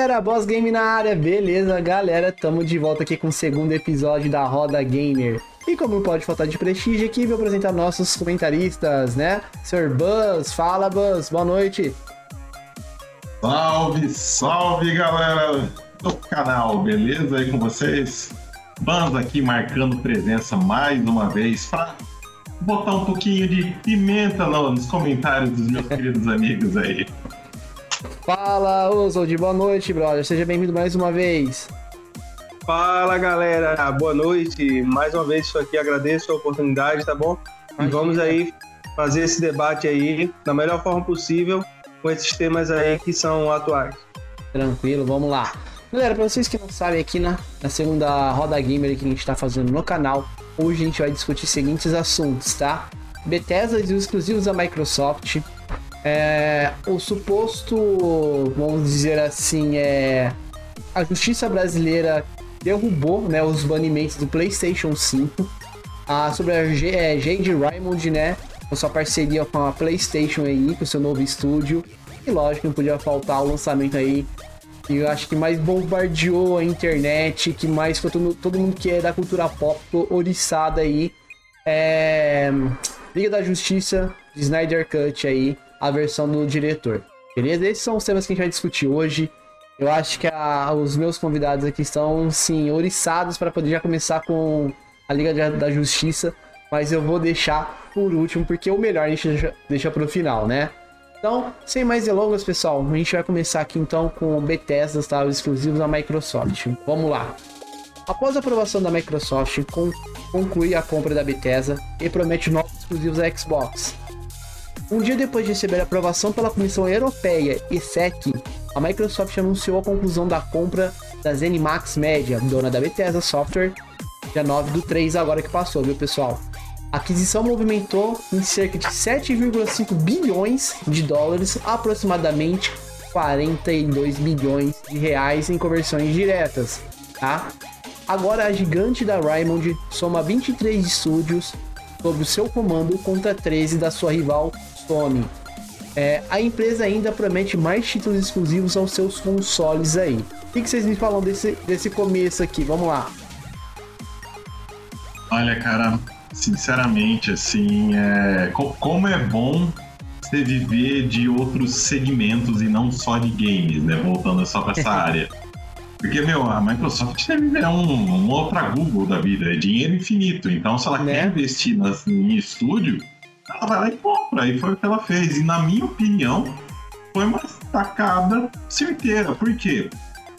Galera, Boss Game na área, beleza galera? Tamo de volta aqui com o segundo episódio da Roda Gamer. E como pode faltar de prestígio aqui, vou apresentar nossos comentaristas, né? Sr. Buzz, fala Buzz, boa noite. Salve, salve galera do canal, beleza aí com vocês? Buzz aqui marcando presença mais uma vez para botar um pouquinho de pimenta nos comentários dos meus queridos amigos aí. Fala, Oswald, boa noite, brother. Seja bem-vindo mais uma vez. Fala, galera. Boa noite. Mais uma vez estou aqui, agradeço a oportunidade, tá bom? E vamos aí fazer esse debate aí da melhor forma possível com esses temas aí que são atuais. Tranquilo, vamos lá. Galera, para vocês que não sabem, aqui na, na segunda Roda Gamer que a gente está fazendo no canal, hoje a gente vai discutir os seguintes assuntos, tá? Bethesda e os exclusivos da Microsoft, é, o suposto, vamos dizer assim, é a justiça brasileira derrubou né, os banimentos do PlayStation 5. Ah, sobre a G, é, Jade Raymond, né? Com sua parceria com a PlayStation aí, com seu novo estúdio. E lógico, não podia faltar o lançamento aí. Que eu acho que mais bombardeou a internet, que mais foi todo, todo mundo que é da cultura pop oriçada aí. É, Liga da Justiça, Snyder Cut aí, a versão do diretor. Beleza? Esses são os temas que a gente vai discutir hoje. Eu acho que a, os meus convidados aqui estão, sim, oriçados para poder já começar com a Liga da Justiça. Mas eu vou deixar por último, porque o melhor a gente deixa, deixa para o final, né? Então, sem mais delongas, pessoal, a gente vai começar aqui então com o Bethesda, tá? Os exclusivos da Microsoft. Vamos lá. Após a aprovação da Microsoft, con conclui a compra da Bethesda e promete novos exclusivos da Xbox. Um dia depois de receber aprovação pela Comissão Europeia e SEC, a Microsoft anunciou a conclusão da compra da ZeniMax Media, dona da Bethesda Software, dia 9 do 3 agora que passou, viu pessoal? A aquisição movimentou em cerca de 7,5 bilhões de dólares, aproximadamente 42 milhões de reais em conversões diretas, tá? Agora a gigante da Raymond soma 23 estúdios sob o seu comando contra 13 da sua rival Sony. É, a empresa ainda promete mais títulos exclusivos aos seus consoles aí. O que, que vocês me falam desse, desse começo aqui? Vamos lá. Olha, cara, sinceramente, assim, é... como é bom você viver de outros segmentos e não só de games, né? Voltando só para essa área. Porque, meu, a Microsoft virar um, um outra Google da vida, é dinheiro infinito. Então, se ela né? quer investir nas, em estúdio, ela vai lá e compra. E foi o que ela fez. E, na minha opinião, foi uma tacada certeira. Por quê?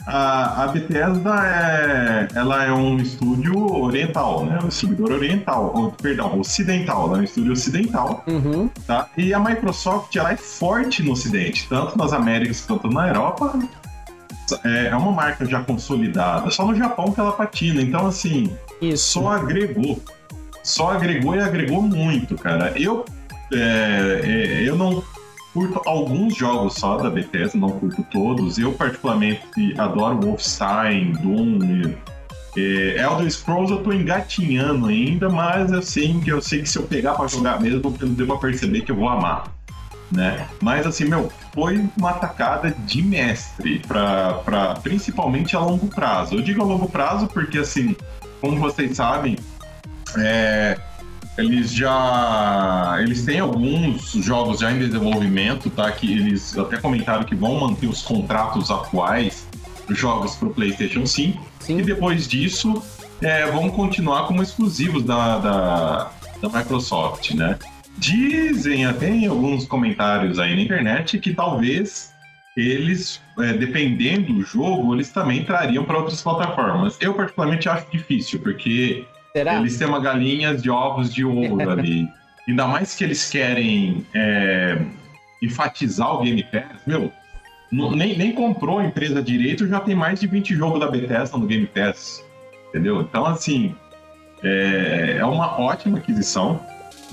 A, a Bethesda é, ela é um estúdio oriental, né? Um distribuidor oriental, ou, perdão, ocidental, ela é um estúdio ocidental, uhum. tá? E a Microsoft, ela é forte no ocidente, tanto nas Américas quanto na Europa, é, é uma marca já consolidada. Só no Japão que ela patina. Então, assim, Isso. só agregou. Só agregou e agregou muito, cara. Eu, é, é, eu não curto alguns jogos só da Bethesda, não curto todos. Eu, particularmente, adoro Wolfenstein, Doom. É, Elder Scrolls eu tô engatinhando ainda, mas assim, que eu sei que se eu pegar para jogar mesmo, eu devo perceber que eu vou amar né? Mas assim, meu, foi uma atacada de mestre para principalmente a longo prazo. Eu digo a longo prazo porque assim, como vocês sabem, é, eles já eles têm alguns jogos já em desenvolvimento, tá? Que eles até comentaram que vão manter os contratos atuais dos jogos para o PlayStation 5 Sim. e depois disso é, vão continuar como exclusivos da, da, da Microsoft, né? Dizem até em alguns comentários aí na internet que talvez eles, é, dependendo do jogo, eles também trariam para outras plataformas. Eu particularmente acho difícil, porque Será? eles têm uma galinha de ovos de ouro ali. Ainda mais que eles querem é, enfatizar o Game Pass, meu, nem, nem comprou a empresa direito, já tem mais de 20 jogos da Bethesda no Game Pass. Entendeu? Então, assim, é, é uma ótima aquisição.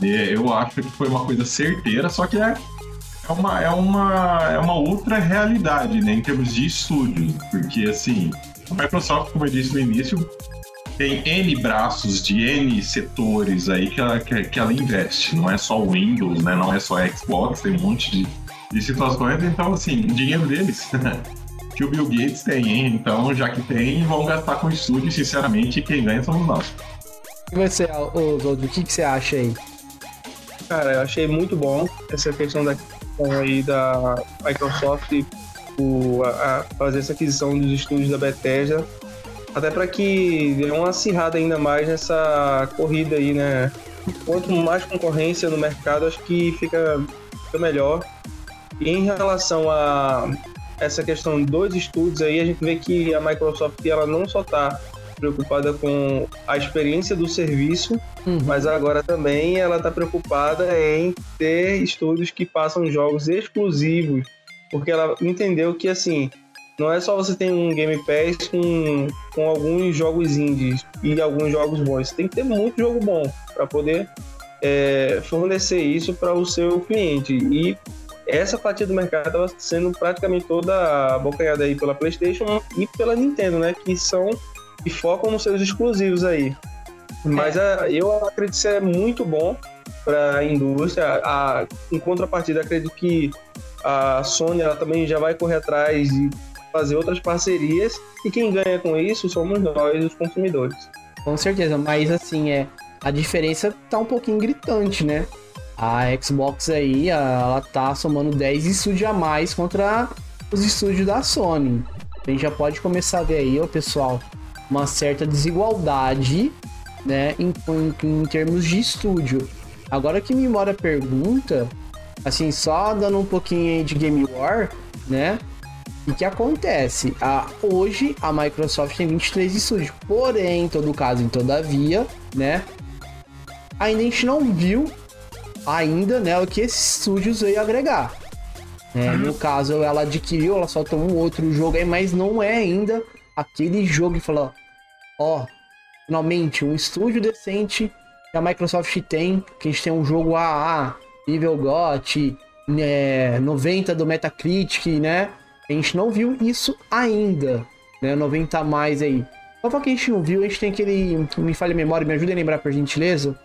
Eu acho que foi uma coisa certeira, só que é, é, uma, é, uma, é uma outra realidade, né, em termos de estúdios, porque, assim, a Microsoft, como eu disse no início, tem N braços de N setores aí que ela, que, que ela investe, não é só o Windows, né, não é só Xbox, tem um monte de, de situações, então, assim, o dinheiro deles que o Bill Gates tem, hein? Então, já que tem, vão gastar com estúdio, sinceramente, quem ganha somos nós. E você, Oswaldo, o que, que você acha aí? Cara, eu achei muito bom essa questão da aí da Microsoft o, a, a fazer essa aquisição dos estúdios da Bethesda, até para que dê uma acirrada ainda mais nessa corrida aí, né? Quanto mais concorrência no mercado, acho que fica, fica melhor. E em relação a essa questão dos estúdios aí, a gente vê que a Microsoft ela não só está preocupada com a experiência do serviço, uhum. mas agora também ela está preocupada em ter estúdios que façam jogos exclusivos, porque ela entendeu que assim não é só você ter um Game Pass com, com alguns jogos indies e alguns jogos bons, você tem que ter muito jogo bom para poder é, fornecer isso para o seu cliente e essa fatia do mercado estava sendo praticamente toda abocanhada aí pela PlayStation e pela Nintendo, né? Que são e focam nos seus exclusivos aí. Mas é. a, eu acredito que é muito bom para a indústria. A, em contrapartida, acredito que a Sony ela também já vai correr atrás e fazer outras parcerias e quem ganha com isso somos nós, os consumidores. Com certeza, mas assim, é a diferença tá um pouquinho gritante, né? A Xbox aí, ela tá somando 10 estúdios a mais contra os estúdios da Sony. A gente já pode começar a ver aí, ó, pessoal, uma certa desigualdade, né, em, em, em termos de estúdio. Agora que me mora a pergunta, assim, só dando um pouquinho de Game War, né? O que acontece? A, hoje a Microsoft tem 23 estúdios, porém, em todo caso, em todavia, né? Ainda a gente não viu ainda, né, o que esses estúdios veio agregar. É, no caso, ela adquiriu, ela soltou um outro jogo aí, mas não é ainda aquele jogo e falou: ó, finalmente um estúdio decente que a Microsoft tem, que a gente tem um jogo AA, nível GOT, é, 90 do Metacritic, né? A gente não viu isso ainda, né? 90 a mais aí. Só que a gente não viu, a gente tem aquele. Me falha a memória, me ajuda a lembrar por gentileza.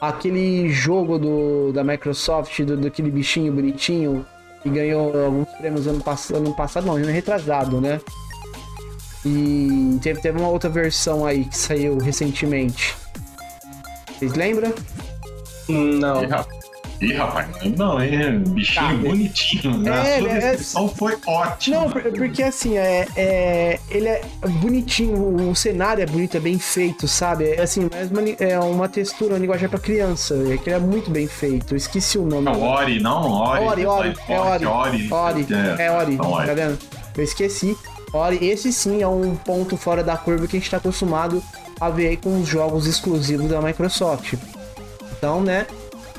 Aquele jogo do, da Microsoft, do, daquele bichinho bonitinho, que ganhou alguns prêmios ano, pass ano passado, não, ano retrasado, né? E teve, teve uma outra versão aí que saiu recentemente. Vocês lembram? Não. Ih, rapaz, não, é bichinho tá, bonitinho. Né? É, a sua é- descrição é... foi ótima. Não, porque assim, é, é, ele é bonitinho, o cenário é bonito, é bem feito, sabe? É assim, mas é uma textura, uma linguagem para criança, é que ele é muito bem feito. Eu esqueci o nome. Não, Ori, não, Ori. Ori, Ori, é Ori. Ori, Ori, é, Ori, tá vendo? Eu esqueci. Ori, esse sim é um ponto fora da curva que a gente está acostumado a ver aí com os jogos exclusivos da Microsoft. Então, né,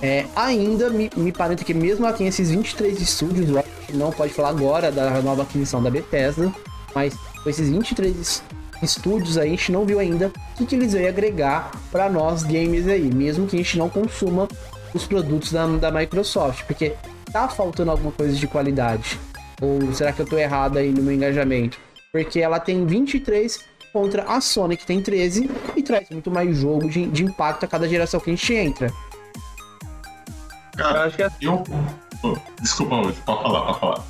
é, ainda me, me parece que mesmo ela tem esses 23 estúdios, a gente não pode falar agora da nova aquisição da Bethesda, mas com esses 23 estúdios aí, a gente não viu ainda o que, que eles vão agregar para nós gamers aí, mesmo que a gente não consuma os produtos da, da Microsoft, porque tá faltando alguma coisa de qualidade. Ou será que eu tô errado aí no meu engajamento? Porque ela tem 23 contra a Sony, que tem 13, e traz muito mais jogo de, de impacto a cada geração que a gente entra. Cara, eu acho que é assim. eu... Oh, desculpa, hoje, pode falar, pode falar.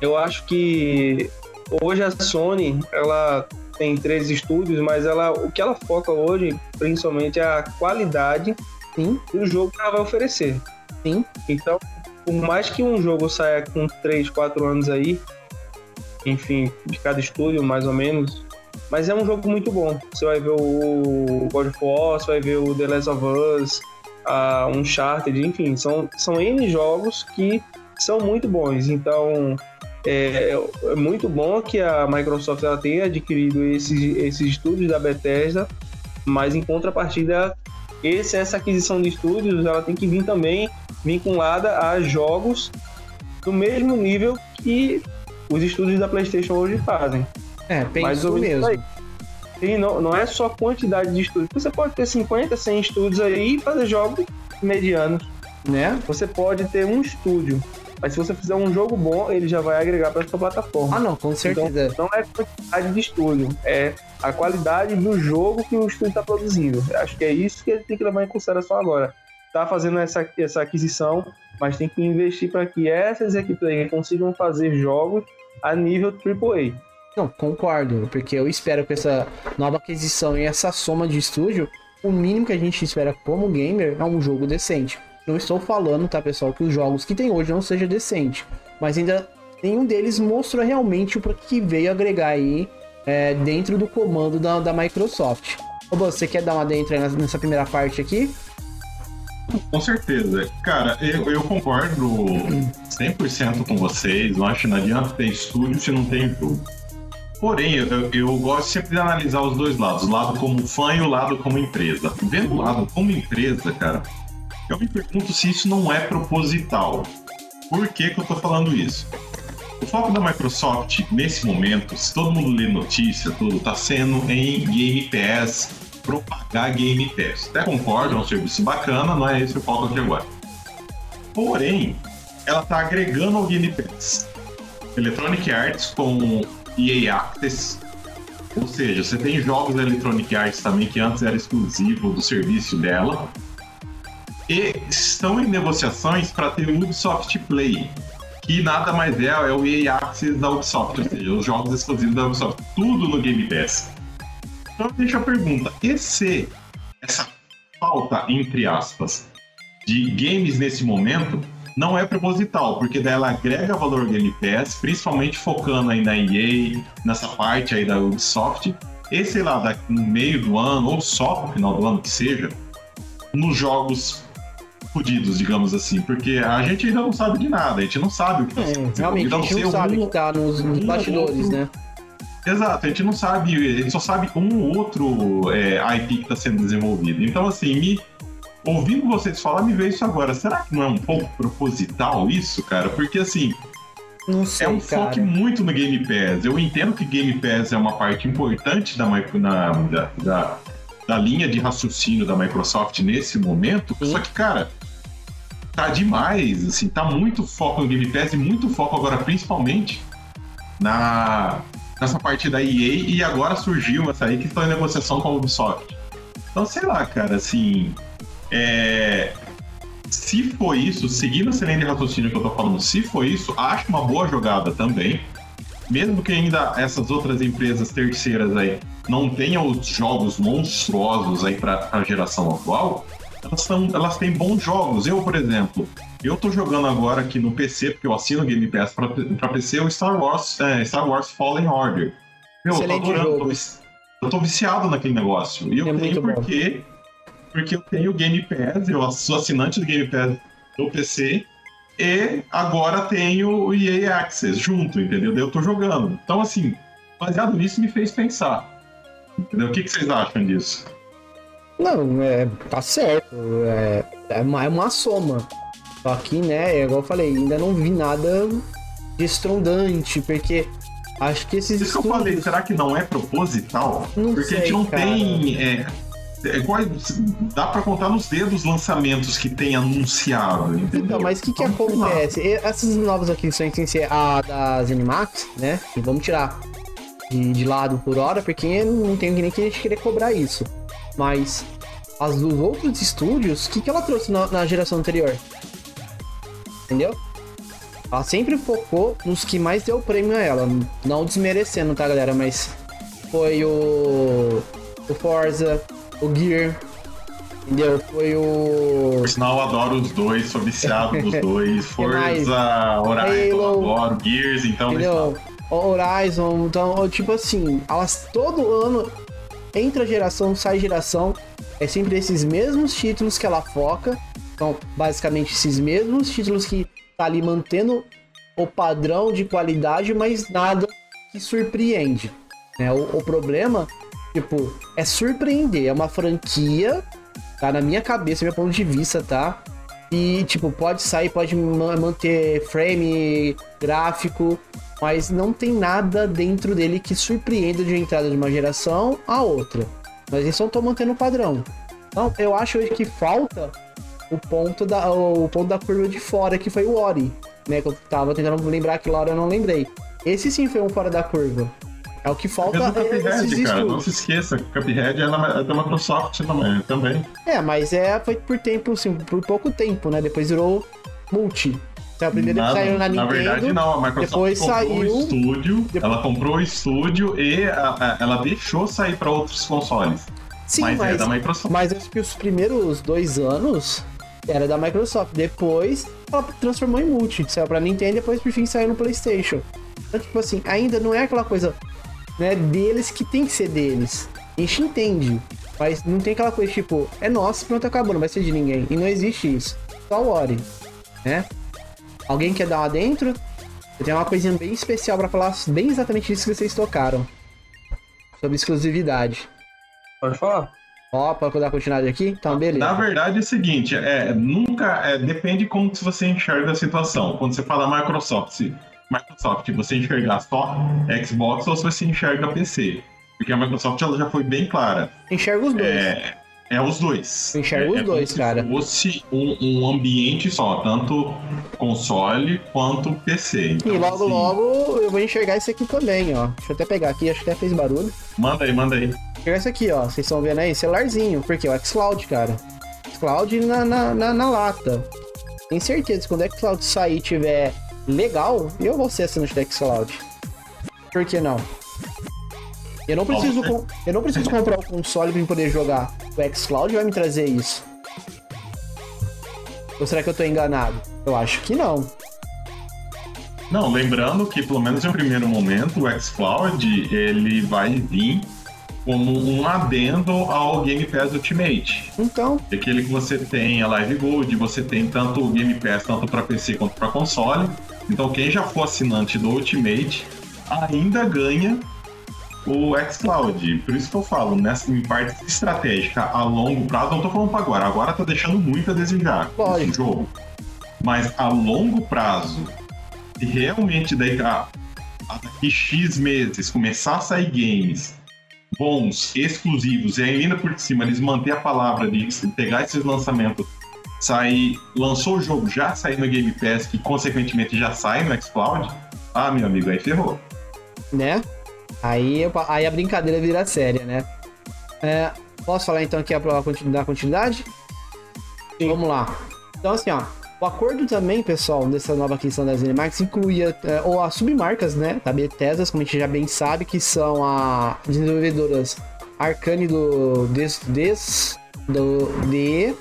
Eu acho que hoje a Sony, ela tem três estúdios, mas ela, o que ela foca hoje, principalmente, é a qualidade Sim. do jogo que ela vai oferecer. Sim. Então, por mais que um jogo saia com 3, 4 anos aí, enfim, de cada estúdio, mais ou menos, mas é um jogo muito bom. Você vai ver o God of War, você vai ver o The Last of Us, a Uncharted, enfim, são, são N jogos que são muito bons. Então, é, é muito bom que a Microsoft ela tenha adquirido esses, esses estúdios da Bethesda, mas em contrapartida, esse, essa aquisição de estúdios ela tem que vir também vinculada a jogos do mesmo nível que os estúdios da PlayStation hoje fazem. É, penso mesmo. E não, não é só quantidade de estúdios. Você pode ter 50, 100 estúdios aí e fazer jogos medianos, né? Você pode ter um estúdio, mas se você fizer um jogo bom, ele já vai agregar para sua plataforma. Ah, não, com certeza. Então, não é quantidade de estúdio, é a qualidade do jogo que o estúdio está produzindo. Acho que é isso que ele tem que levar em consideração agora. Tá fazendo essa, essa aquisição, mas tem que investir para que essas equipes aí consigam fazer jogos a nível AAA. Não, concordo, porque eu espero que essa nova aquisição e essa soma de estúdio, o mínimo que a gente espera como gamer é um jogo decente. Não estou falando, tá, pessoal, que os jogos que tem hoje não seja decente, mas ainda nenhum deles mostrou realmente o que veio agregar aí é, dentro do comando da, da Microsoft. Ô, você quer dar uma dentro nessa primeira parte aqui? Com certeza. Cara, eu, eu concordo 100% com vocês. Não acho que não adianta ter estúdio se não tem jogo. Porém, eu, eu, gosto sempre de analisar os dois lados, o lado como fã e o lado como empresa. Vendo o lado como empresa, cara, eu me pergunto se isso não é proposital. Por que, que eu tô falando isso? O foco da Microsoft, nesse momento, se todo mundo lê notícia, tudo, tá sendo em Game Pass, propagar Game Pass. Até concordo, é um serviço bacana, não é esse o foco aqui agora. Porém, ela tá agregando ao Game Pass Electronic Arts com EA Access. Ou seja, você tem jogos da Electronic Arts também que antes era exclusivo do serviço dela. E estão em negociações para ter o Ubisoft Play, que nada mais é, é o EA Access da Ubisoft, ou seja, os jogos exclusivos da Ubisoft, tudo no Game Pass. Então deixa a pergunta, e se essa falta, entre aspas, de games nesse momento não é proposital, porque daí ela agrega valor ao Game Pass, principalmente focando aí na EA, nessa parte aí da Ubisoft, e sei lá, daqui no meio do ano, ou só no final do ano que seja, nos jogos fodidos, digamos assim, porque a gente ainda não sabe de nada, a gente não sabe o que tá é, Realmente, então, a gente não sabe o que tá nos, nos um bastidores, outro, né? Exato, a gente não sabe, a gente só sabe um ou outro é, IP que está sendo desenvolvido. Então, assim, me, ouvindo vocês falar, me veio isso agora. Será que não é um pouco proposital isso, cara? Porque, assim, Sei, é um cara. foco muito no Game Pass. Eu entendo que Game Pass é uma parte importante da, na, da, da, da linha de raciocínio da Microsoft nesse momento, Sim. só que, cara, tá demais, assim, tá muito foco no Game Pass e muito foco agora, principalmente, na, nessa parte da EA e agora surgiu essa aí que está em negociação com a Ubisoft. Então, sei lá, cara, assim, é... se for isso, seguindo essa linha de raciocínio que eu tô falando, se for isso, acho uma boa jogada também. Mesmo que ainda essas outras empresas terceiras aí não tenham os jogos monstruosos aí para a geração atual, elas, são, elas têm bons jogos. Eu, por exemplo, eu tô jogando agora aqui no PC, porque eu assino Game Pass pra PC, o Star Wars, é, Star Wars Fallen Order. Meu, Excelente eu tô adorando, tô, eu tô viciado naquele negócio. E eu é tenho porque, porque eu tenho Game Pass, eu sou assinante do Game Pass no PC, e agora tenho o EA Access junto, entendeu? Eu tô jogando. Então, assim, baseado nisso, me fez pensar. Entendeu? O que, que vocês acham disso? Não, é, tá certo. É, é, uma, é uma soma. Só que, né, é igual eu falei, ainda não vi nada estrondante, porque acho que esses. Isso estudos... que eu falei, será que não é proposital? Não porque sei, a gente não cara. tem. É, é, dá para contar nos dedos lançamentos que tem anunciado. Entendeu? Então, mas o que, que acontece? Essas novas aquisições sem ser a das Animax, né? E vamos tirar de, de lado por hora, porque não tem nem que a gente querer cobrar isso. Mas as dos outros estúdios, o que, que ela trouxe na, na geração anterior? Entendeu? Ela sempre focou nos que mais deu prêmio a ela. Não desmerecendo, tá, galera? Mas foi o. O Forza, o Gear. Entendeu? Foi o. Por sinal, eu adoro os dois, sou viciado dos dois. Forza, Horizon, Halo, adoro. Gears, então. Entendeu? Horizon, então, tipo assim, elas todo ano entra geração, sai geração, é sempre esses mesmos títulos que ela foca. Então, basicamente, esses mesmos títulos que tá ali mantendo o padrão de qualidade, mas nada que surpreende. Né? O, o problema, tipo, é surpreender. É uma franquia, tá? Na minha cabeça, meu ponto de vista, tá? E, tipo, pode sair, pode manter frame gráfico, mas não tem nada dentro dele que surpreenda de entrada de uma geração a outra. Mas eles só estão mantendo o padrão. Então, eu acho que falta o ponto da, o ponto da curva de fora, que foi o Ori, né? Que eu tava tentando lembrar que hora eu não lembrei. Esse sim foi um fora da curva. É o que falta. É Cuphead, cara. Não se esqueça, Cuphead é, na, é da Microsoft também. É, mas é, foi por tempo, assim, por pouco tempo, né? Depois virou multi. Então, primeiro na, saiu na Nintendo. Na verdade, não. A Microsoft depois comprou saiu, o estúdio. Depois... Ela comprou o estúdio e a, a, ela deixou sair para outros consoles. Sim, mas, mas, é da Microsoft. Mas acho que os primeiros dois anos era da Microsoft. Depois ela transformou em multi. Saiu pra Nintendo e depois por fim saiu no PlayStation. Então, tipo assim, ainda não é aquela coisa né, deles que tem que ser deles. A gente entende. Mas não tem aquela coisa tipo, é nosso, pronto, acabou, não vai ser de ninguém. E não existe isso. Só o Ori, né? Alguém quer dar lá dentro? Eu tenho uma coisinha bem especial para falar bem exatamente isso que vocês tocaram. Sobre exclusividade. Pode falar. Ó, pode dar continuidade aqui? Então, beleza. Na verdade é o seguinte, é, nunca, é, depende como que você enxerga a situação. Quando você fala Microsoft, Microsoft, você enxergar só Xbox ou se você enxerga PC. Porque a Microsoft ela já foi bem clara. Enxerga os dois. É, é os dois. Eu enxergo é, os é dois, cara. Se fosse um, um, ambiente só, tanto console quanto PC. Então, e logo, assim... logo eu vou enxergar esse aqui também, ó. Deixa eu até pegar aqui, acho que até fez barulho. Manda aí, manda aí. Enxergar esse aqui, ó. Vocês estão vendo aí? Celularzinho, porque o xCloud, cara. xCloud na, na, na, na lata. Tenho certeza que quando o xCloud sair e tiver legal, eu vou ser assinante do xCloud. Por que não? Eu não preciso, com... eu não preciso comprar o console para poder jogar. O xCloud vai me trazer isso. Ou será que eu tô enganado? Eu acho que não. Não, lembrando que pelo menos em um primeiro momento o xCloud ele vai vir como um adendo ao Game Pass Ultimate. Então. Aquele que você tem a Live Gold, você tem tanto o Game Pass tanto para PC quanto para console. Então quem já for assinante do Ultimate ainda ganha o xCloud. Por isso que eu falo, nessa em parte estratégica a longo prazo, não tô falando para agora. Agora tá deixando muito a desejar Lógico. esse jogo. Mas a longo prazo, se realmente daí a, a daqui X meses começar a sair games bons, exclusivos, e ainda por cima eles manter a palavra de pegar esses lançamentos, sair, lançou o jogo, já sair no Game Pass, que consequentemente já sai no xCloud, ah, meu amigo, aí ferrou. Né? Aí, aí a brincadeira vira séria, né? É, posso falar então aqui para dar continuidade? Sim. Vamos lá. Então, assim, ó. O acordo também, pessoal, dessa nova questão das Animax incluía é, ou as submarcas, né, da Bethesda, como a gente já bem sabe, que são as desenvolvedoras Arcane do Des, Des do de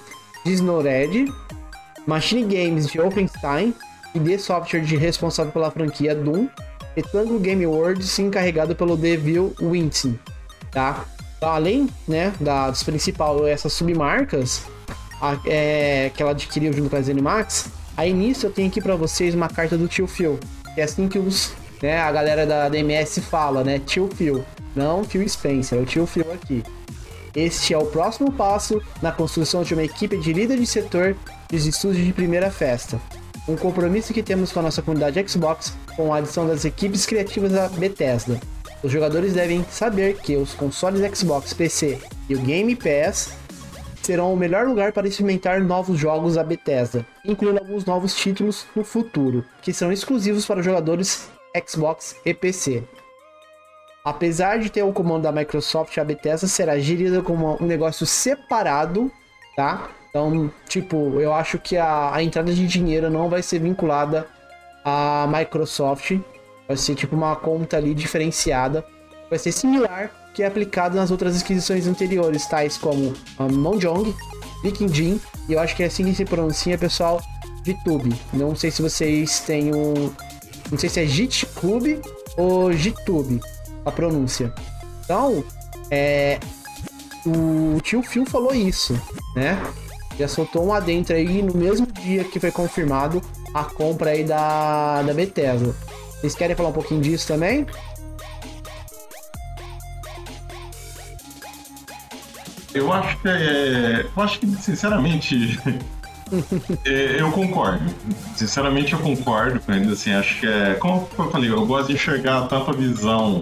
Disnored, Machine Games de Oppenstein e The Software de responsável pela franquia Doom Retângulo Game World encarregado pelo Devil Winton, tá? Então, além, né, das principais essas submarcas a, é, que ela adquiriu junto com a Zenimax, aí nisso eu tenho aqui para vocês uma carta do Tio Phil, que é assim que os, né, a galera da DMS fala, né, Tio Phil, não Phil Spencer, é o Tio Phil aqui. Este é o próximo passo na construção de uma equipe de líder de setor de estúdios de primeira festa um compromisso que temos com a nossa comunidade Xbox com a adição das equipes criativas da Bethesda. Os jogadores devem saber que os consoles Xbox, PC e o Game Pass serão o melhor lugar para experimentar novos jogos da Bethesda, incluindo alguns novos títulos no futuro, que são exclusivos para jogadores Xbox e PC. Apesar de ter o comando da Microsoft, a Bethesda será gerida como um negócio separado, tá? Então, tipo, eu acho que a, a entrada de dinheiro não vai ser vinculada à Microsoft. Vai ser tipo uma conta ali diferenciada. Vai ser similar que é aplicado nas outras aquisições anteriores, tais como a Monjong, Viking Jin, e eu acho que é assim que se pronuncia, pessoal, VTube. Não sei se vocês têm um. Não sei se é JIT Club ou JITube a pronúncia. Então, é. O tio Phil falou isso, né? já soltou um adentro aí no mesmo dia que foi confirmado a compra aí da, da Bethesda. Vocês querem falar um pouquinho disso também? Eu acho que é, eu acho que sinceramente é, eu concordo. Sinceramente eu concordo eles, assim, acho que é, como eu falei, eu gosto de enxergar tanto a visão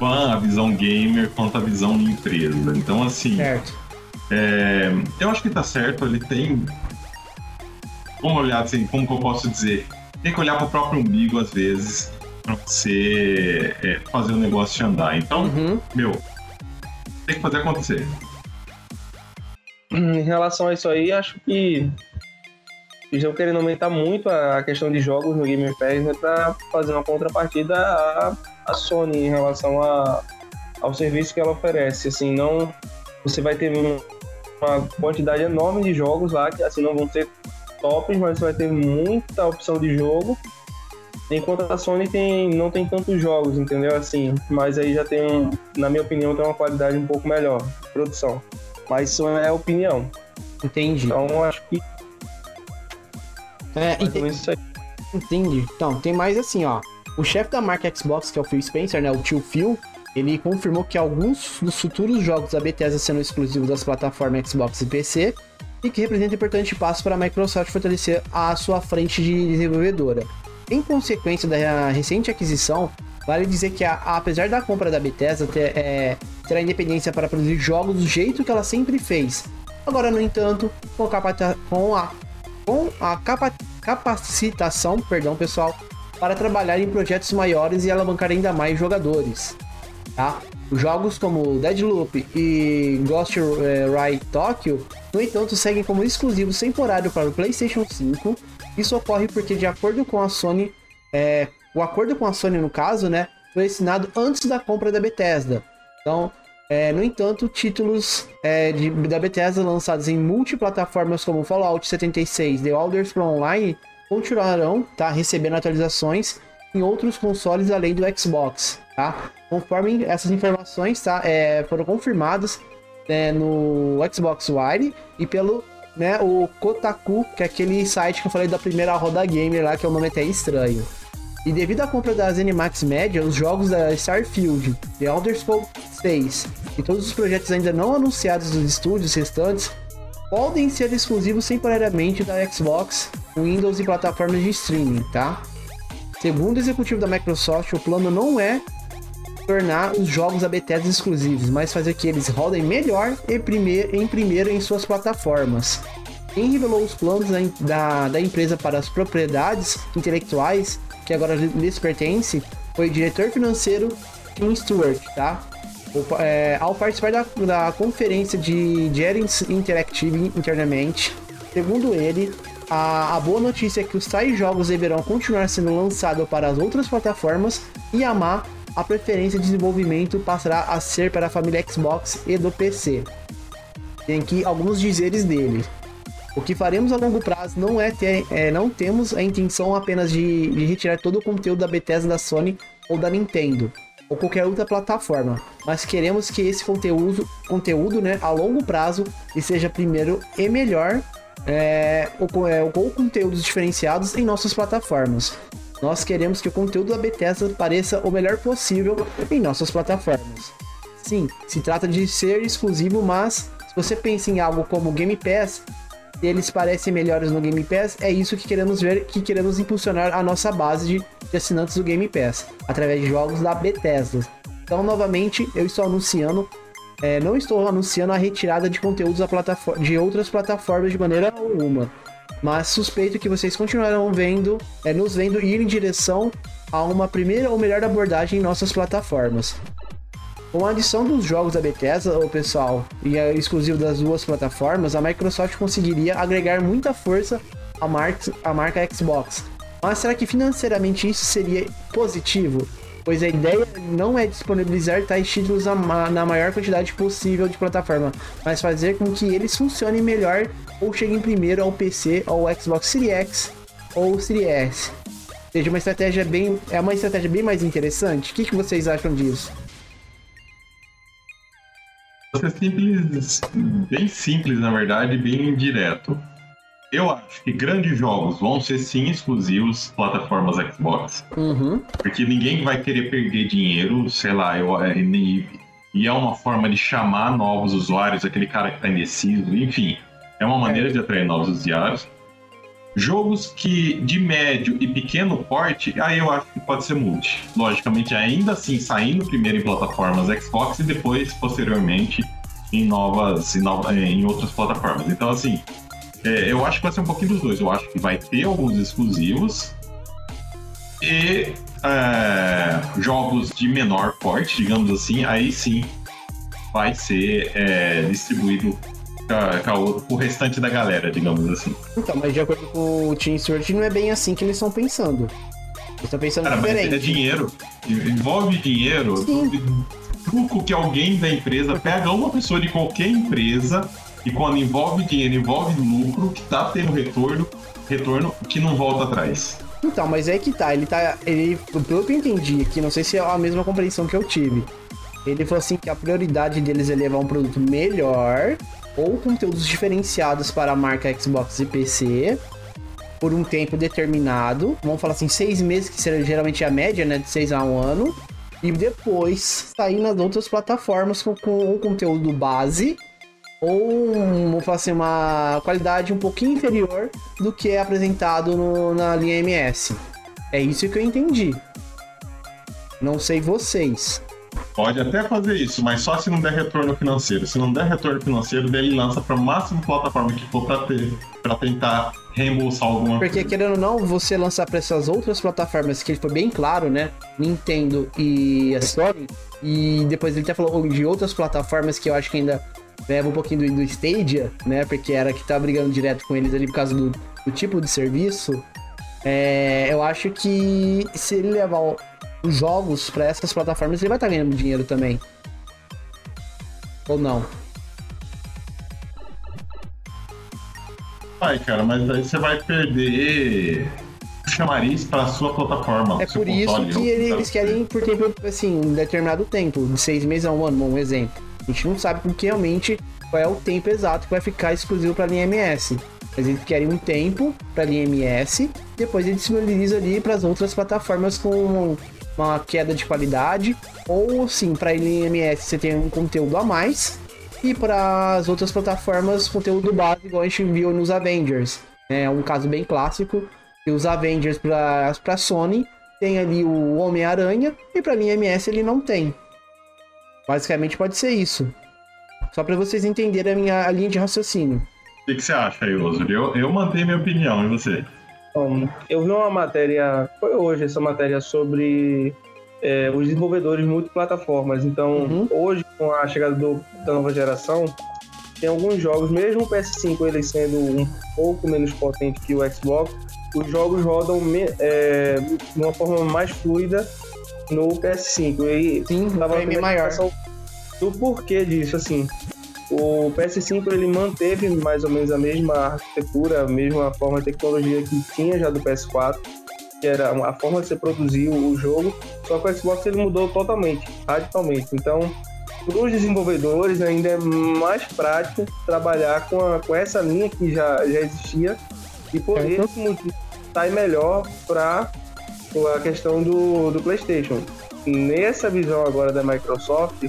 fã, a visão gamer, quanto a visão de empresa. Então assim, certo é, eu acho que tá certo, ele tem. Vamos olhar assim, como que eu posso dizer? Tem que olhar pro próprio umbigo às vezes pra você é, fazer o negócio andar. Então, uhum. meu, tem que fazer acontecer. Em relação a isso aí, acho que estão querendo aumentar muito a questão de jogos no Game Pass né, para fazer uma contrapartida à, à Sony em relação a, ao serviço que ela oferece. Assim, não você vai ter um, uma quantidade enorme de jogos lá que assim não vão ser tops, mas você vai ter muita opção de jogo. Enquanto a Sony tem, não tem tantos jogos, entendeu? Assim, mas aí já tem, um, na minha opinião, tem uma qualidade um pouco melhor de produção. Mas isso é opinião. Entendi. Então acho que. É, entendi. entendi. Então, tem mais assim, ó. O chefe da marca Xbox, que é o Phil Spencer, né? O tio Phil, ele confirmou que alguns dos futuros jogos da Bethesda serão exclusivos das plataformas Xbox e PC e que representa um importante passo para a Microsoft fortalecer a sua frente de desenvolvedora. Em consequência da recente aquisição, vale dizer que a, apesar da compra da Bethesda ter, é, terá independência para produzir jogos do jeito que ela sempre fez. Agora, no entanto, com, a, com a, com a capa, capacitação, perdão pessoal, para trabalhar em projetos maiores e alavancar ainda mais jogadores. Tá? Jogos como Deadloop e Ghost eh, Ride Tokyo, no entanto, seguem como exclusivos temporário para o PlayStation 5. Isso ocorre porque, de acordo com a Sony, é, o acordo com a Sony, no caso, né, foi assinado antes da compra da Bethesda. Então, é, no entanto, títulos é, de, da Bethesda lançados em multiplataformas como Fallout 76 e The Elder Scrolls Online continuarão tá, recebendo atualizações em outros consoles além do Xbox, tá? Conforme essas informações tá, é, foram confirmadas né, no Xbox One e pelo né, o Kotaku, que é aquele site que eu falei da primeira roda gamer lá, que é um nome até estranho. E devido à compra da ZeniMax Media, os jogos da Starfield, The Elder Scrolls 6 e todos os projetos ainda não anunciados dos estúdios restantes podem ser exclusivos temporariamente da Xbox, Windows e plataformas de streaming, tá? Segundo o executivo da Microsoft, o plano não é tornar os jogos da Bethesda exclusivos, mas fazer que eles rodem melhor e primeiro, em primeiro em suas plataformas. Quem revelou os planos da, da empresa para as propriedades intelectuais, que agora lhes pertence, foi diretor financeiro Tim Stewart, tá? É, ao participar da, da conferência de Jerry Interactive internamente, segundo ele, a, a, boa notícia é que os tais jogos deverão continuar sendo lançados para as outras plataformas e a má, a preferência de desenvolvimento passará a ser para a família Xbox e do PC. Tem aqui alguns dizeres dele. O que faremos a longo prazo não é ter, é, não temos a intenção apenas de, de retirar todo o conteúdo da Bethesda da Sony ou da Nintendo ou qualquer outra plataforma, mas queremos que esse conteúdo, conteúdo né, a longo prazo e seja primeiro e melhor é, ou, é, ou conteúdos diferenciados em nossas plataformas. Nós queremos que o conteúdo da Bethesda pareça o melhor possível em nossas plataformas. Sim, se trata de ser exclusivo, mas se você pensa em algo como Game Pass, eles parecem melhores no Game Pass, é isso que queremos ver, que queremos impulsionar a nossa base de, de assinantes do Game Pass, através de jogos da Bethesda. Então, novamente, eu estou anunciando é, não estou anunciando a retirada de conteúdos de outras plataformas de maneira alguma, mas suspeito que vocês continuarão vendo, é, nos vendo ir em direção a uma primeira ou melhor abordagem em nossas plataformas. Com a adição dos jogos da Bethesda, o pessoal, e é exclusivo das duas plataformas, a Microsoft conseguiria agregar muita força à marca, à marca Xbox. Mas será que financeiramente isso seria positivo? pois a ideia não é disponibilizar tais títulos na maior quantidade possível de plataforma, mas fazer com que eles funcionem melhor ou cheguem primeiro ao PC, ao Xbox Series X ou Series S. Seja, uma estratégia bem, é uma estratégia bem mais interessante. O que, que vocês acham disso? Você simples, bem simples na verdade, bem direto. Eu acho que grandes jogos vão ser sim exclusivos plataformas Xbox. Uhum. Porque ninguém vai querer perder dinheiro, sei lá, eu, é, e, e é uma forma de chamar novos usuários, aquele cara que tá indeciso, enfim. É uma maneira é. de atrair novos usuários. Jogos que de médio e pequeno porte, aí eu acho que pode ser multi. Logicamente, ainda assim, saindo primeiro em plataformas Xbox e depois, posteriormente, em novas, em, novas, em outras plataformas. Então, assim, é, eu acho que vai ser um pouquinho dos dois. Eu acho que vai ter alguns exclusivos e é, jogos de menor porte, digamos assim, aí sim vai ser é, distribuído com o restante da galera, digamos assim. Então, mas de acordo com o Team Stewart, não é bem assim que eles estão pensando. Eles estão pensando Cara, diferente. Mas é dinheiro. Envolve dinheiro. Sim. Truco que alguém da empresa pega uma pessoa de qualquer empresa e quando envolve dinheiro, envolve lucro, que tá tendo retorno, retorno que não volta atrás. Então, mas é que tá, ele tá. Ele, pelo que eu entendi aqui, não sei se é a mesma compreensão que eu tive. Ele falou assim que a prioridade deles é levar um produto melhor ou conteúdos diferenciados para a marca Xbox e PC por um tempo determinado. Vamos falar assim, seis meses, que seria geralmente a média, né? De seis a um ano. E depois sair nas outras plataformas com, com o conteúdo base ou vamos falar assim, uma qualidade um pouquinho inferior do que é apresentado no, na linha MS. É isso que eu entendi. Não sei vocês. Pode até fazer isso, mas só se não der retorno financeiro. Se não der retorno financeiro, daí ele lança para a máxima plataforma que for para ter, para tentar reembolsar alguma Porque coisa. querendo ou não, você lançar para essas outras plataformas que ele foi bem claro, né? Nintendo e a Sony. E depois ele até falou de outras plataformas que eu acho que ainda leva um pouquinho do, do Stadia, né? Porque era que tá brigando direto com eles ali por causa do, do tipo de serviço. É, eu acho que se ele levar os jogos para essas plataformas, ele vai estar tá ganhando dinheiro também. Ou não? Vai, cara, mas aí você vai perder chamariz para sua plataforma. É por isso que eles querem por tempo, assim, um determinado tempo, de seis meses a um ano, um exemplo. A gente não sabe porque realmente qual é o tempo exato que vai ficar exclusivo para a linha MS. Mas eles querem um tempo para a linha MS, depois eles disponibilizam ali para as outras plataformas com uma queda de qualidade, ou sim, para a linha MS você tem um conteúdo a mais, e para as outras plataformas, conteúdo base, igual a gente viu nos Avengers. É um caso bem clássico, que os Avengers para Sony tem ali o Homem-Aranha, e para a linha MS ele não tem. Basicamente pode ser isso. Só para vocês entenderem a minha a linha de raciocínio. O que, que você acha Osur? Eu, eu mantenho minha opinião, e você? Bom, eu vi uma matéria, foi hoje essa matéria sobre é, os desenvolvedores multiplataformas. Então, uhum. hoje, com a chegada do, da nova geração, tem alguns jogos, mesmo o PS5 ele sendo um pouco menos potente que o Xbox, os jogos rodam é, de uma forma mais fluida no PS5. E Sim, tava maior. Do porquê disso, assim. O PS5 ele manteve mais ou menos a mesma arquitetura, a mesma forma de tecnologia que tinha já do PS4, que era a forma de você produzir o jogo, só que o Xbox ele mudou totalmente, radicalmente. Então, para os desenvolvedores ainda é mais prático trabalhar com, a, com essa linha que já, já existia e poder sair melhor para a questão do, do PlayStation. Nessa visão agora da Microsoft,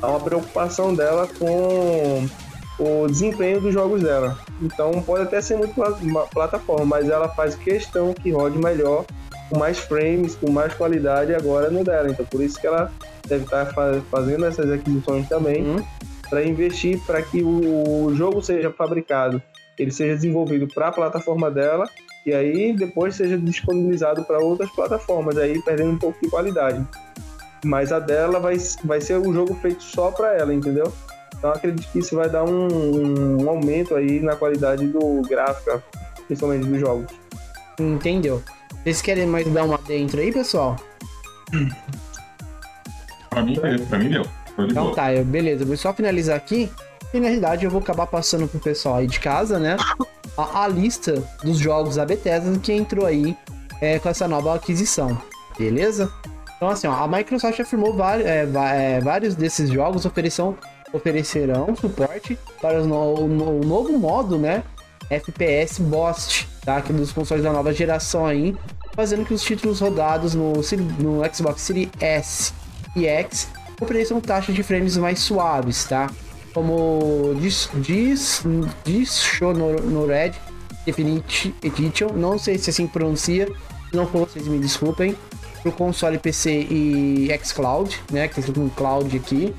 há uma preocupação dela com o desempenho dos jogos dela. Então pode até ser muito plataforma, mas ela faz questão que rode melhor, com mais frames, com mais qualidade agora no dela. Então por isso que ela deve estar fazendo essas aquisições também uhum. para investir para que o jogo seja fabricado, ele seja desenvolvido para a plataforma dela e aí depois seja disponibilizado para outras plataformas, aí perdendo um pouco de qualidade. Mas a dela vai, vai ser um jogo feito só para ela, entendeu? Então acredito que isso vai dar um, um aumento aí na qualidade do gráfico, principalmente dos jogos. Entendeu? Vocês querem mais dar uma dentro aí, pessoal? Pra mim, pra mim deu. Então tá, eu, beleza, vou só finalizar aqui. E na realidade eu vou acabar passando pro pessoal aí de casa, né? A, a lista dos jogos da Bethesda que entrou aí é, com essa nova aquisição. Beleza? Então assim, ó, a Microsoft afirmou é, é, vários desses jogos oferecerão, oferecerão suporte para o, no, o novo modo, né? FPS Boost, tá? Que é dos consoles da nova geração aí, fazendo que os títulos rodados no, no Xbox Series S e X ofereçam taxas de frames mais suaves, tá? como diz, diz, Dishonored Definitive Edition, não sei se assim pronuncia, se não for vocês me desculpem, para o console PC e xCloud, né, que tem um cloud aqui.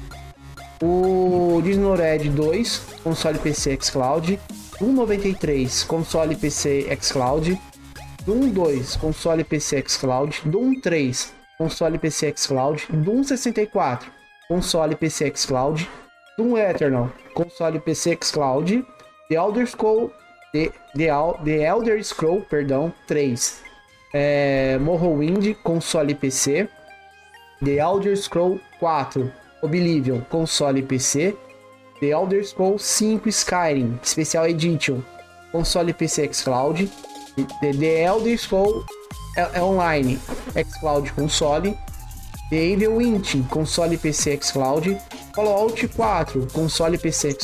O Dishonored 2, console PC xCloud. 193, console PC xCloud. Doom 2, console PC xCloud. Doom 3, console PC xCloud. Doom 64, console PC xCloud. Doom Eternal, console PC Cloud, The Elder Scroll, The, The, The Elder Scroll, perdão, 3, é, Morrowind, console PC, The Elder Scroll 4, Oblivion, console PC, The Elder Scroll 5 Skyrim, Special Edition, console PC xCloud, The, The Elder Scroll é, é Online, xCloud console, The Evil Within, console PC xCloud, Fallout 4, console PC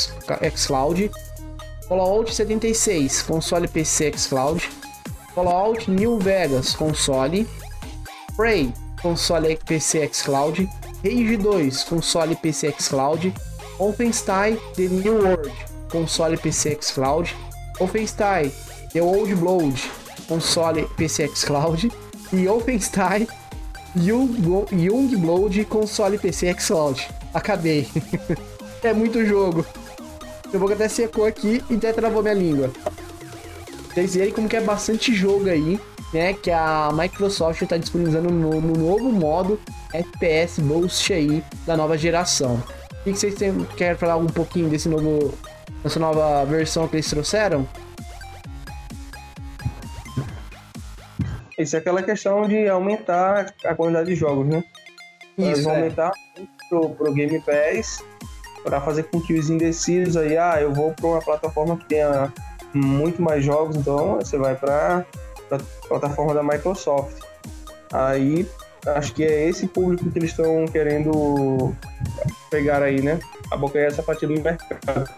xCloud, Fallout 76, console PC xCloud, Fallout New Vegas, console, Prey, console PC xCloud, Rage 2, console PC xCloud, Wolfenstein The New World, console PC xCloud, Wolfenstein The Old Blood, console PC xCloud, e Wolfenstein Young Blood, console PC xCloud. Acabei. é muito jogo. Eu vou até secou aqui e até travou minha língua. Vocês verem como que é bastante jogo aí, né? Que a Microsoft está disponibilizando no, no, novo modo FPS Boost aí da nova geração. O que vocês têm, querem falar um pouquinho desse novo, dessa nova versão que eles trouxeram? Isso é aquela questão de aumentar a quantidade de jogos, né? Isso, Eles vão é. aumentar pro, pro Game Pass para fazer com que os indecisos aí, ah, eu vou para uma plataforma que tenha muito mais jogos, então você vai para a plataforma da Microsoft. Aí acho que é esse público que eles estão querendo pegar aí, né? Abocanhar essa fatia do mercado.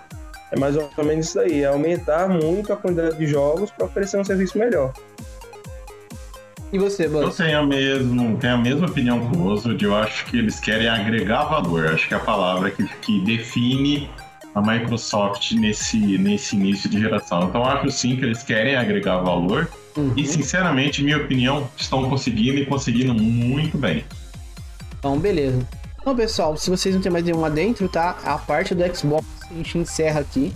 É mais ou menos isso aí, é aumentar muito a quantidade de jogos para oferecer um serviço melhor. E você, Buzz? Eu tenho, mesmo, tenho a mesma opinião que o Oswald. Eu acho que eles querem agregar valor. Acho que é a palavra que, que define a Microsoft nesse, nesse início de geração. Então, acho sim que eles querem agregar valor. Uhum. E, sinceramente, minha opinião, estão conseguindo e conseguindo muito bem. Então, beleza. Então, pessoal, se vocês não tem mais nenhuma dentro, tá? A parte do Xbox a gente encerra aqui.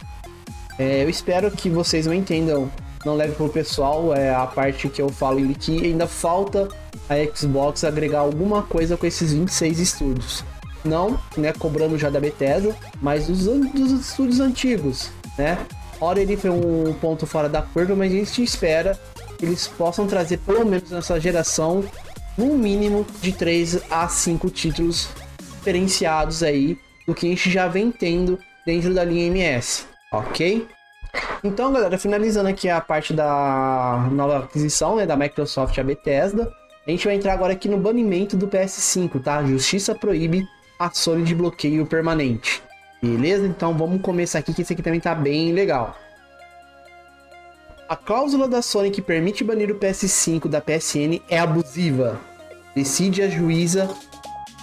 É, eu espero que vocês não entendam não leve pro pessoal, é a parte que eu falo que ainda falta a Xbox agregar alguma coisa com esses 26 estúdios. Não, né, cobrando já da Bethesda, mas dos, dos estúdios antigos, né? Ora ele foi um ponto fora da curva, mas a gente espera que eles possam trazer pelo menos nessa geração no mínimo de 3 a 5 títulos diferenciados aí do que a gente já vem tendo dentro da linha MS, ok? Então, galera, finalizando aqui a parte da nova aquisição, né, da Microsoft a Bethesda, a gente vai entrar agora aqui no banimento do PS5, tá? Justiça proíbe a Sony de bloqueio permanente. Beleza? Então vamos começar aqui, que esse aqui também tá bem legal. A cláusula da Sony que permite banir o PS5 da PSN é abusiva. Decide a juíza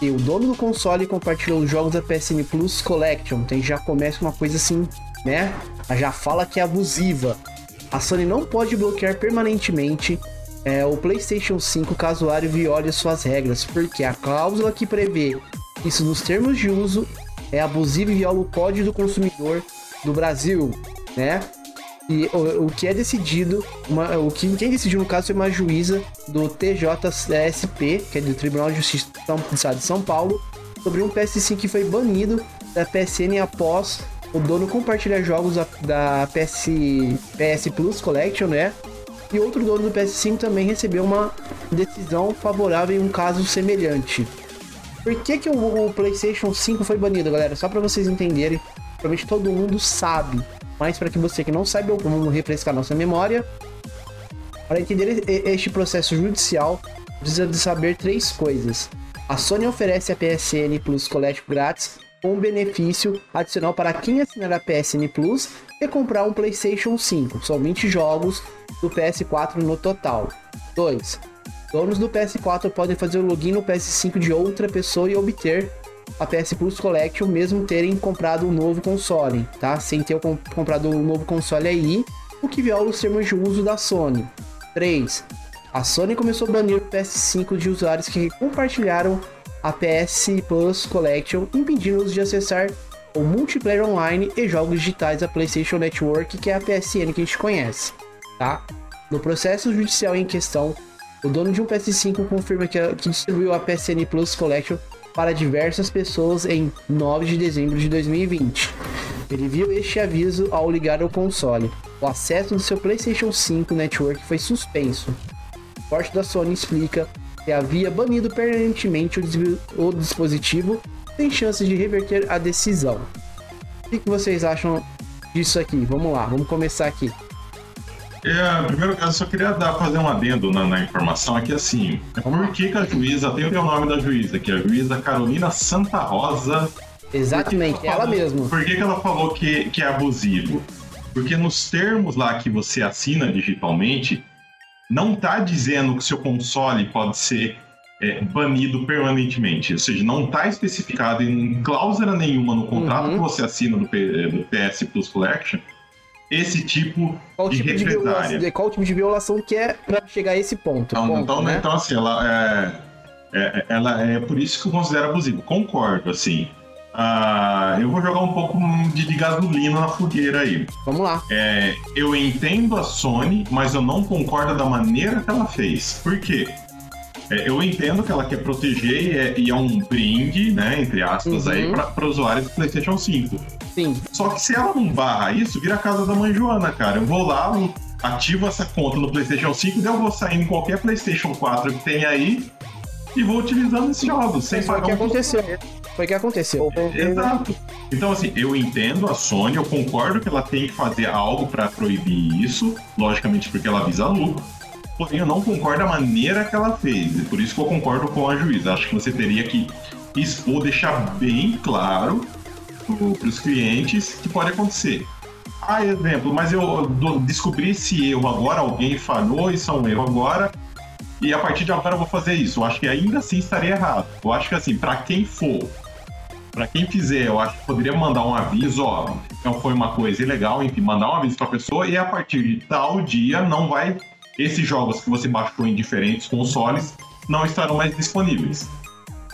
que o dono do console compartilhou os jogos da PSN Plus Collection. Então já começa uma coisa assim né? Já fala que é abusiva. A Sony não pode bloquear permanentemente é, o PlayStation 5 caso o usuário viole suas regras, porque a cláusula que prevê isso nos termos de uso é abusiva e viola o Código do Consumidor do Brasil, né? E o, o que é decidido, uma, o que quem decidiu no caso foi uma juíza do TJSP, que é do Tribunal de Justiça de São Paulo, sobre um PS5 que foi banido da PSN após o dono compartilha jogos da, da PS, PS Plus Collection, né? E outro dono do PS5 também recebeu uma decisão favorável em um caso semelhante. Por que, que o, o PlayStation 5 foi banido, galera? Só para vocês entenderem, provavelmente todo mundo sabe. Mas para que você que não sabe, vamos refrescar nossa memória. Para entender este processo judicial, precisa de saber três coisas. A Sony oferece a PSN Plus Collection grátis um benefício adicional para quem assinar a PSN Plus e comprar um PlayStation 5. São 20 jogos do PS4 no total. 2. Donos do PS4 podem fazer o login no PS5 de outra pessoa e obter a PS Plus Collection mesmo terem comprado um novo console, tá? Sem ter comprado um novo console aí, o que viola os termos de uso da Sony. 3. A Sony começou a banir o PS5 de usuários que compartilharam a PS Plus Collection, impedindo-os de acessar o multiplayer online e jogos digitais da PlayStation Network, que é a PSN que a gente conhece, tá? No processo judicial em questão, o dono de um PS5 confirma que, que distribuiu a PSN Plus Collection para diversas pessoas em 9 de dezembro de 2020. Ele viu este aviso ao ligar o console. O acesso do seu PlayStation 5 Network foi suspenso. O porte da Sony explica que havia banido permanentemente o, dispositivo sem chances de reverter a decisão. O que vocês acham disso aqui? Vamos lá, vamos começar aqui. É, primeiro, eu só queria dar, fazer um adendo na, na informação aqui, assim, por que, que a juíza, tem o nome da juíza, que é a juíza Carolina Santa Rosa. Exatamente, ela, falou, mesma. Por que, que ela falou que, que é abusivo? Porque nos termos lá que você assina digitalmente, não está dizendo que seu console pode ser é, banido permanentemente. Ou seja, não está especificado em cláusula nenhuma no contrato uhum. que você assina do, P, do PS Plus Collection esse tipo qual de tipo represária. De qual tipo de violação que é para chegar a esse ponto? Então, ponto, então, né? então assim, ela é, é, ela é por isso que eu considero abusivo. Concordo, assim. Uh, eu vou jogar um pouco de, de, gasolina na fogueira aí. Vamos lá. É, eu entendo a Sony, mas eu não concordo da maneira que ela fez. Por quê? É, eu entendo que ela quer proteger e é, e é um brinde, né, entre aspas, uhum. aí, para usuários do PlayStation 5. Sim. Só que se ela não barra isso, vira a casa da mãe Joana, cara. Eu vou lá, ativo essa conta no PlayStation 5, daí eu vou sair em qualquer PlayStation 4 que tem aí e vou utilizando esses jogos, sem pagar Foi o que aconteceu. Foi o que aconteceu. Exato. Então, assim, eu entendo a Sony, eu concordo que ela tem que fazer algo para proibir isso, logicamente porque ela visa lucro porém eu não concordo a maneira que ela fez. E por isso que eu concordo com a juíza. Acho que você teria que expor, deixar bem claro para os clientes que pode acontecer. Ah, exemplo, mas eu descobri esse erro agora, alguém falhou, isso é um erro agora, e a partir de agora eu vou fazer isso. Eu acho que ainda assim estaria errado. Eu acho que assim, para quem for, para quem fizer, eu acho que poderia mandar um aviso, ó, não foi uma coisa ilegal, enfim, mandar um aviso para a pessoa e a partir de tal dia não vai esses jogos que você baixou em diferentes consoles não estarão mais disponíveis.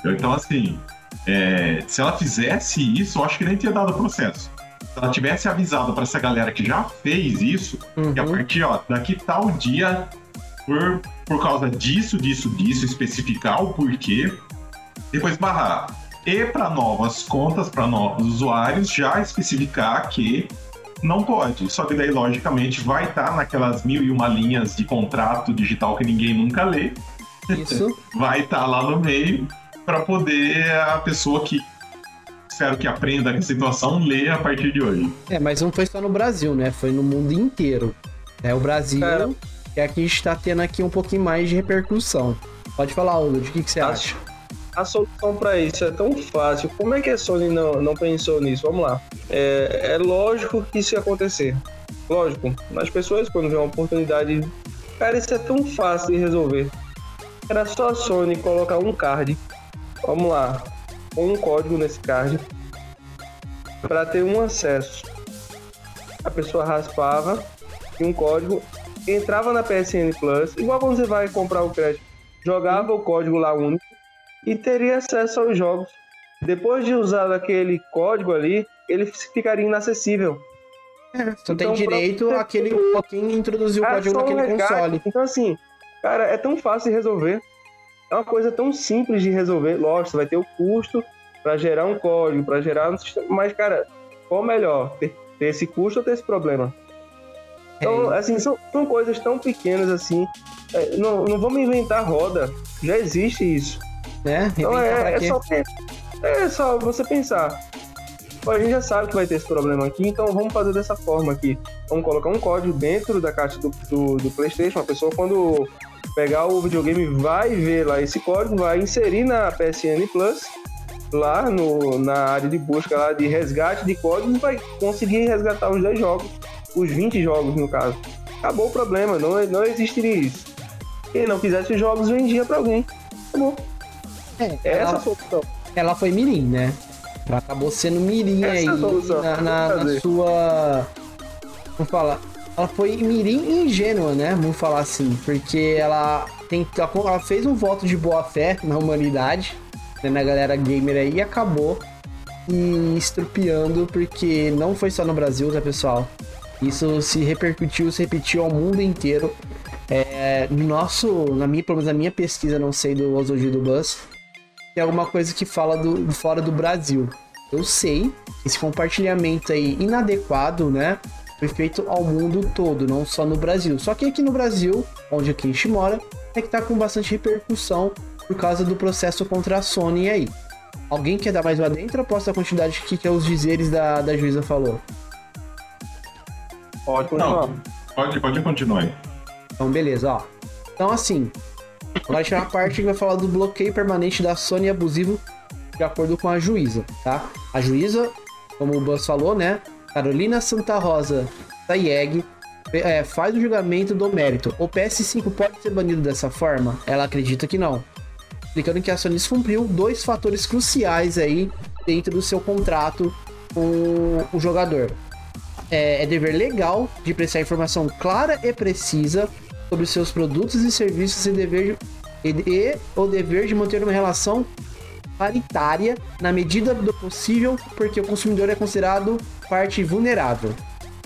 Então, assim, é, se ela fizesse isso, eu acho que nem tinha dado processo. Se ela tivesse avisado para essa galera que já fez isso, uhum. que a partir, ó, daqui tal dia, por, por causa disso, disso, disso, especificar o porquê, depois barrar. E para novas contas, para novos usuários, já especificar que não pode. Só que daí, logicamente, vai estar tá naquelas mil e uma linhas de contrato digital que ninguém nunca lê. Isso. vai estar tá lá no meio para poder a pessoa que espero que aprenda a situação ler a partir de hoje. É, mas não foi só no Brasil, né? Foi no mundo inteiro. É o Brasil é. que aqui está tendo aqui um pouquinho mais de repercussão. Pode falar, Hugo, o que, que você acha? A solução para isso é tão fácil. Como é que a Sony não, não pensou nisso? Vamos lá. É, é lógico que isso ia acontecer. Lógico. As pessoas, quando vê uma oportunidade. Cara, isso é tão fácil de resolver. Era só a Sony colocar um card. Vamos lá. Um código nesse card. Para ter um acesso. A pessoa raspava e um código. Entrava na PSN Plus. Igual quando você vai comprar o crédito. Jogava o código lá único e teria acesso aos jogos. Depois de usar aquele código ali, ele ficaria inacessível. É, só então, tem direito pra... àquele quem introduziu o é código naquele um console. Então, assim, cara, é tão fácil de resolver. É uma coisa tão simples de resolver. Lógico, você vai ter o custo para gerar um código, para gerar um sistema. Mas, cara, qual melhor? Ter, ter esse custo ou ter esse problema? Então, é. assim, são, são coisas tão pequenas assim. É, não, não vamos inventar roda. Já existe isso né? Então é, é, só, é só você pensar. A gente já sabe que vai ter esse problema aqui, então vamos fazer dessa forma aqui. Vamos colocar um código dentro da caixa do, do, do PlayStation. A pessoa, quando pegar o videogame, vai ver lá esse código, vai inserir na PSN Plus, lá no, na área de busca lá de resgate de códigos, vai conseguir resgatar os 10 jogos, os 20 jogos no caso. Acabou o problema, não, não existiria isso. Quem não quisesse os jogos vendia para alguém. Acabou. É, essa solução. Ela foi mirim, né? Ela acabou sendo mirim essa aí na, na, na sua. Vamos falar. Ela foi mirim ingênua, né? Vamos falar assim. Porque ela, tem, ela fez um voto de boa fé na humanidade, né, na galera gamer aí, e acabou e estrupiando, porque não foi só no Brasil, tá, pessoal? Isso se repercutiu, se repetiu ao mundo inteiro. É, no nosso, na minha, pelo menos na minha pesquisa, não sei do Ozoji do Buzz, tem alguma coisa que fala do, fora do Brasil. Eu sei que esse compartilhamento aí inadequado, né? Foi feito ao mundo todo, não só no Brasil. Só que aqui no Brasil, onde a gente mora, é que tá com bastante repercussão por causa do processo contra a Sony aí. Alguém quer dar mais uma dentro ou posso a quantidade que, que os dizeres da, da juíza falou? Pode continuar. Não, pode, pode continuar aí. Então, beleza, ó. Então, assim, agora a uma parte que vai falar do bloqueio permanente da Sony abusivo de acordo com a juíza, tá? A juíza, como o Buzz falou, né? Carolina Santa Rosa Sayeg é, faz o julgamento do mérito. O PS5 pode ser banido dessa forma? Ela acredita que não. Explicando que a Sony cumpriu dois fatores cruciais aí dentro do seu contrato com o jogador. É, é dever legal de prestar informação clara e precisa sobre seus produtos e serviços e, dever, e, e o dever de manter uma relação paritária na medida do possível, porque o consumidor é considerado parte vulnerável.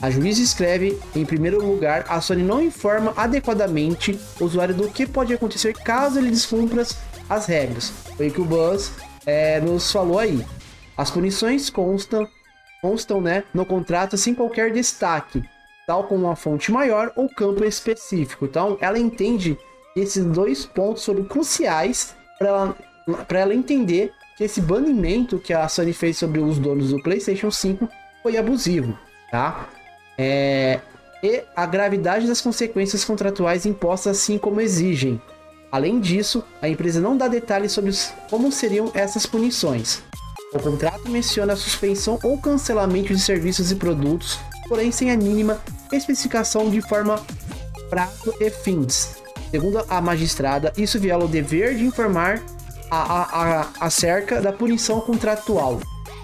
A juíza escreve, em primeiro lugar, a Sony não informa adequadamente o usuário do que pode acontecer caso ele descumpra as regras. Foi o que o Buzz é, nos falou aí. As punições constam, constam né, no contrato sem qualquer destaque, tal como uma fonte maior ou campo específico. Então, ela entende que esses dois pontos foram cruciais para ela, ela entender que esse banimento que a Sony fez sobre os donos do PlayStation 5 foi abusivo, tá? É, e a gravidade das consequências contratuais impostas assim como exigem. Além disso, a empresa não dá detalhes sobre como seriam essas punições. O contrato menciona a suspensão ou cancelamento de serviços e produtos, porém sem a mínima especificação de forma, prazo e fins. Segundo a magistrada, isso viola o dever de informar a, a, a, acerca da punição contratual.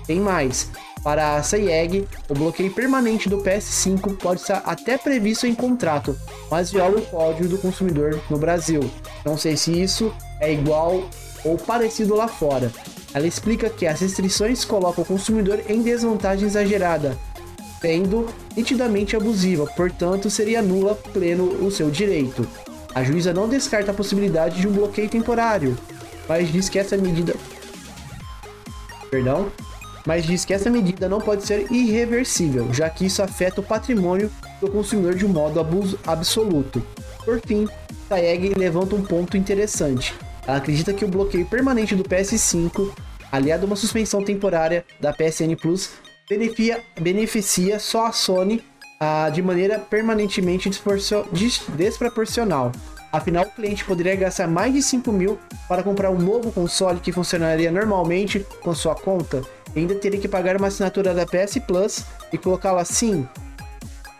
Tem mais, para a CIEG, o bloqueio permanente do PS5 pode estar até previsto em contrato, mas viola o Código do Consumidor no Brasil. Não sei se isso é igual ou parecido lá fora. Ela explica que as restrições colocam o consumidor em desvantagem exagerada, sendo nitidamente abusiva, portanto seria nula pleno o seu direito. A juíza não descarta a possibilidade de um bloqueio temporário, mas diz que essa medida. Perdão? mas diz que essa medida não pode ser irreversível, já que isso afeta o patrimônio do consumidor de um modo abuso absoluto. Por fim, Taeg levanta um ponto interessante. Ela acredita que o bloqueio permanente do PS5, aliado a uma suspensão temporária da PSN Plus, beneficia, beneficia só a Sony ah, de maneira permanentemente desproporcional. Afinal, o cliente poderia gastar mais de 5 mil para comprar um novo console que funcionaria normalmente com sua conta e ainda teria que pagar uma assinatura da PS Plus e colocá-la assim.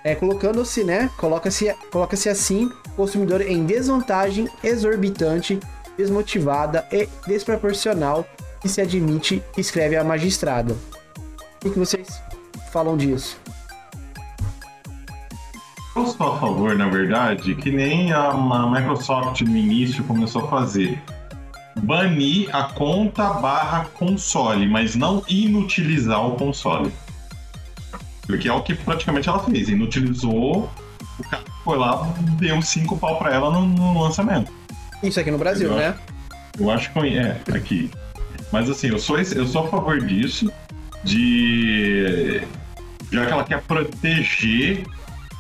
É, colocando-se, né? Coloca-se coloca assim, consumidor em desvantagem exorbitante, desmotivada e desproporcional que se admite, escreve a magistrada. O que vocês falam disso? Eu sou a favor, na verdade, que nem a, Microsoft no início começou a fazer. Banir a conta barra console, mas não inutilizar o console. Porque é o que praticamente ela fez. Inutilizou, o cara foi lá, deu cinco pau pra ela no, no lançamento. Isso aqui no Brasil, eu né? eu acho que é, aqui. Mas assim, eu sou, eu sou a favor disso, de. Já que ela quer proteger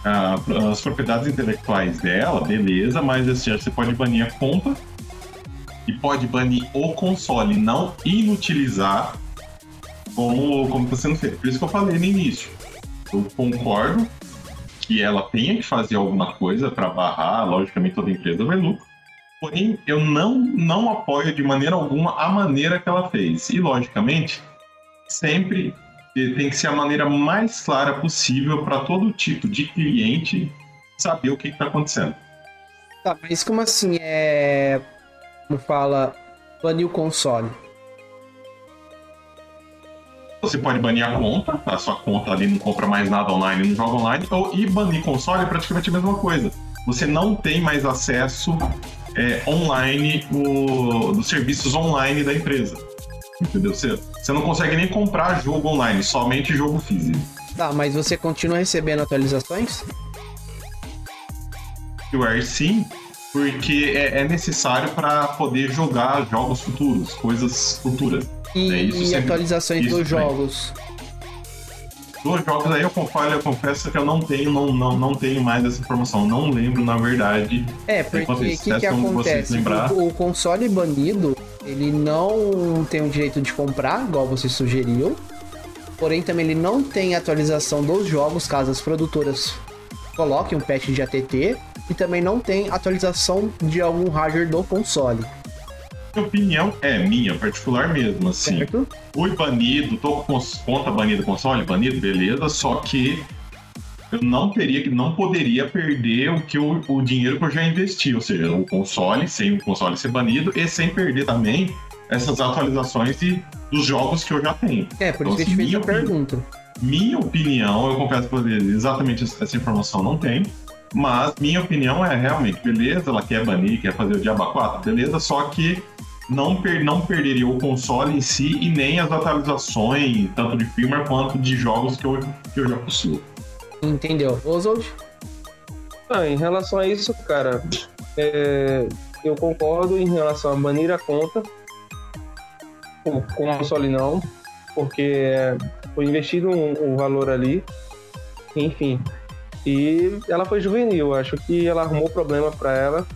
as propriedades intelectuais dela, beleza, mas assim, você pode banir a conta e pode banir o console, não inutilizar como, como está sendo feito. Por isso que eu falei no início. Eu concordo que ela tenha que fazer alguma coisa para barrar, logicamente toda empresa vai lucro. Porém, eu não, não apoio de maneira alguma a maneira que ela fez. E, logicamente, sempre tem que ser a maneira mais clara possível para todo tipo de cliente saber o que está acontecendo. Tá, mas como assim é. Como fala, banir o console? Você pode banir a conta, a sua conta ali não compra mais nada online, não joga online, ou e banir console é praticamente a mesma coisa. Você não tem mais acesso é, online o, dos serviços online da empresa. Entendeu? Você, você não consegue nem comprar jogo online, somente jogo físico. Tá, mas você continua recebendo atualizações? Hardware sim, porque é, é necessário para poder jogar jogos futuros, coisas futuras. E, é e sempre, atualizações dos jogos. Dos jogos aí eu confesso, eu confesso que eu não tenho, não, não, não tenho mais essa informação. Não lembro, na verdade. É, porque o que, que acontece? O, o console banido, ele não tem o direito de comprar, igual você sugeriu. Porém, também ele não tem atualização dos jogos, caso as produtoras coloquem um patch de ATT e também não tem atualização de algum hardware do console. Minha opinião é minha, particular mesmo, assim. Certo. Fui banido, tô com conta banida console, banido, beleza, só que eu não teria, não poderia perder o que o, o dinheiro que eu já investi, ou seja, o console, sem o console ser banido e sem perder também essas atualizações e dos jogos que eu já tenho. É, por isso então, que eu te fiz a pergunta. Minha opinião, eu confesso para vocês, exatamente essa informação não tem. Mas minha opinião é realmente, beleza, ela quer banir, quer fazer o Diaba 4, beleza, só que não, per não perderia o console em si e nem as atualizações, tanto de firmware quanto de jogos que eu, que eu já possuo. Entendeu. Oswald? Ah, em relação a isso, cara, é, eu concordo em relação a banir a conta. O console não, porque foi investido um, um valor ali. Enfim, e ela foi juvenil, acho que ela arrumou problema para ela,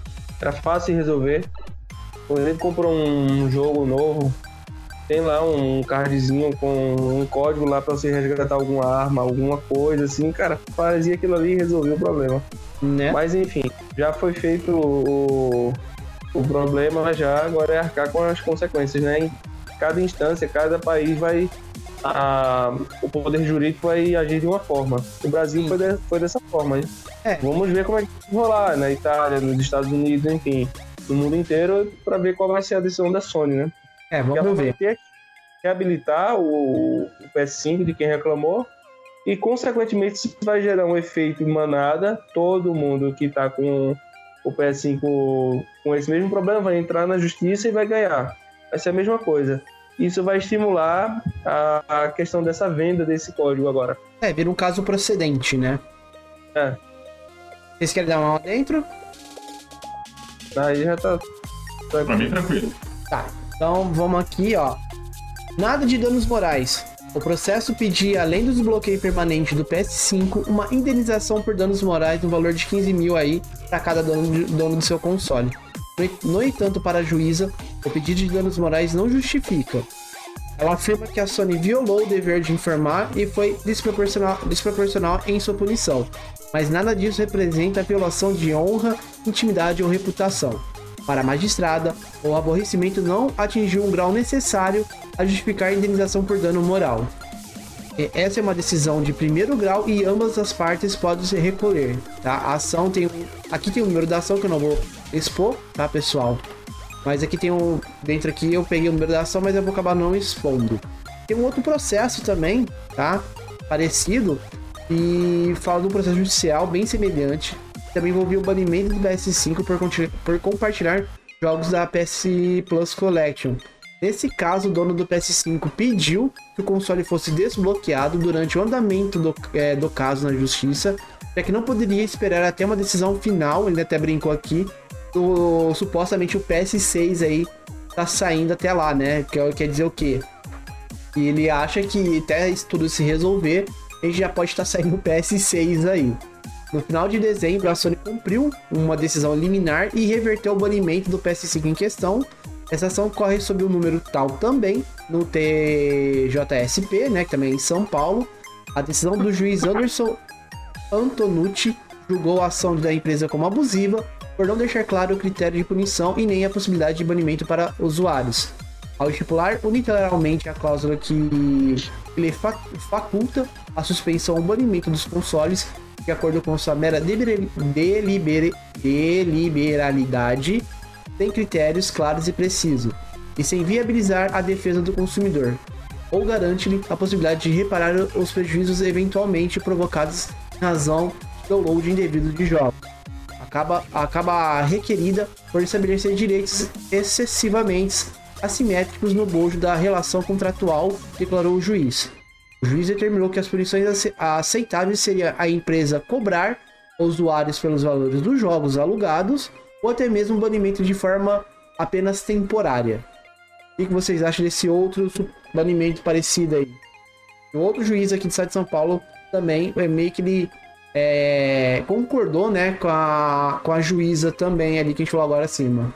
era fácil resolver. Quando ele comprou um jogo novo, tem lá um cardzinho com um código lá para você resgatar alguma arma, alguma coisa assim, cara, fazia aquilo ali e resolvia o problema. Né? Mas enfim, já foi feito o, o problema, já agora é arcar com as consequências, né? Em cada instância, cada país vai a, o poder jurídico vai agir de uma forma. O Brasil foi, de, foi, dessa forma. Né? É. Vamos ver como é que vai rolar na Itália, nos Estados Unidos, enfim, no mundo inteiro, para ver qual vai ser a decisão da Sony, né? É, vamos ver. Vai que reabilitar o, o PS5 de quem reclamou e, consequentemente, isso vai gerar um efeito manada. Todo mundo que está com o PS5 com esse mesmo problema vai entrar na justiça e vai ganhar. Vai ser a mesma coisa isso vai estimular a, a questão dessa venda desse código agora. É, vira um caso procedente, né? É. Vocês querem dar uma lá dentro? Aí já tá. tá pra mim, tranquilo. Tá, então vamos aqui, ó. Nada de danos morais. O processo pedia, além do desbloqueio permanente do PS5, uma indenização por danos morais no valor de 15 mil aí para cada dono, dono do seu console. No entanto, para a juíza, o pedido de danos morais não justifica. Ela afirma que a Sony violou o dever de informar e foi desproporcional, desproporcional em sua punição, mas nada disso representa a violação de honra, intimidade ou reputação. Para a magistrada, o aborrecimento não atingiu um grau necessário a justificar a indenização por dano moral. Essa é uma decisão de primeiro grau e ambas as partes podem se recolher. Tá? A ação tem aqui tem o número da ação que eu não vou expor, tá, pessoal? Mas aqui tem um. Dentro aqui eu peguei o número da ação, mas eu vou acabar não expondo. Tem um outro processo também, tá? Parecido. E fala de um processo judicial bem semelhante. Também envolvia o banimento do PS5 por, por compartilhar jogos da PS Plus Collection. Nesse caso, o dono do PS5 pediu que o console fosse desbloqueado durante o andamento do, é, do caso na justiça, já que não poderia esperar até uma decisão final, ele até brincou aqui, o, supostamente o PS6 aí tá saindo até lá, né? Que é quer dizer o quê? E ele acha que até isso tudo se resolver, a gente já pode estar tá saindo o PS6 aí. No final de dezembro, a Sony cumpriu uma decisão liminar e reverteu o banimento do PS5 em questão. Essa ação corre sob o número tal também no TJSP, né, que também é em São Paulo. A decisão do juiz Anderson Antonucci julgou a ação da empresa como abusiva por não deixar claro o critério de punição e nem a possibilidade de banimento para usuários. Ao estipular unilateralmente a cláusula que lhe faculta a suspensão ou banimento dos consoles, de acordo com sua mera deliber deliberalidade, sem critérios claros e precisos, e sem viabilizar a defesa do consumidor, ou garante-lhe a possibilidade de reparar os prejuízos eventualmente provocados em razão do download indevido de jogos acaba, acaba requerida por estabelecer direitos excessivamente assimétricos no bojo da relação contratual, declarou o juiz. O juiz determinou que as punições aceitáveis seria a empresa cobrar usuários pelos valores dos jogos alugados ou até mesmo um banimento de forma apenas temporária. O que vocês acham desse outro banimento parecido aí? O outro juiz aqui do estado de São Paulo também, é meio que ele é, concordou né, com, a, com a juíza também ali que a gente falou agora acima.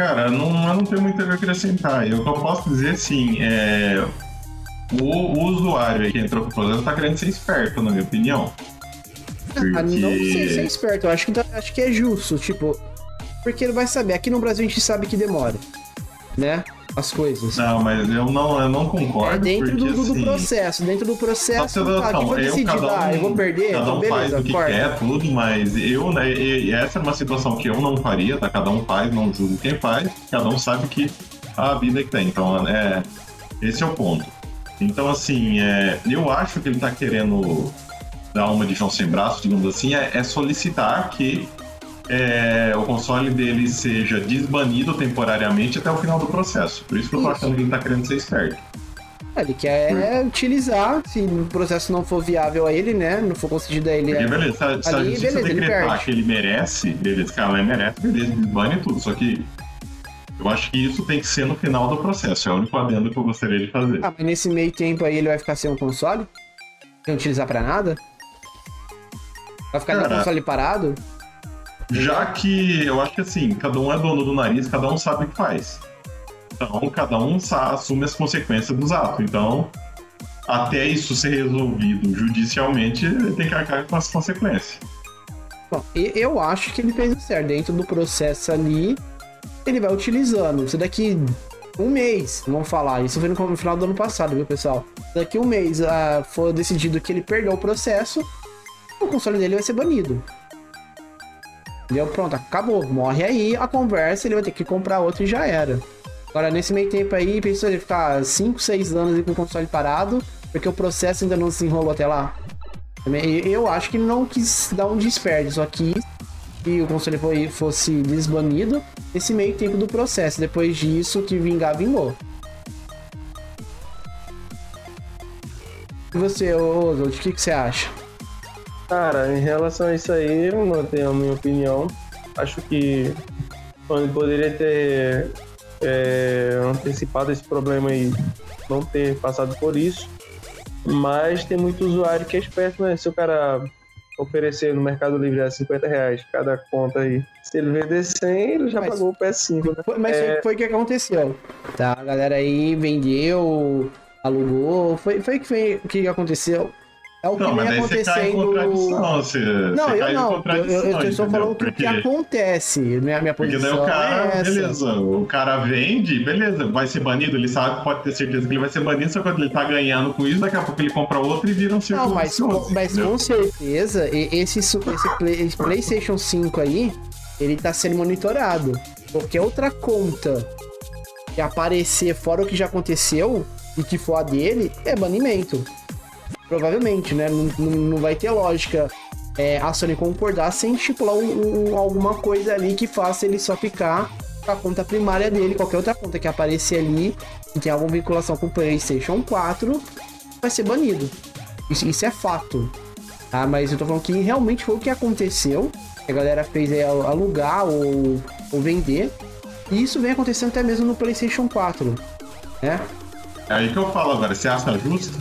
Cara, não, eu não tenho muito a acrescentar. Eu, eu posso dizer, sim, é. O, o usuário que entrou com o processo tá querendo ser esperto, na minha opinião. Porque... Ah, não sei ser esperto, eu acho que, tá, acho que é justo, tipo. Porque ele vai saber, aqui no Brasil a gente sabe que demora, né? As coisas. Não, mas eu não, eu não concordo. É dentro porque, do, do assim, processo, dentro do processo. Tá, eu vou decidir, um, ah, eu vou perder, cada então um beleza, faz o que corta. quer, tudo, mas eu, né, e essa é uma situação que eu não faria, tá? Cada um faz, não julgo quem faz, cada um sabe que a vida que tem. Então, é, esse é o ponto. Então, assim, é, eu acho que ele tá querendo dar uma de João sem braço, digamos assim, é, é solicitar que é, o console dele seja desbanido temporariamente até o final do processo. Por isso que eu tô achando que ele tá querendo ser esperto. É, Ele quer utilizar, se o processo não for viável a ele, né? Não for concedido a ele. Porque, beleza, se a, se a ali, justiça beleza, ele decretar perde. que ele merece, beleza, cara, ele merece, beleza, desbane tudo. Só que eu acho que isso tem que ser no final do processo. É o único adendo que eu gostaria de fazer. Ah, mas nesse meio tempo aí ele vai ficar sem um console? Sem utilizar pra nada? Vai ficar com o console parado? Já que eu acho que assim, cada um é dono do nariz, cada um sabe o que faz. Então, cada um assume as consequências dos atos. Então, até isso ser resolvido judicialmente, ele tem que arcar com as consequências. Bom, eu acho que ele fez o certo. Dentro do processo ali, ele vai utilizando. Se daqui um mês, vamos falar, isso foi no final do ano passado, viu, pessoal? Daqui um mês ah, for decidido que ele perdeu o processo, o console dele vai ser banido. Entendeu? Pronto, acabou. Morre aí a conversa, ele vai ter que comprar outro e já era. Agora, nesse meio tempo aí, pensou ele ficar 5, 6 anos aí com o console parado, porque o processo ainda não se enrolou até lá. Eu acho que ele não quis dar um desperdício, quis que o console foi- fosse desbanido nesse meio tempo do processo. Depois disso, que vingar, vingou. E você, Oswald, o que, que você acha? Cara, em relação a isso aí, eu mantenho a minha opinião. Acho que poderia ter é, antecipado esse problema aí, não ter passado por isso. Mas tem muito usuário que é esperto, né? Se o cara oferecer no Mercado Livre a 50 reais cada conta aí, se ele vender 100, ele já Mas- pagou o PS5, né? Mas É. foi, o que aconteceu. Tá, a galera aí vendeu, alugou. Foi, foi que, foi, o que aconteceu. É o que Não, vem mas aí você cai em acontecendo. Você, Não, você eu não. Eu, eu, só falando o que Porque- acontece. Minha, minha Porque posição daí o cara, é beleza, o cara vende, beleza, vai ser banido, ele sabe, pode ter certeza que ele vai ser banido, só que quando ele tá ganhando com isso, daqui a pouco ele compra outro e vira um círculo Não, mas, com, mas com certeza, esse, esse, Play- esse PlayStation 5 aí, ele tá sendo monitorado. Porque outra conta que aparecer fora o que já aconteceu e que for a dele, é banimento. Provavelmente, né? Não, não, vai ter lógica é, a Sony concordar sem estipular um- um- alguma coisa ali que faça ele só ficar com a conta primária dele, qualquer outra conta que aparecer ali que tem alguma vinculação com o PlayStation 4, vai ser banido. Isso, isso é fato. Tá? Mas eu tô falando que realmente foi o que aconteceu. A galera fez é, alugar ou, ou vender. E isso vem acontecendo até mesmo no PlayStation 4. Né? É aí que eu falo agora, você acha justo?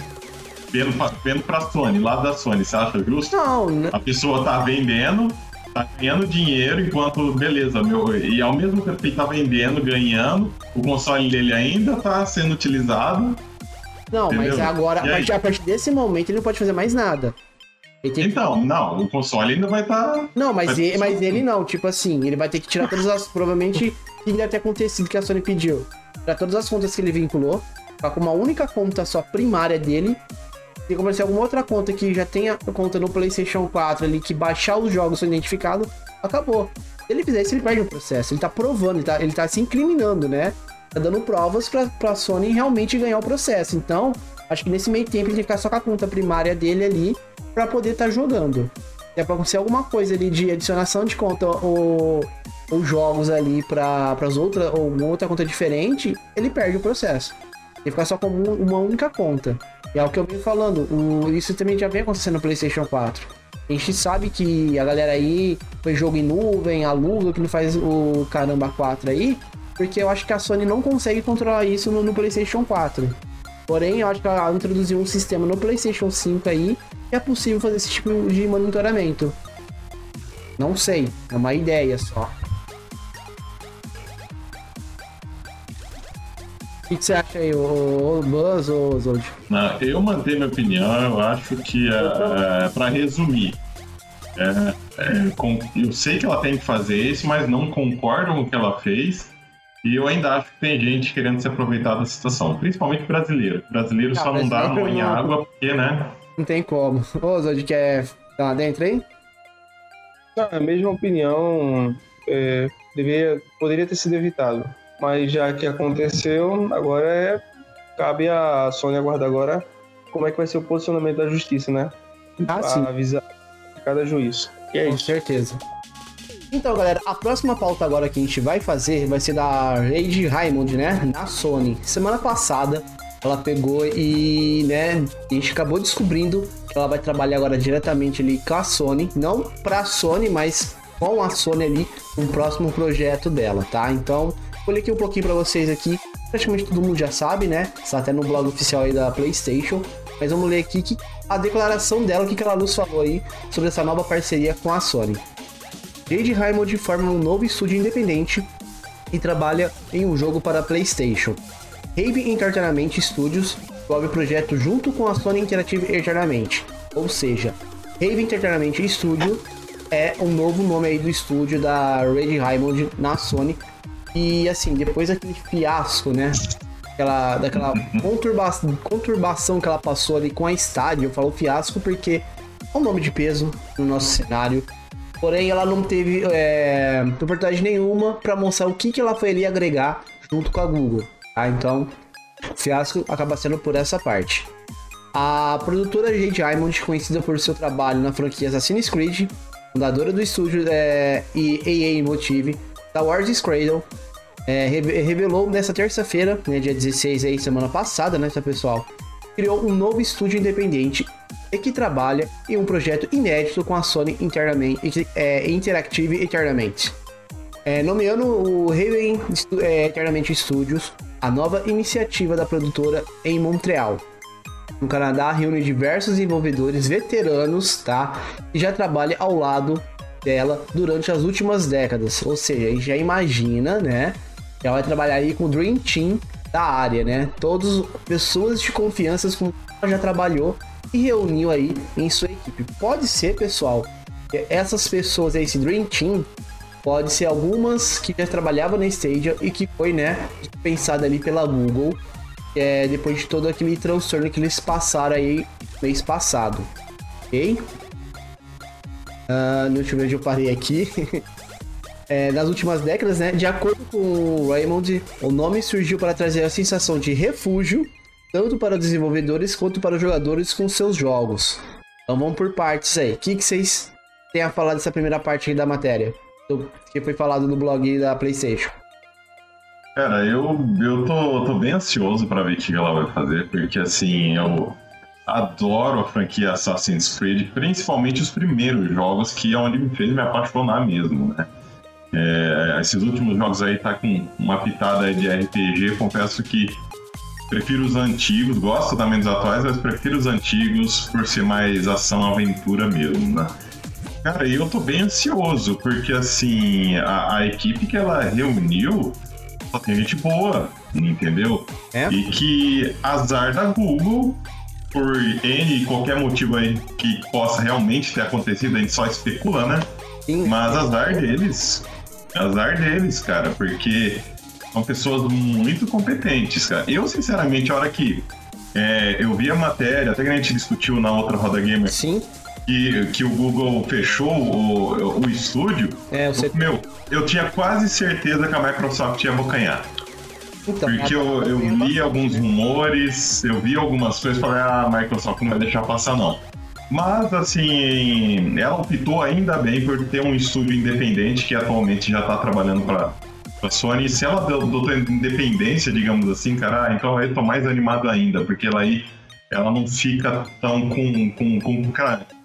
Vendo vendo pra Sony, lado da Sony, você acha justo? Não, n- A pessoa tá vendendo, tá ganhando dinheiro, enquanto, beleza, meu, e ao mesmo tempo que ele tá vendendo, ganhando, o console dele ainda tá sendo utilizado. não mas Entendeu? agora, a partir, a partir desse momento, ele não pode fazer mais nada. Que- Então, não, o console ainda vai estar. Tá... Não, mas, Mas- ele, mas ele não, tipo assim, ele vai ter que tirar todas as. provavelmente, o que deve ter acontecido que a Sony pediu. Tirar todas as contas que ele vinculou, com uma única conta só primária dele. Se começar alguma outra conta que já tenha conta no PlayStation 4 ali, que baixar os jogos são identificados, acabou. Se ele fizer isso, ele perde o processo. Ele tá provando, ele tá, ele tá se incriminando, né? Tá dando provas pra, pra Sony realmente ganhar o processo. Então, acho que nesse meio tempo ele tem que ficar só com a conta primária dele ali pra poder estar jogando. Se é pra acontecer alguma coisa ali de adicionação de conta ou, ou jogos ali para as outras ou uma outra conta diferente, ele perde o processo. Ele fica só com um- uma única conta. E é o que eu venho falando, o- isso também já vem acontecendo no PlayStation 4. A gente sabe que a galera aí foi jogo em nuvem, aluga, que não faz o caramba 4 aí, porque eu acho que a Sony não consegue controlar isso no, no PlayStation 4. Porém, eu acho que ela introduziu um sistema no PlayStation 5 aí que é possível fazer esse tipo de monitoramento. Não sei, é uma ideia só. O que você acha aí, o Buzz ou Zold? Eu mantenho minha opinião, eu acho que, é, é para resumir, é, é, com, eu sei que ela tem que fazer isso, mas não concordo com o que ela fez. E eu ainda acho que tem gente querendo se aproveitar da situação, principalmente brasileiro. Brasileiro ah, só não dá mão em água, porque, né? Não tem como. Ô, Zold, quer dar lá dentro aí? a mesma opinião, é, deveria, poderia ter sido evitado. Mas já que aconteceu, agora é, cabe a Sony aguardar agora como é que vai ser o posicionamento da justiça, né? Ah, sim. Avisar cada juiz. E é Com isso. certeza. Então, galera, a próxima pauta agora que a gente vai fazer vai ser da Lady Raymond, né? Na Sony. Semana passada, ela pegou e, né, a gente acabou descobrindo que ela vai trabalhar agora diretamente ali com a Sony. Não pra Sony, mas com a Sony ali, no próximo projeto dela, tá? Então, Ler aqui um pouquinho para vocês aqui. Praticamente todo mundo já sabe, né? Está até no blog oficial aí da PlayStation. Mas vamos ler aqui que a declaração dela, o que, ela nos falou aí sobre essa nova parceria com a Sony. Jade Raymond forma um novo estúdio independente e trabalha em um jogo para PlayStation. Rave Entertainment Studios desenvolve o projeto junto com a Sony Interactive Entertainment, ou seja, Rave Entertainment Studio é um novo nome aí do estúdio da Red Raymond na Sony e assim, depois daquele fiasco, né? Aquela, daquela conturbação, conturbação que ela passou ali com a estádio, eu falo fiasco porque é um nome de peso no nosso cenário. Porém, ela não teve é, oportunidade nenhuma para mostrar o que, que ela foi ali agregar junto com a Google. Tá? Então, fiasco acaba sendo por essa parte. A produtora Jade Diamond, conhecida por seu trabalho na franquia Assassin's Creed, fundadora do estúdio é, e EA Motive, da Wars Cradle é, revelou nessa terça-feira, né, dia 16 aí, semana passada, né, tá, pessoal? Criou um novo estúdio independente e que trabalha em um projeto inédito com a Sony internamente, é, Interactive Eternamente. É, nomeando o Raven é, Eternamente Studios, a nova iniciativa da produtora em Montreal. No Canadá, reúne diversos desenvolvedores veteranos, tá? E já trabalha ao lado dela durante as últimas décadas. Ou seja, a gente já imagina, né? Ela vai trabalhar aí com o Dream Team da área, né? Todas pessoas de confiança com ela já trabalhou e reuniu aí em sua equipe. Pode ser, pessoal, essas pessoas, esse Dream Team, pode ser algumas que já trabalhavam na Stadia e que foi, né, pensada ali pela Google, é, depois de todo aquele transtorno que eles passaram aí mês passado, ok? Uh, deixa eu eu parei aqui. é, nas últimas décadas, né? De acordo com Raymond, o nome surgiu para trazer a sensação de refúgio, tanto para os desenvolvedores quanto para os jogadores com seus jogos. Então vamos por partes aí. O que, vocês têm a falar dessa primeira parte da matéria? Que foi falado no blog da PlayStation. Cara, eu, eu tô, tô bem ansioso para ver o que ela vai fazer, porque assim, eu adoro a franquia Assassin's Creed, principalmente os primeiros jogos, que é onde me fez me apaixonar mesmo, né? É, esses últimos jogos aí tá com uma pitada de RPG, confesso que prefiro os antigos, gosto também dos atuais, mas prefiro os antigos por ser mais ação-aventura mesmo, né? Cara, eu tô bem ansioso, porque assim, a, a equipe que ela reuniu só tem gente boa, entendeu? É? E que azar da Google por N qualquer motivo aí que possa realmente ter acontecido, a gente só especula, né? Sim. Mas azar deles. Azar deles, cara, porque são pessoas muito competentes, cara. Eu, sinceramente, a hora que é, eu vi a matéria, até que a gente discutiu na outra Roda Gamer. Sim. Que, que o Google fechou o, o estúdio. É, você... Meu, eu tinha quase certeza que a Microsoft ia abocanhar. Então, Porque eu, eu li alguns rumores, eu vi algumas coisas e falei, ah, a Microsoft não vai deixar passar não. Mas, assim, ela optou ainda bem por ter um estúdio independente que atualmente já está trabalhando para a Sony. Se ela adotou independência, digamos assim, cara, ah, então eu tô mais animado ainda, porque ela aí ela não fica tão com, com, com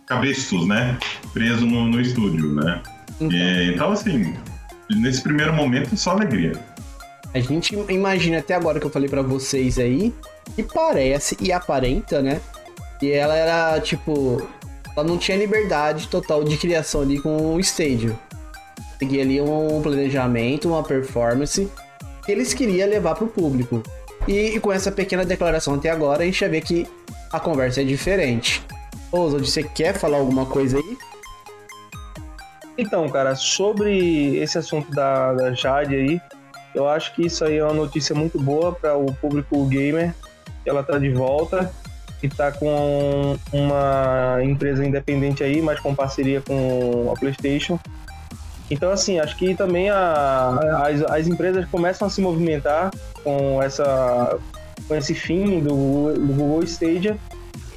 cabestos, né? Preso no, no estúdio, né? Então. E, então, assim, nesse primeiro momento, só alegria. A gente imagina até agora que eu falei para vocês aí, que parece e aparenta, né? Que ela era, tipo, ela não tinha liberdade total de criação ali com o Stadio. Seguia ali um planejamento, uma performance que eles queriam levar para o público. E, e, com essa pequena declaração até agora, a gente já vê que a conversa é diferente. Oswald, você quer falar alguma coisa aí? Então, cara, sobre esse assunto da, da Jade aí, eu acho que isso aí é uma notícia muito boa para o público gamer. Ela tá de volta e tá com uma empresa independente aí, mas com parceria com a PlayStation. Então, assim, acho que também a, as, as empresas começam a se movimentar com, essa, com esse fim do, do Google Stadia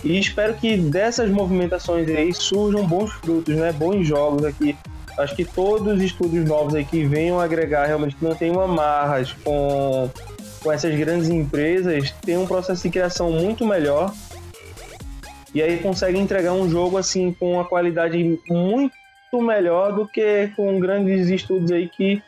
e espero que dessas movimentações aí surjam bons frutos, né? Bons jogos aqui. Acho que todos os estúdios novos aí que venham agregar realmente que não tenham amarras com, com essas grandes empresas, tem um processo de criação muito melhor. E aí consegue entregar um jogo assim com uma qualidade muito melhor do que com grandes estúdios aí que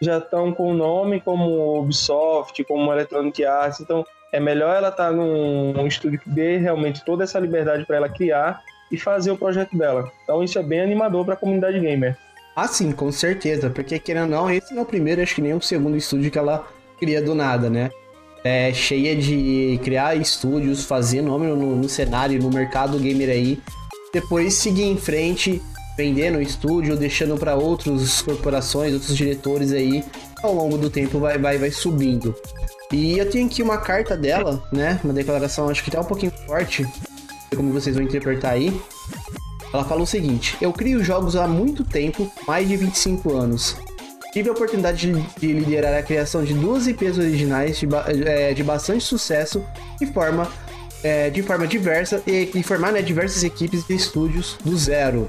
já estão com nome como Ubisoft, como Electronic Arts. Então, é melhor ela estar tá num estúdio que dê realmente toda essa liberdade para ela criar e fazer o projeto dela. Então isso é bem animador para a comunidade gamer. Ah, sim, com certeza, porque querendo ou não, esse não é o primeiro, acho que nem o segundo estúdio que ela cria do nada, né? É cheia de criar estúdios, fazer nome no, no cenário, no mercado gamer aí, depois seguir em frente, vendendo o estúdio, deixando para outras corporações, outros diretores aí, ao longo do tempo vai, vai, vai subindo. E eu tenho aqui uma carta dela, né? Uma declaração, acho que tá um pouquinho forte. Como vocês vão interpretar aí. Ela fala o seguinte: Eu crio jogos há muito tempo, mais de 25 anos. Tive a oportunidade de, liderar a criação de duas IPs originais de, é, de bastante sucesso de forma, é, de forma diversa e, e formar né, diversas equipes e estúdios do zero.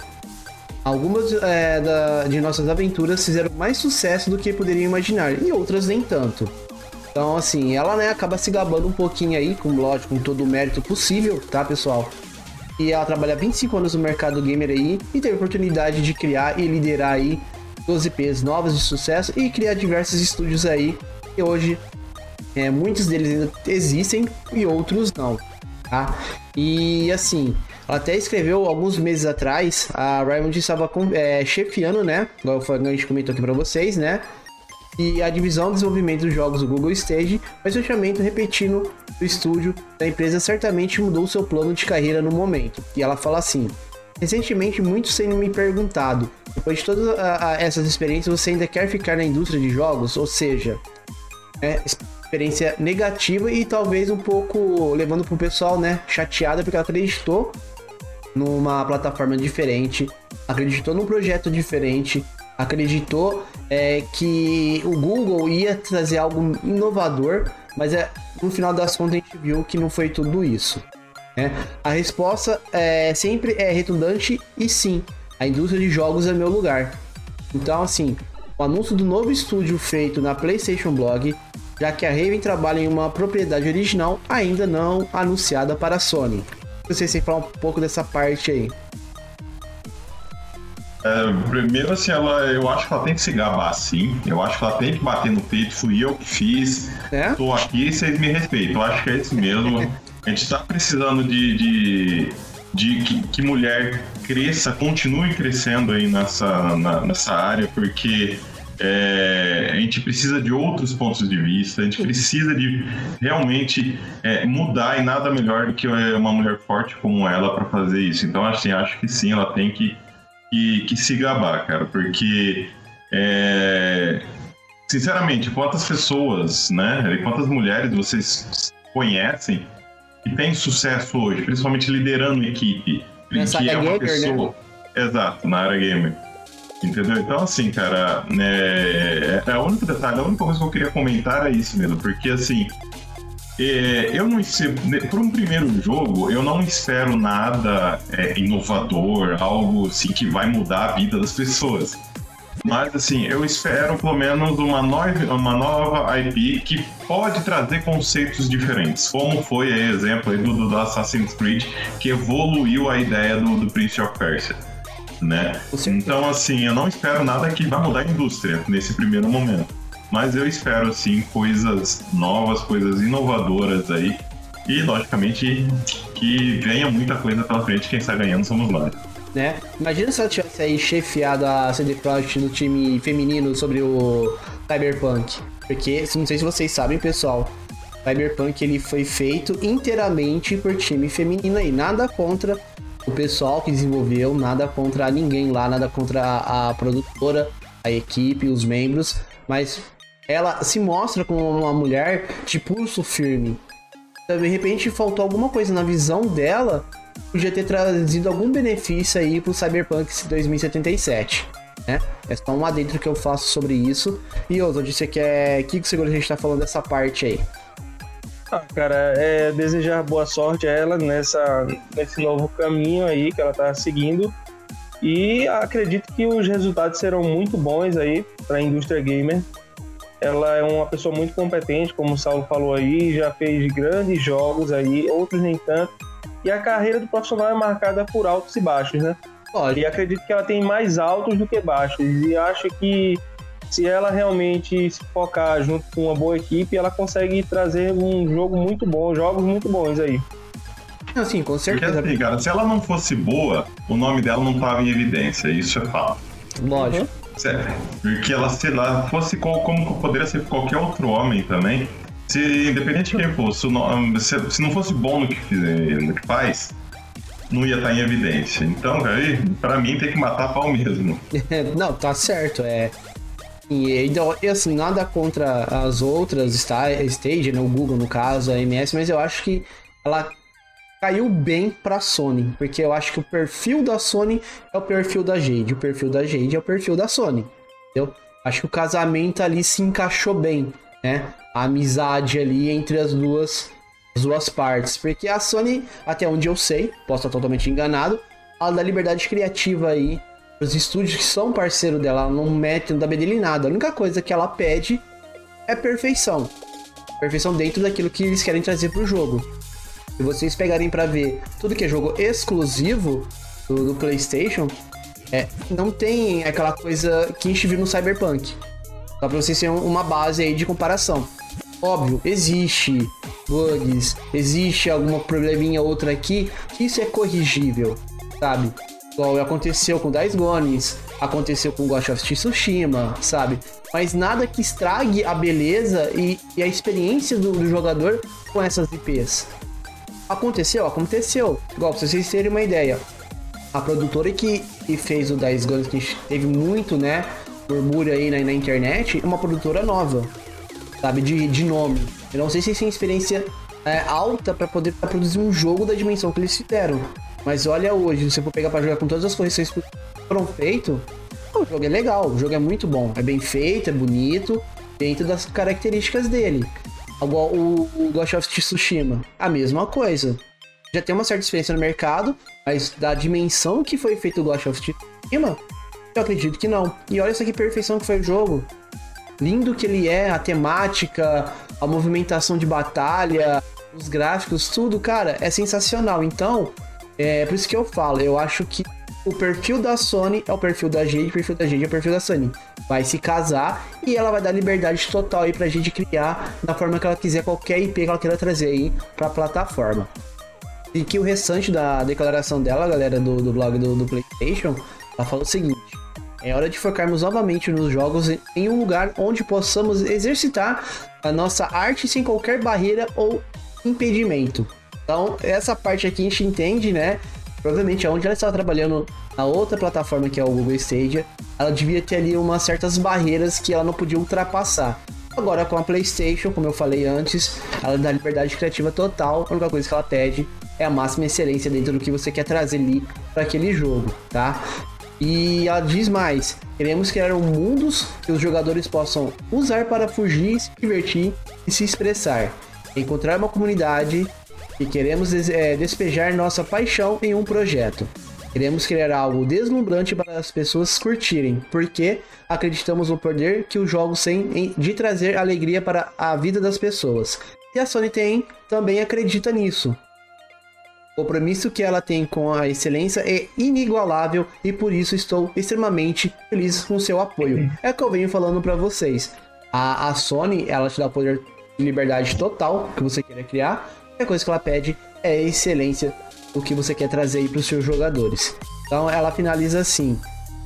Algumas é, da, de nossas aventuras fizeram mais sucesso do que poderiam imaginar, e outras nem tanto. Então, assim, ela né, acaba se gabando um pouquinho aí, com lógico, com todo o mérito possível, tá, pessoal? E ela trabalha 25 anos no mercado gamer aí e teve a oportunidade de criar e liderar aí 12 IPs novas de sucesso e criar diversos estúdios aí. E hoje, é, muitos deles ainda existem e outros não, tá? E assim, ela até escreveu alguns meses atrás, a Raymond estava é, chefiando, né? Igual a gente comentou aqui pra vocês, né? E a divisão de desenvolvimento dos jogos do Google Stage, mas o fechamento repetindo do estúdio da empresa certamente mudou seu plano de carreira no momento. E ela fala assim: Recentemente, muitos têm me perguntado, depois de todas essas experiências, você ainda quer ficar na indústria de jogos? Ou seja, é, experiência negativa e talvez um pouco levando pro pessoal, né, chateada porque acreditou numa plataforma diferente, acreditou num projeto diferente, acreditou é, que o Google ia trazer algo inovador, mas é, no final das contas a gente viu que não foi tudo isso. Né? A resposta é, sempre é redundante e sim, a indústria de jogos é meu lugar. Então, assim, o anúncio do novo estúdio feito na PlayStation Blog, já que a Raven trabalha em uma propriedade original ainda não anunciada para a Sony. Vocês têm que falar um pouco dessa parte aí. É, primeiro, assim, ela, eu acho que ela tem que se gabar sim. Eu acho que ela tem que bater no peito. Fui eu que fiz. É? Tô aqui vocês me respeitam. Eu acho que é isso mesmo. A gente tá precisando de, de, de que, que, mulher cresça, continue crescendo aí nessa, na, nessa área, porque é, a gente precisa de outros pontos de vista, a gente precisa de realmente é, mudar e nada melhor do que uma mulher forte como ela para fazer isso. Então, assim, acho que sim, ela tem que que, que se gabar, cara, porque é, sinceramente, quantas pessoas, né, quantas mulheres vocês conhecem que têm sucesso hoje, principalmente liderando equipe, Nessa que é uma gamer, né? pessoa, né? exato, na área gamer. Entendeu? Então, assim, cara, é, é, é o único detalhe, a única coisa que eu queria comentar é isso mesmo, porque, assim, é, eu não para um primeiro jogo, eu não espero nada é, inovador, algo assim que vai mudar a vida das pessoas. Mas assim, eu espero pelo menos uma, nova, uma nova IP que pode trazer conceitos diferentes. Como foi aí, exemplo aí do, do Assassin's Creed, que evoluiu a ideia do, do Prince of Persia. Né? Então, assim, eu não espero nada que vá mudar a indústria nesse primeiro momento. Mas eu espero, assim, coisas novas, coisas inovadoras aí. E, logicamente, que venha muita coisa pela frente. Quem está ganhando somos nós né? Imagina se ela tivesse aí chefiado a CD Projekt no time feminino sobre o Cyberpunk. Porque, não sei se vocês sabem, pessoal, Cyberpunk ele foi feito inteiramente por time feminino aí. Nada contra o pessoal que desenvolveu, nada contra ninguém lá, nada contra a, a produtora, a equipe, os membros, mas ela se mostra como uma mulher de pulso firme. De repente faltou alguma coisa na visão dela podia ter trazido algum benefício aí pro Cyberpunk 2077. Né? É só um adentro que eu faço sobre isso. E Oso, você quer. O que, que seguro a gente tá falando dessa parte aí? Ah, cara, é desejar boa sorte a ela nessa, nesse novo caminho aí que ela tá seguindo. E acredito que os resultados serão muito bons aí para a indústria gamer. Ela é uma pessoa muito competente, como o Saulo falou aí, já fez grandes jogos aí, outros nem tanto e a carreira do profissional é marcada por altos e baixos, né? Pode. E acredito que ela tem mais altos do que baixos. E acho que se ela realmente se focar junto com uma boa equipe, ela consegue trazer um jogo muito bom, jogos muito bons aí. Assim, com certeza. Porque assim, cara, se ela não fosse boa, o nome dela não estava em evidência, isso é fato. Lógico. Certo. Porque ela, se ela fosse como, como poderia ser qualquer outro homem também, se, independente de quem fosse, se, se não fosse bom no que, no que faz, não ia estar em evidência. Então, aí, pra mim, tem que matar pau mesmo. não, tá certo. É. E, e assim, nada contra as outras stage, né, o Google no caso, a MS, mas eu acho que ela caiu bem pra Sony, porque eu acho que o perfil da Sony é o perfil da Jade, o perfil da Jade é o perfil da Sony, entendeu? Acho que o casamento ali se encaixou bem, né? a amizade ali entre as duas, as duas partes. Porque a Sony, até onde eu sei, posso estar totalmente enganado, ela dá liberdade criativa aí os estúdios que são parceiro dela, ela não mete, não dá em nada. A única coisa que ela pede é perfeição. Perfeição dentro daquilo que eles querem trazer pro jogo. Se vocês pegarem para ver tudo que é jogo exclusivo do, do, PlayStation, é, não tem aquela coisa que a gente viu no Cyberpunk. Só pra vocês terem uma base aí de comparação. Óbvio, existe bugs, existe alguma probleminha outra aqui, isso é corrigível, sabe? Igual aconteceu com Dice Gones, aconteceu com Ghost of Tsushima, sabe? Mas nada que estrague a beleza e, e a experiência do, do, jogador com essas IPs. Aconteceu? Aconteceu. Igual, pra vocês terem uma ideia, a produtora que, que fez o Dice Gones, que teve muito, né, murmúrio aí na, na internet, é uma produtora nova sabe? De, de nome. Eu não sei se tem experiência é, alta para poder produzir um jogo da dimensão que eles fizeram. Mas olha hoje, se você for pegar para jogar com todas as correções que foram feitas, o jogo é legal, o jogo é muito bom. É bem feito, é bonito, dentro das características dele. Igual o, Ghost of Tsushima, a mesma coisa. Já tem uma certa experiência no mercado, mas da dimensão que foi feito o Ghost of Tsushima, eu acredito que não. E olha essa que perfeição que foi o jogo lindo que ele é, a temática, a movimentação de batalha, os gráficos, tudo, cara, é sensacional. Então, é por isso que eu falo, eu acho que o perfil da Sony é o perfil da Jade, o perfil da Jade é o perfil da Sony. Vai se casar e ela vai dar liberdade total aí pra gente criar da forma que ela quiser, qualquer IP que ela queira trazer aí pra plataforma. E que o restante da declaração dela, galera, do, do blog do, do PlayStation, ela fala o seguinte: é hora de focarmos novamente nos jogos em um lugar onde possamos exercitar a nossa arte sem qualquer barreira ou impedimento. Então, essa parte aqui a gente entende, né? Provavelmente onde ela estava trabalhando na outra plataforma que é o Google Stadia, ela devia ter ali umas certas barreiras que ela não podia ultrapassar. Agora com a PlayStation, como eu falei antes, ela dá liberdade criativa total. A única coisa que ela pede é a máxima excelência dentro do que você quer trazer ali para aquele jogo, tá? E ela diz mais: queremos criar um mundos que os jogadores possam usar para fugir, se divertir e se expressar. Encontrar uma comunidade e queremos é, despejar nossa paixão em um projeto. Queremos criar algo deslumbrante para as pessoas curtirem, porque acreditamos no poder que os jogos têm de trazer alegria para a vida das pessoas. E a Sony tem também acredita nisso. O compromisso que ela tem com a excelência é inigualável e por isso estou extremamente feliz com seu apoio. É o que eu venho falando para vocês. A, a Sony, ela te dá o poder de liberdade total que você queira criar. A coisa que ela pede é excelência o que você quer trazer aí para os seus jogadores. Então ela finaliza assim.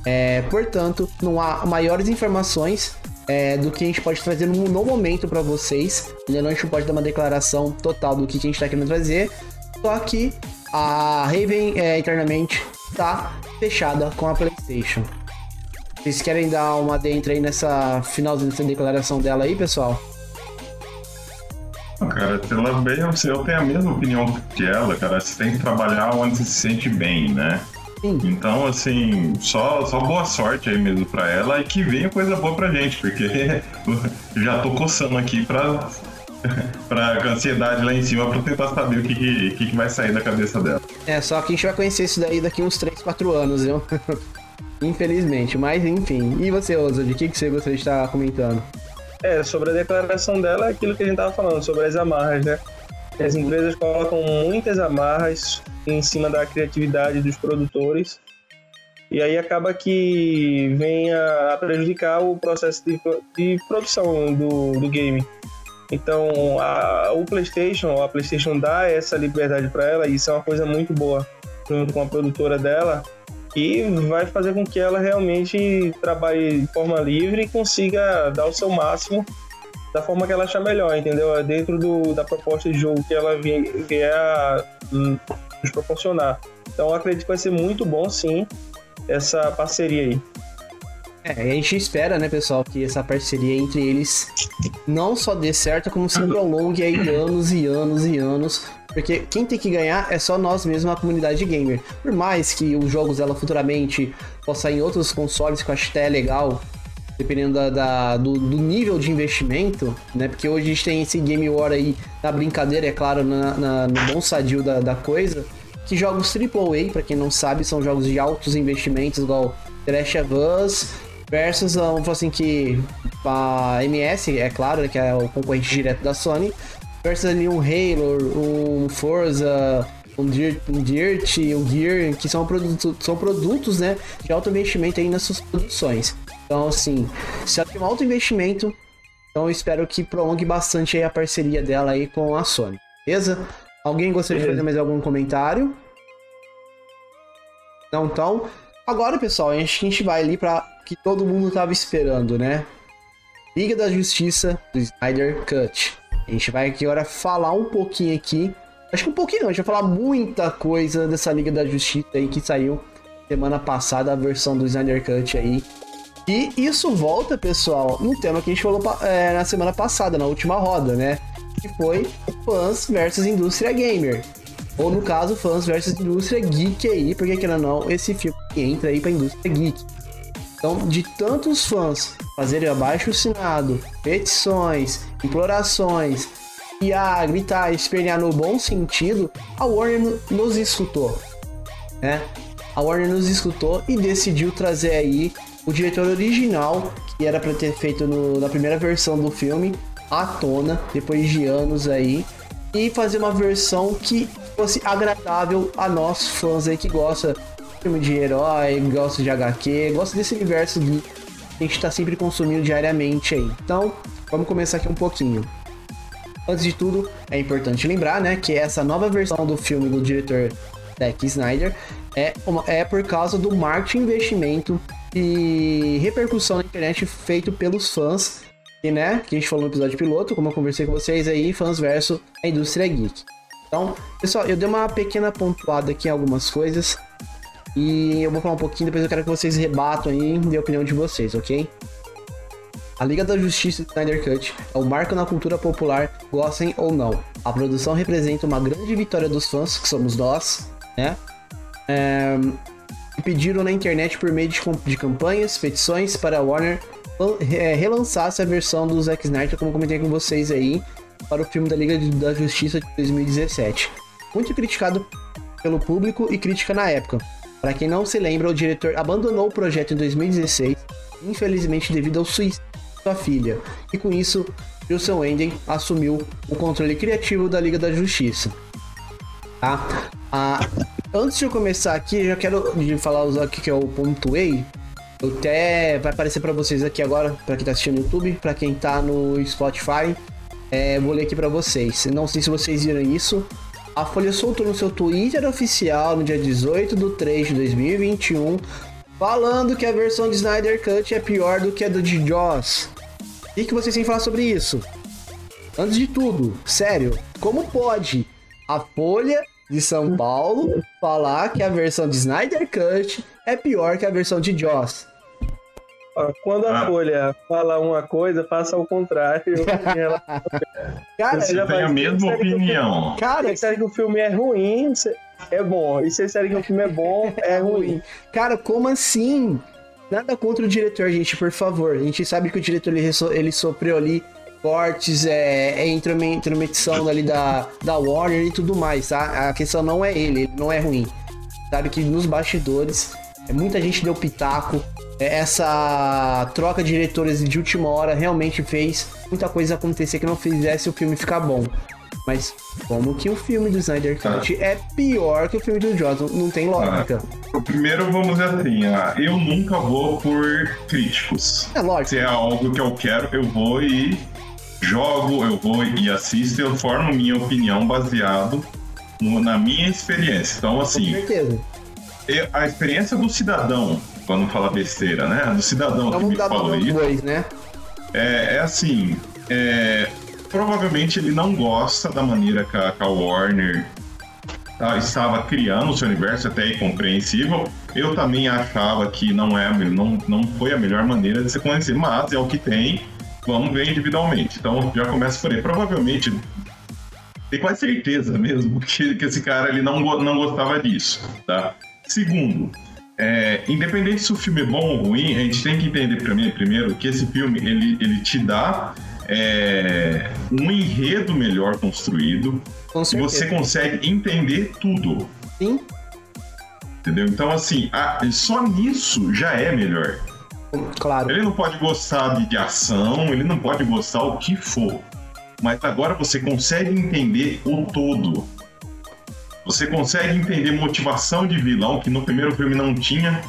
É, portanto, não há maiores informações é, do que a gente pode trazer no, no momento para vocês. Ainda não a gente pode dar uma declaração total do que a gente está querendo trazer. Só que a Raven é, internamente está fechada com a PlayStation. Vocês querem dar uma dentro aí nessa finalzinha dessa declaração dela aí, pessoal? Cara, ela bem, eu tenho a mesma opinião que ela, cara. Você tem que trabalhar onde você se sente bem, né? Sim. Então, assim, só, só boa sorte aí mesmo pra ela e que venha coisa boa pra gente, porque já tô coçando aqui pra, pra ansiedade lá em cima pra tentar saber o que, que, que vai sair da cabeça dela. É, só que a gente vai conhecer isso daí daqui uns 3, 4 anos, viu? Infelizmente, mas enfim. E você, Oso, de que, que você gostaria de estar comentando? É, sobre a declaração dela, é aquilo que a gente tava falando, sobre as amarras, né? As empresas colocam muitas amarras em cima da criatividade dos produtores e aí acaba que vem a, prejudicar o processo de, de produção do, do game. Então, a, o PlayStation, a PlayStation dá essa liberdade para ela e isso é uma coisa muito boa, junto com a produtora dela, que vai fazer com que ela realmente trabalhe de forma livre e consiga dar o seu máximo da forma que ela achar melhor, entendeu? É dentro do, da proposta de jogo que ela vier a hum, nos proporcionar. Então acredito que vai ser muito bom sim essa parceria aí. É, a gente espera, né, pessoal, que essa parceria entre eles não só dê certo, como se prolongue aí anos e anos e anos porque quem tem que ganhar é só nós mesmos, a comunidade gamer. Por mais que os jogos ela futuramente possam sair em outros consoles, que eu acho até legal, dependendo da, da do, do, nível de investimento, né? Porque hoje a gente tem esse Game War aí na brincadeira, é claro, na, na no bom sadio da, da coisa. Que jogos AAA, para quem não sabe, são jogos de altos investimentos, igual The Last of Us, versus, vamos falar assim, que a MS, é claro, que é o concorrente direto da Sony, versus ali um Halo, um Forza, um Dirt, um, Dirt, um Gear, que são, produto, são produtos né, de alto investimento aí nas suas produções. Então, assim, se ela tem um alto investimento, então eu espero que prolongue bastante aí a parceria dela aí com a Sony. Beleza? Alguém gostaria de fazer mais algum comentário? Não, então. Agora, pessoal, a gente, a gente vai ali para que todo mundo tava esperando, né? Liga da Justiça do Snyder Cut. A gente vai aqui agora falar um pouquinho aqui. Acho que um pouquinho a gente vai falar muita coisa dessa Liga da Justiça aí que saiu semana passada, a versão do Snyder Cut aí. E isso volta, pessoal, no tema que a gente falou é, na semana passada, na última roda, né? Que foi fãs versus indústria gamer. Ou no caso, fãs versus indústria geek aí, porque querendo ou não, esse filme entra aí pra indústria geek. Então, de tantos fãs fazerem abaixo assinado, petições, implorações e a gritar, espernear no bom sentido, a Warner nos escutou, né? A Warner nos escutou e decidiu trazer aí o diretor original, que era para ter feito no, na primeira versão do filme, à tona, depois de anos aí, e fazer uma versão que fosse agradável a nós fãs aí que gosta filme de herói, gosto de HQ, gosto desse universo que a gente está sempre consumindo diariamente aí. Então, vamos começar aqui um pouquinho. Antes de tudo, é importante lembrar, né, que essa nova versão do filme do diretor Zack Snyder é, uma, é por causa do marketing investimento e repercussão na internet feito pelos fãs, e, né, que a gente falou no episódio piloto, como eu conversei com vocês aí, fãs versus a indústria geek. Então, pessoal, eu dei uma pequena pontuada aqui em algumas coisas, e eu vou falar um pouquinho, depois eu quero que vocês rebatam aí e a opinião de vocês, ok? A Liga da Justiça Snyder Cut é um marco na cultura popular, gostem ou não. A produção representa uma grande vitória dos fãs, que somos nós, né? É... pediram na internet por meio de, campanhas, petições para a Warner é, relançasse a versão do Zack Snyder, como comentei com vocês aí, para o filme da Liga da Justiça de 2017. Muito criticado pelo público e crítica na época Para quem não se lembra, o diretor abandonou o projeto em 2016, infelizmente devido ao suicídio sua filha. E com isso, Wilson Wenden assumiu o controle criativo da Liga da Justiça. Tá? Ah, antes de eu começar aqui, já quero falar o que é o pontuei. Até vai aparecer para vocês aqui agora, para quem tá assistindo no YouTube, para quem tá no Spotify. É, vou ler aqui para vocês. Não sei se vocês viram isso. A Folha soltou no seu Twitter oficial no dia 18 de 3 de 2021 falando que a versão de Snyder Cut é pior do que a do de Joss. O que vocês têm que falar sobre isso? Antes de tudo, sério, como pode a Folha de São Paulo falar que a versão de Snyder Cut é pior que a versão de Joss? Quando a ah. Folha fala uma coisa, faça o contrário. cara, você já tem a mesma opinião. Cara, você disser que o filme é ruim, é bom. E se disser que o filme é bom, é ruim. Cara, como assim? Nada contra o diretor, gente, por favor. A gente sabe que o diretor ele, ele sofreu ali cortes, é, é intrometição ali da, da Warner e tudo mais, tá? A questão não é ele, ele não é ruim. Sabe que nos bastidores, é, muita gente deu pitaco, é, essa troca de diretores de última hora realmente fez muita coisa acontecer que não fizesse o filme ficar bom. Mas como que o filme do Snyder Cut ah. é pior que o filme do Johnson? Não tem lógica. Ah. Primeiro, vamos dizer assim, ah, eu nunca vou por críticos. É lógico. Se é algo que eu quero, eu vou e jogo, eu vou e assisto, eu formo minha opinião baseado no, na minha experiência. Então, assim. Com certeza. Eu, a experiência do cidadão, quando fala besteira, né? Do cidadão que me falou isso. Dois, né? É, é assim. É, provavelmente ele não gosta da maneira que a, que a Warner tá, estava criando o seu universo, até é compreensível. Eu também achava que não, é, não, não foi a melhor maneira de se conhecer, mas é o que tem vamos ver individualmente. Então já começa por aí. Provavelmente, tem quase certeza mesmo que, que esse cara ele não, não gostava disso, tá? Segundo, é, independente se o filme é bom ou ruim, a gente tem que entender primeiro que esse filme ele, ele te dá é, um enredo melhor construído e você consegue entender tudo. Sim. Entendeu? Então, assim, a, só nisso já é melhor. Claro. Ele não pode gostar de ação, ele não pode gostar o que for. Mas agora você consegue entender o todo. Você consegue entender motivação de vilão, que no primeiro filme não tinha.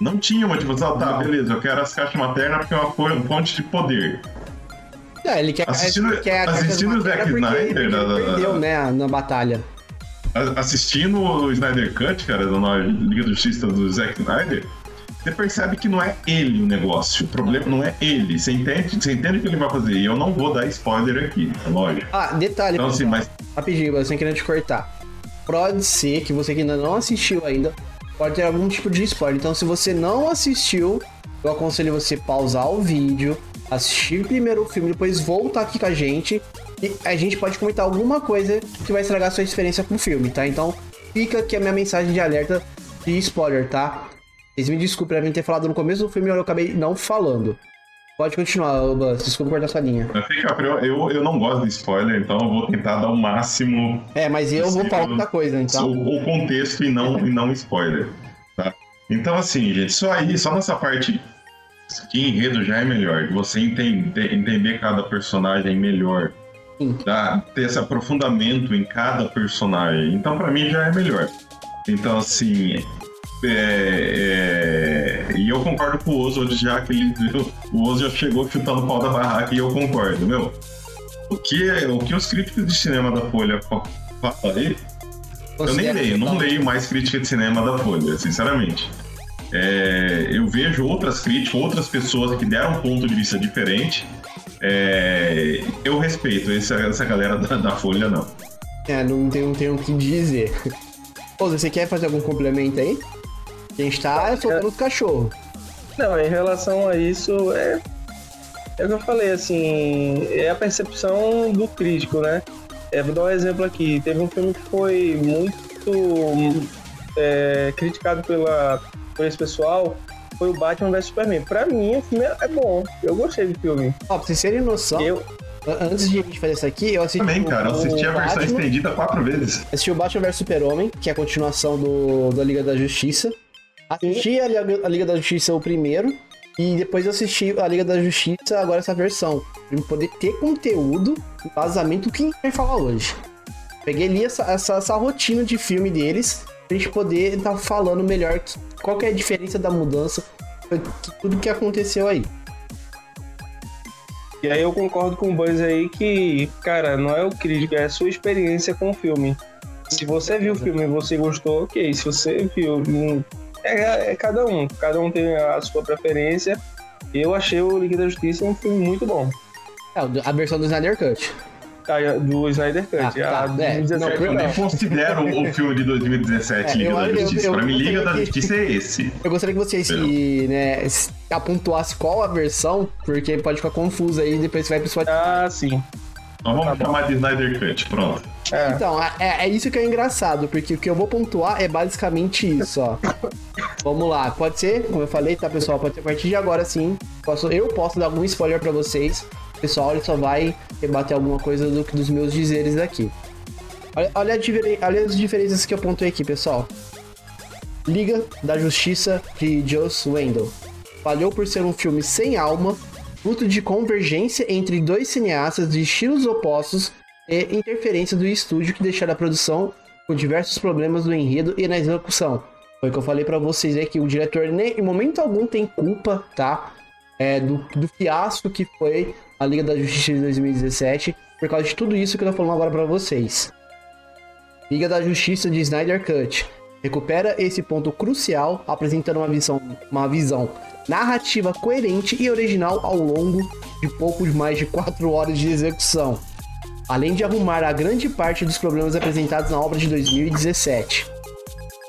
Não tinha motivação. Tá, beleza, eu quero as caixas maternas porque é uma fonte de poder. É, ele quer, assistindo, ele quer assistindo o Zack Snyder. Ele da, perdeu, né, na batalha. Assistindo o Snyder Cut, cara, da Liga do Justiça do Zack Snyder, você percebe que não é ele o negócio. O problema não é ele. Você entende, você entende o que ele vai fazer. E eu não vou dar spoiler aqui, é lógico. Ah, detalhe. Então, assim, mas... Rapidinho, sem querer te cortar. Pode ser que você que ainda não assistiu ainda, pode ter algum tipo de spoiler. Então, se você não assistiu, eu aconselho você pausar o vídeo, assistir primeiro o filme, depois voltar aqui com a gente e a gente pode comentar alguma coisa que vai estragar a sua experiência com o filme, tá? Então, fica aqui a minha mensagem de alerta de spoiler, tá? Vocês me desculpem por mim ter falado no começo do filme, eu acabei não falando. Pode continuar, Buzz. Desculpa cortar sua linha. Eu, eu, eu não gosto de spoiler, então eu vou tentar dar o máximo. É, mas eu vou falar outra coisa, então. O, o contexto e não, e não spoiler. Tá? Então, assim, gente, só aí, só nessa parte que enredo já é melhor. Você entender, entender cada personagem melhor. Tá? Ter esse aprofundamento em cada personagem. Então, para mim, já é melhor. Então, assim, é, é, e eu concordo com o Oswald já que ele, o Oswald já chegou chutando o pau da barraca e eu concordo, meu. O que, é, o que os críticos de cinema da Folha falam aí, eu nem leio, não leio mais crítica de cinema da Folha, sinceramente. É, eu vejo outras críticas, outras pessoas que deram um ponto de vista diferente. É, eu respeito essa, essa galera da, da, Folha, não. É, não tenho, não tenho o que dizer. Pô, você quer fazer algum complemento aí? Quem está é soltando os cachorros. Não, em relação a isso, é, é o que eu falei, assim, é a percepção do crítico, né? É, vou dar um exemplo aqui. Teve um filme que foi muito é, criticado pela, por esse pessoal, foi o Batman vs Superman. Pra mim, o filme é bom. Eu gostei do filme. Ó, pra vocês terem noção, eu... Antes de a gente fazer isso aqui, eu assisti. Também, cara, eu assisti a versão Batman, estendida quatro vezes. Assisti o Batman vs Super-Homem, que é a continuação do, da Liga da Justiça. Assisti a Liga, a Liga da Justiça o primeiro. E depois eu assisti a Liga da Justiça, agora essa versão. Pra poder ter conteúdo vazamento do que a gente vai falar hoje. Peguei ali essa, essa, essa rotina de filme deles, pra gente poder estar tá falando melhor que, qual que é a diferença da mudança, tudo que aconteceu aí. E aí eu concordo com o Buzz aí que, cara, não é o crítico, é a sua experiência com o filme. Se você viu o filme e você gostou, ok. Se você viu, é, é cada um. Cada um tem a sua preferência. Eu achei o Liga da Justiça um filme muito bom. É, a versão do Snyder Cut. Do Snyder Cut. Ah, tá. é, não, eu nem considero o filme de 2017 é, Liga eu, da Justiça. Eu, eu, pra mim, Liga da Justiça é esse. Eu gostaria que vocês se, né, apontuassem qual a versão, porque pode ficar confuso aí e depois você vai pro Spotify. Ah, sim. Então vamos tá chamar de Snyder Cut, pronto. É. Então, é, é, isso que é engraçado, porque o que eu vou pontuar é basicamente isso, ó. Vamos lá, pode ser, como eu falei, tá, pessoal? Pode ser a partir de agora sim. Posso, eu posso dar algum spoiler para vocês pessoal ele só vai rebater alguma coisa do, dos meus dizeres aqui. Olha, olha, olha as diferenças que eu pontuei aqui, pessoal. Liga da Justiça de Joss Wendell. Falhou por ser um filme sem alma, fruto de convergência entre dois cineastas de estilos opostos e interferência do estúdio que deixaram a produção com diversos problemas no enredo e na execução. Foi o que eu falei para vocês é que o diretor nem em momento algum tem culpa, tá? É, do, do fiasco que foi a Liga da Justiça de 2017, por causa de tudo isso que eu tô falando agora para vocês. Liga da Justiça de Snyder Cut recupera esse ponto crucial, apresentando uma visão, uma visão narrativa coerente e original ao longo de pouco mais de 4 horas de execução, além de arrumar a grande parte dos problemas apresentados na obra de 2017.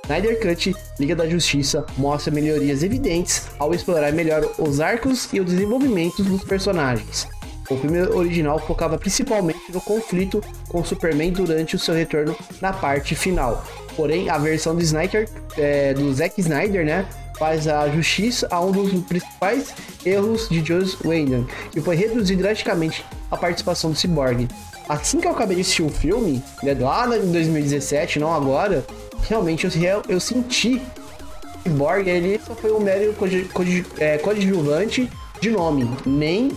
Snyder Cut Liga da Justiça mostra melhorias evidentes ao explorar melhor os arcos e o desenvolvimento dos personagens, o filme original focava principalmente no conflito com Superman durante o seu retorno na parte final. Porém, a versão do Snyder, é, do Zack Snyder, né, faz a justiça a um dos principais erros de Joss Whedon, que foi reduzir drasticamente a participação do Cyborg. Assim que eu acabei de assistir o filme, né, lá em 2017, não agora, realmente eu, eu senti que Cyborg ele só foi um mero é, coadjuvante de nome, nem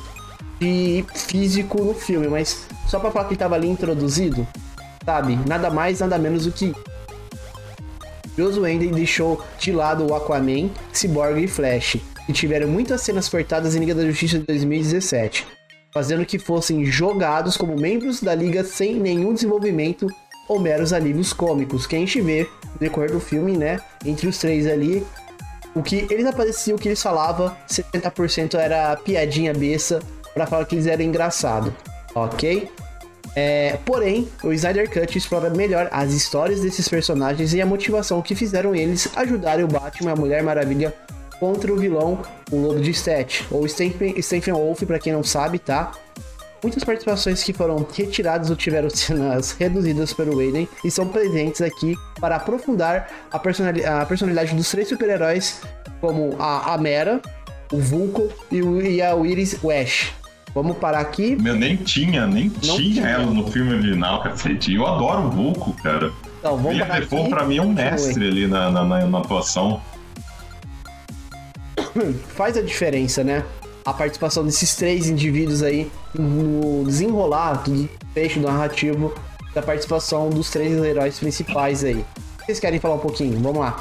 de físico no filme, mas só pra falar que tava ali introduzido, sabe? Nada mais, nada menos do que Joss Whedon deixou de lado o Aquaman, Cyborg e Flash, que tiveram muitas cenas cortadas em Liga da Justiça de 2017, fazendo que fossem jogados como membros da Liga sem nenhum desenvolvimento ou meros alívios cômicos, que a gente vê no decorrer do filme, né? Entre os três ali, o que eles apareciam, o que eles falavam, 70% era piadinha besta, para falar que eles eram engraçados, ok? É, porém, o Snyder Cut explora melhor as histórias desses personagens e a motivação que fizeram eles ajudarem o Batman e a Mulher Maravilha contra o vilão, o Lobo de Stet, ou Stephen, Stephen Wolf, para quem não sabe, tá? Muitas participações que foram retiradas ou tiveram cenas reduzidas pelo Whedon e são presentes aqui para aprofundar a, personalidade, a personalidade dos três super-heróis, como a Amera, o Vulco e, o, e a Iris West. Vamos parar aqui. Meu, nem tinha, nem tinha, tinha, ela no filme original, cacete. Eu adoro o Vulco, cara. Então, vamos William Defoe, pra mim, é um mestre ali na, na, na, na atuação. Faz a diferença, né? A participação desses três indivíduos aí no desenrolar do fecho narrativo da participação dos três heróis principais aí. Vocês querem falar um pouquinho? Vamos lá.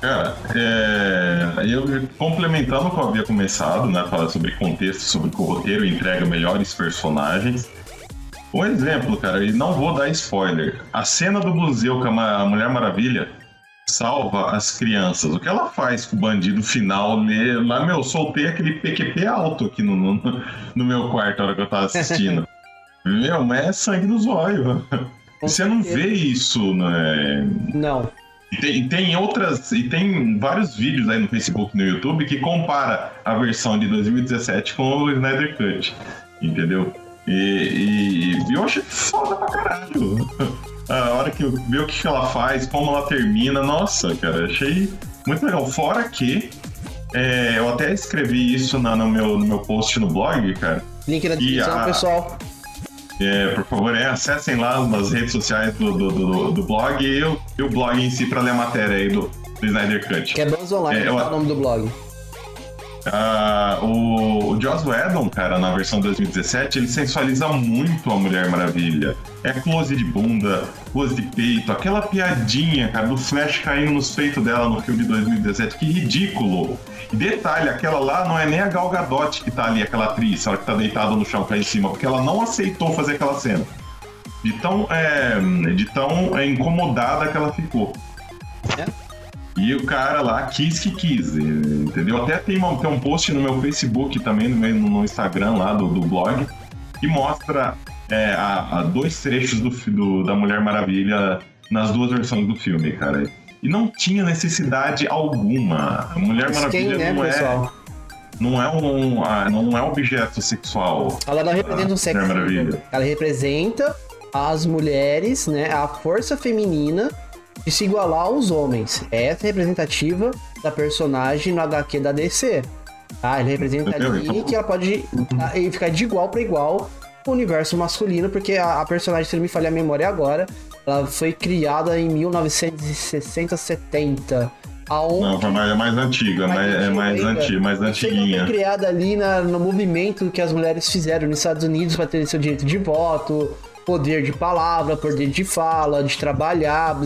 Cara, é, eu complementando o que eu havia começado, né, falar sobre contexto, sobre que o roteiro entrega melhores personagens. Um exemplo, cara, e não vou dar spoiler. A cena do museu com a Mulher Maravilha salva as crianças. O que ela faz com o bandido final? Né? Lá, meu, soltei aquele PQP alto aqui no, no, no meu quarto na hora que eu tava assistindo. meu, mas é sangue nos olhos. Você não vê isso, né? Não. E tem, tem, outras. E tem vários vídeos aí no Facebook e no YouTube que compara a versão de 2017 com o Snyder Cut. Entendeu? E, e, e eu achei foda pra caralho. A hora que eu vi o que ela faz, como ela termina, nossa, cara, achei muito legal. Fora que é, eu até escrevi isso na, no, meu, no meu post no blog, cara. Link na descrição, a... pessoal. É, por favor, é, acessem lá é, nas redes sociais do, do, do, do blog e o, e o blog em si para ler a matéria aí do, do Snyder Cut. Que é Buzz Online, é, eu... o nome do blog. Uh, o, o Joss Whedon, cara, na versão 2017, ele sensualiza muito a Mulher Maravilha. É close de bunda, close de peito, aquela piadinha, cara, do Flash caindo nos peitos dela no filme de 2017, que ridículo. E detalhe, aquela lá não é nem a Gal Gadot que tá ali, aquela atriz, ela que tá deitada no chão cá em cima, porque ela não aceitou fazer aquela cena. De tão, é, de tão é, incomodada que ela ficou. É. E o cara lá quis que quis, entendeu? Até tem, uma, tem um post no meu Facebook também, no, meu, no Instagram lá do, do blog, que mostra é, a, a dois trechos do, do, da Mulher Maravilha nas duas versões do filme, cara. E não tinha necessidade alguma. A Mulher Maravilha quem, né, não é. Pessoal? Não é um, ah, não é objeto sexual. Ela não representa um sexo. Ela representa as mulheres, né? A força feminina de se igualar aos homens. Essa é representativa da personagem no HQ da DC. Tá? Ele representa ali que ela pode tá, ficar de igual para igual com o universo masculino, porque a, a, personagem, se não me falha a memória agora, ela foi criada em 1960, 70. Aonde... Não, mais, é mais antiga, mais, é mais antiga, mais antiguinha. Foi criada ali na, no movimento que as mulheres fizeram nos Estados Unidos para ter seu direito de voto, poder de palavra, poder de fala, de trabalhar,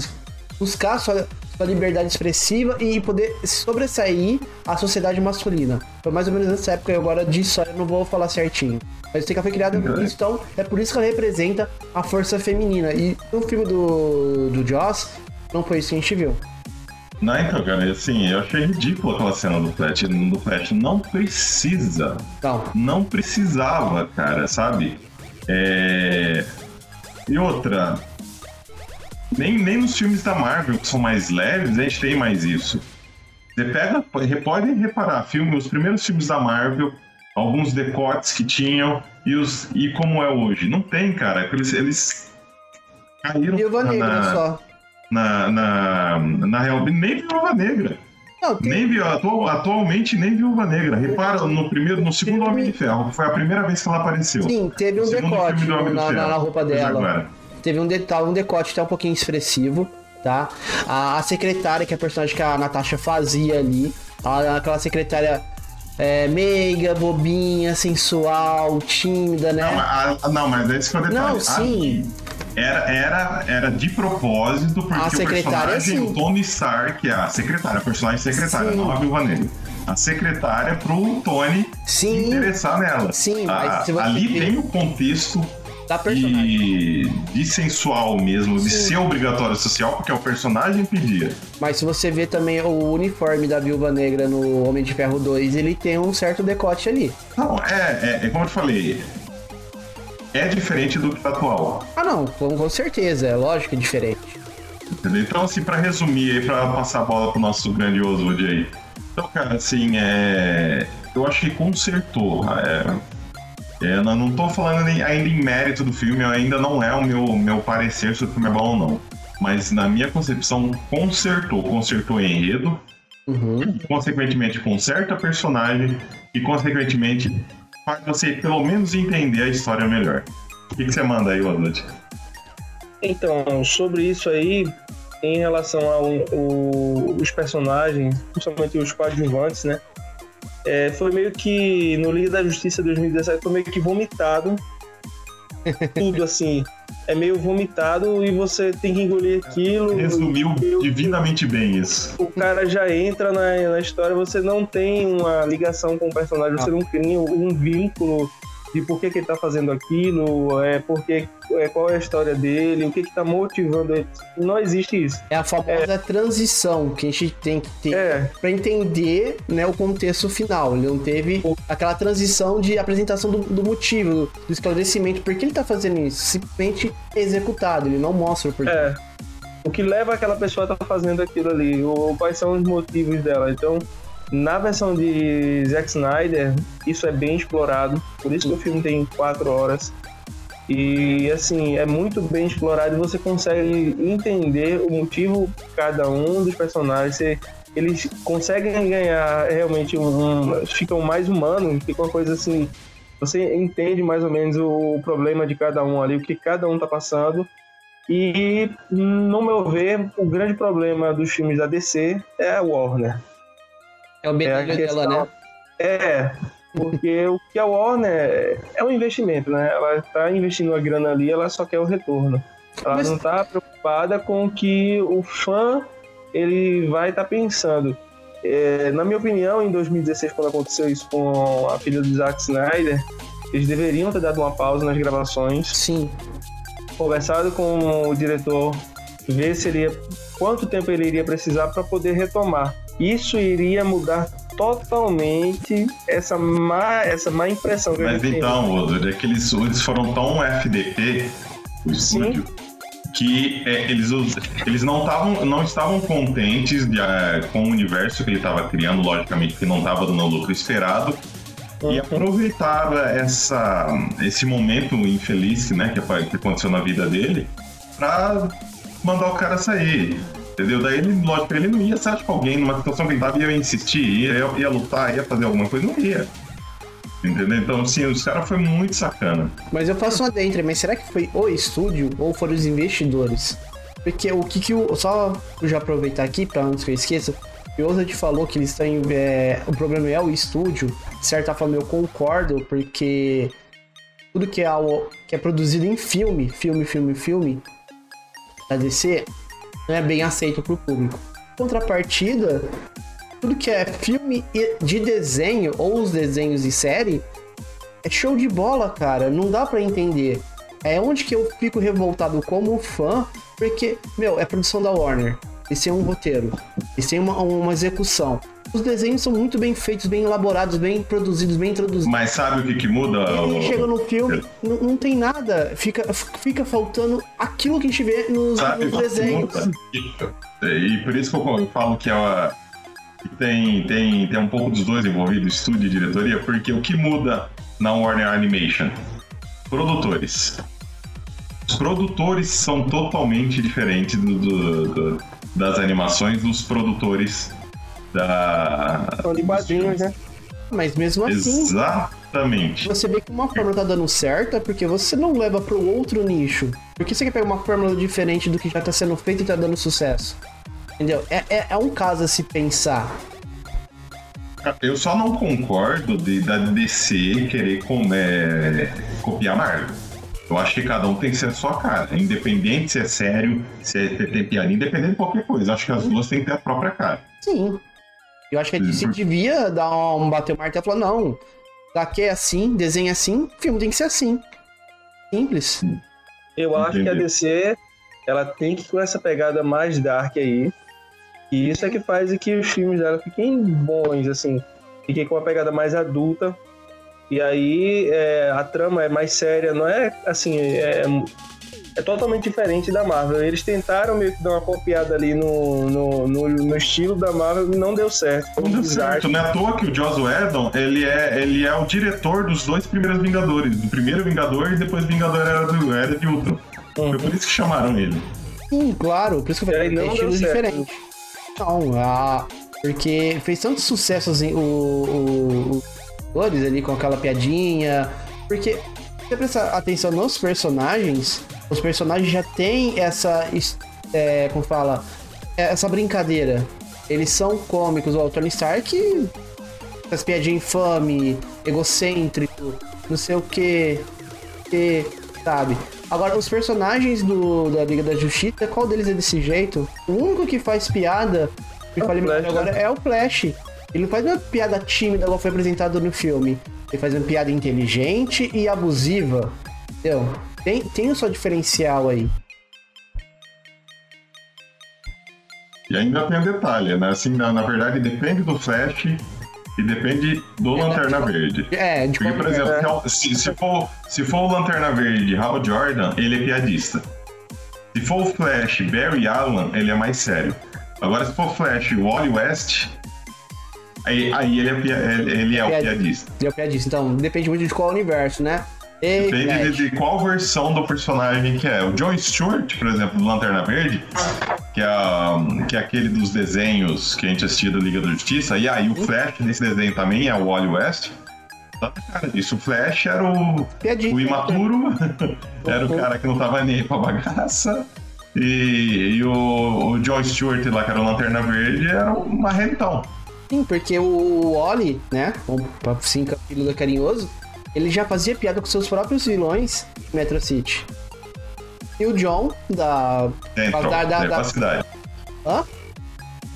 buscar sua, sua liberdade expressiva e poder sobressair a sociedade masculina. Foi mais ou menos nessa época, e agora de história não vou falar certinho. Mas que foi criada por isso, então é por isso que ela representa a força feminina. E no filme do, do Joss, não foi isso que a gente viu. Não, então, cara, assim, eu achei ridículo aquela cena do Flash. Do Flash não precisa. Não. Não precisava, cara, sabe? É... E outra, nem, nem nos filmes da Marvel, que são mais leves, a gente tem mais isso. Você pega, pode reparar, filme, os primeiros filmes da Marvel, alguns decotes que tinham e, os, e como é hoje. Não tem, cara. Eles, eles caíram Viúva na, Negra só. Na, na, na real, nem Viúva Negra. Não, tem... Nem atual, atualmente nem Viúva Negra. Repara no primeiro, no segundo Homem de Ferro, foi a primeira vez que ela apareceu. Sim, teve um decote na, na, roupa dela teve um, detalhe, um decote até um pouquinho expressivo, tá? A, a secretária, que é a personagem que a Natasha fazia ali, a, aquela secretária é, meiga, bobinha, sensual, tímida, né? Não, a, não mas esse foi o detalhe. Não, sim. Era, era, era de propósito, porque a secretária, o personagem, sim. o Tony Stark, é a secretária, a personagem secretária, sim. não a Viúva Negra. A secretária pro Tony sim. interessar nela. Sim, mas a, ali ver... tem o contexto da personagem. E de sensual mesmo, Sim. de ser obrigatório social, porque o personagem pedia. Mas se você vê também o uniforme da Viúva Negra no Homem de Ferro 2, ele tem um certo decote ali. Não, é, é, é como eu te falei. É diferente do que tá atual. Ah, não, com, com certeza, é lógico que é diferente. Entendeu? Então, assim, pra resumir aí, pra passar a bola pro nosso grandioso Woody aí. Então, cara, assim, é. Eu acho que consertou. É é, eu não estou falando ainda em mérito do filme, ainda não é o meu, meu parecer se o filme é bom ou não. Mas na minha concepção, consertou. Consertou enredo, uhum. consequentemente conserta personagem e consequentemente faz você pelo menos entender a história melhor. O que, que você manda aí, Wadud? Então, sobre isso aí, em relação aos personagens, principalmente os coadjuvantes, né? É, foi meio que no Liga da Justiça 2017 foi meio que vomitado tudo assim é meio vomitado e você tem que engolir aquilo. Resumiu divinamente bem isso. O cara já entra na, na história, você não tem uma ligação com o personagem, você não cria um vínculo de por que, que ele está fazendo aquilo, é, porque, é, qual é a história dele, o que está motivando ele. Não existe isso. É a famosa é. transição que a gente tem que ter é. para entender né, o contexto final. Ele não teve aquela transição de apresentação do, do motivo, do esclarecimento, por que ele está fazendo isso. Simplesmente executado, ele não mostra o porquê. É. O que leva aquela pessoa a estar tá fazendo aquilo ali, ou quais são os motivos dela. Então, na versão de Zack Snyder, isso é bem explorado, por isso que o filme tem quatro horas. E assim, é muito bem explorado e você consegue entender o motivo cada um dos personagens. Você, eles conseguem ganhar realmente um, um, ficam mais humanos, fica uma coisa assim Você entende mais ou menos o problema de cada um ali, o que cada um tá passando. E, no meu ver, o grande problema dos filmes da DC é a Warner. É o bedelho é dela, né? É, porque o que a Warner é um investimento, né? Ela está investindo a grana ali, ela só quer o retorno. Ela Mas... não está preocupada com o que o fã ele vai estar tá pensando. É, na minha opinião, em 2016, quando aconteceu isso com a filha do Zack Snyder, eles deveriam ter dado uma pausa nas gravações. Sim. Conversado com o diretor, ver se ele ia, quanto tempo ele iria precisar para poder retomar. Isso iria mudar totalmente essa má, essa má impressão que Mas então, Odo, é que eles, eles foram tão FDP, o estúdio, que é, eles, eles não, tavam, não estavam contentes de, é, com o universo que ele estava criando, logicamente, que não estava dando o lucro esperado, e aproveitaram essa, esse momento infeliz né, que, que aconteceu na vida dele para mandar o cara sair. Entendeu? Daí ele, lógico, ele não ia ser tipo alguém numa situação que ele tava, ia insistir, ia, ia lutar, ia fazer alguma coisa, não ia. Entendeu? Então, assim, os caras foi muito sacana. Mas eu faço uma dentro, mas será que foi o estúdio ou foram os investidores? Porque o que que o. Só já aproveitar aqui, pra antes que eu esqueça, o te falou que eles estão. É, o problema é o estúdio. De certa forma, eu concordo, porque tudo que é, que é produzido em filme, filme, filme, filme, da DC, não é bem aceito pro público. Contrapartida, tudo que é filme de desenho ou os desenhos de série é show de bola, cara. Não dá para entender. É onde que eu fico revoltado como fã, porque, meu, é produção da Warner. Esse é um roteiro. Esse é uma, uma execução. Os desenhos são muito bem feitos, bem elaborados, bem produzidos, bem introduzidos. Mas sabe o que, que muda? E chega no filme, não, não, tem nada. Fica, fica faltando aquilo que a gente vê nos, nos desenhos. E por isso que eu falo que é uma, tem, tem, tem um pouco dos dois envolvidos, estúdio e diretoria, porque o que muda na Warner Animation? Produtores. Os produtores são totalmente diferentes do, do, do, das animações dos produtores da. São de quadrinhos, né? Mas mesmo assim. Exatamente. Você vê que uma fórmula tá dando certo é porque você não leva para o outro nicho. Porque você quer pegar uma fórmula diferente do que já tá sendo feito e tá dando sucesso. Entendeu? É, é, é um caso a se pensar. Eu só não concordo de, da DC querer com, é, copiar Marvel. Eu acho que cada um tem que ser a sua cara. Independente se é sério, se é, tem piadinha, independente de qualquer coisa. Acho que as duas têm que ter a própria cara. Sim. Eu acho que a DC devia dar um bater o martelo e falar, não, daqui é assim, desenho é assim, filme tem que ser assim. Simples. Eu acho Entendi. que a DC ela tem que ir com essa pegada mais dark aí. E isso é que faz que os filmes dela fiquem bons, assim. Fiquem com uma pegada mais adulta. E aí é, a trama é mais séria, não é assim. É, é totalmente diferente da Marvel. Eles tentaram meio que dar uma copiada ali no, no, no, no estilo da Marvel e não deu certo. Não deu certo. Não é à toa que o Joss Whedon, ele é, ele é o diretor dos dois primeiros Vingadores. Do primeiro Vingador e depois Vingador Era, do, Era de Ultron. Uhum. Foi por isso que chamaram ele. Sim, claro. Por isso que eu falei, é estilos diferentes. Não, a... porque fez tanto sucesso assim, o, o, o ali com aquela piadinha. Porque se você prestar atenção nos personagens, os personagens já têm essa. É, como fala? Essa brincadeira. Eles são cômicos. O Tony Stark, as piadinhas infame, egocêntrico, não sei o que, que sabe? Agora, os personagens do, da Liga da Justiça, qual deles é desse jeito? O único que faz piada, que é falei agora, é o Flash. Ele não faz uma piada tímida, igual foi apresentado no filme. Ele faz uma piada inteligente e abusiva. Entendeu? Tem, tem o seu diferencial aí. E ainda tem um detalhe, né? Assim, na, na verdade, depende do Flash e depende do é, Lanterna Verde. É, de Porque, por exemplo, é. se, se, for, se for o Lanterna Verde Hal Jordan, ele é piadista. Se for o Flash Barry Allen, ele é mais sério. Agora, se for o Flash Wally West, aí, aí ele, é, ele é o piadista. Ele é o piadista, então depende muito de qual universo, né? Depende de, de, qual versão do personagem que é. O John Stewart, por exemplo, do Lanterna Verde, que é, que é aquele dos desenhos que a gente assistia da Liga da Justiça, e aí o Flash nesse desenho também é o Wally West. Cara disso. O Flash era o, o imaturo, era o cara que não tava nem pra bagaça. E, e o, o John Stewart lá, que era o Lanterna Verde, era um marrentão. Sim, porque o Oli, né? O Cinca Pílula Carinhoso, ele já fazia piada com seus próprios vilões Metro City. E o John, da. Central, da, da, da... cidade. Hã?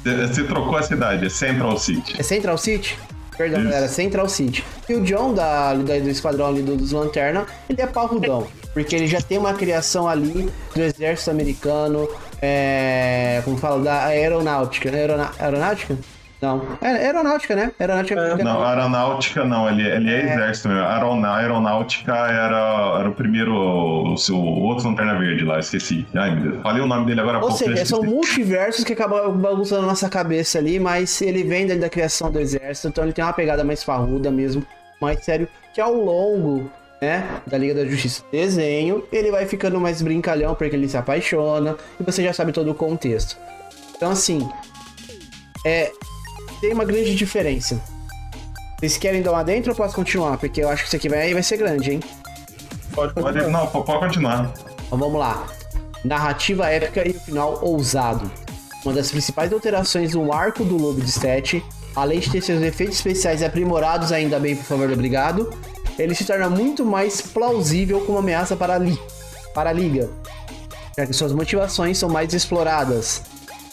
Você trocou a cidade, é Central City. É Central City? Perdão, Isso. era Central City. E o John, da, da do esquadrão ali do, dos Lanterna, ele é parrudão. Porque ele já tem uma criação ali do exército americano, é, como fala, da aeronáutica. Aerona, aeronáutica? Não. É, aeronáutica, né? Aeronáutica. É. Não, aeronáutica não, ele, ele é, é exército mesmo. Aeronáutica era, era o primeiro, o seu outro Lanterna Verde lá, esqueci. Ai, meu Deus. Falei o nome dele agora. Ou seja, são multiversos que acabam bagunçando a nossa cabeça ali, mas ele vem da criação do exército, então ele tem uma pegada mais farruda mesmo, mais sério, que ao longo né, da Liga da Justiça desenho, ele vai ficando mais brincalhão porque ele se apaixona e você já sabe todo o contexto. Então assim, é, tem uma grande diferença. Vocês querem dar uma dentro ou posso continuar? Porque eu acho que isso aqui vai, vai ser grande, hein? Pode, pode, não, pode continuar. Então vamos lá. Narrativa épica e o final ousado. Uma das principais alterações no arco do Lobo de Sete, além de ter seus efeitos especiais aprimorados, ainda bem, por favor, obrigado, ele se torna muito mais plausível como ameaça para li para a Liga, já que suas motivações são mais exploradas.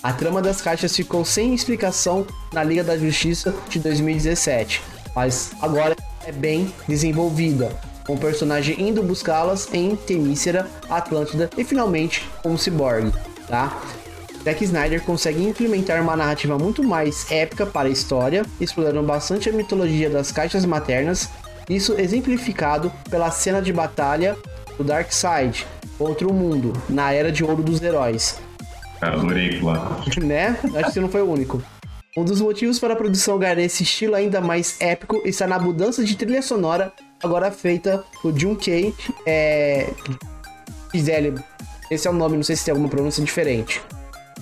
A trama das caixas ficou sem explicação na Liga da Justiça de 2017, mas agora é bem desenvolvida, com o personagem indo buscá-las em Temícera, Atlântida e finalmente como Cyborg, tá? Zack Snyder consegue implementar uma narrativa muito mais épica para a história, explorando bastante a mitologia das caixas maternas, isso exemplificado pela cena de batalha do Darkseid contra o mundo, na Era de Ouro dos Heróis, Cara, adorei lá. né? Acho que você não foi o único. Um dos motivos para a produção ganhar esse estilo ainda mais épico está na mudança de trilha sonora, agora feita por Jun Kay é... Gisele. Esse é o nome, não sei se tem alguma pronúncia diferente.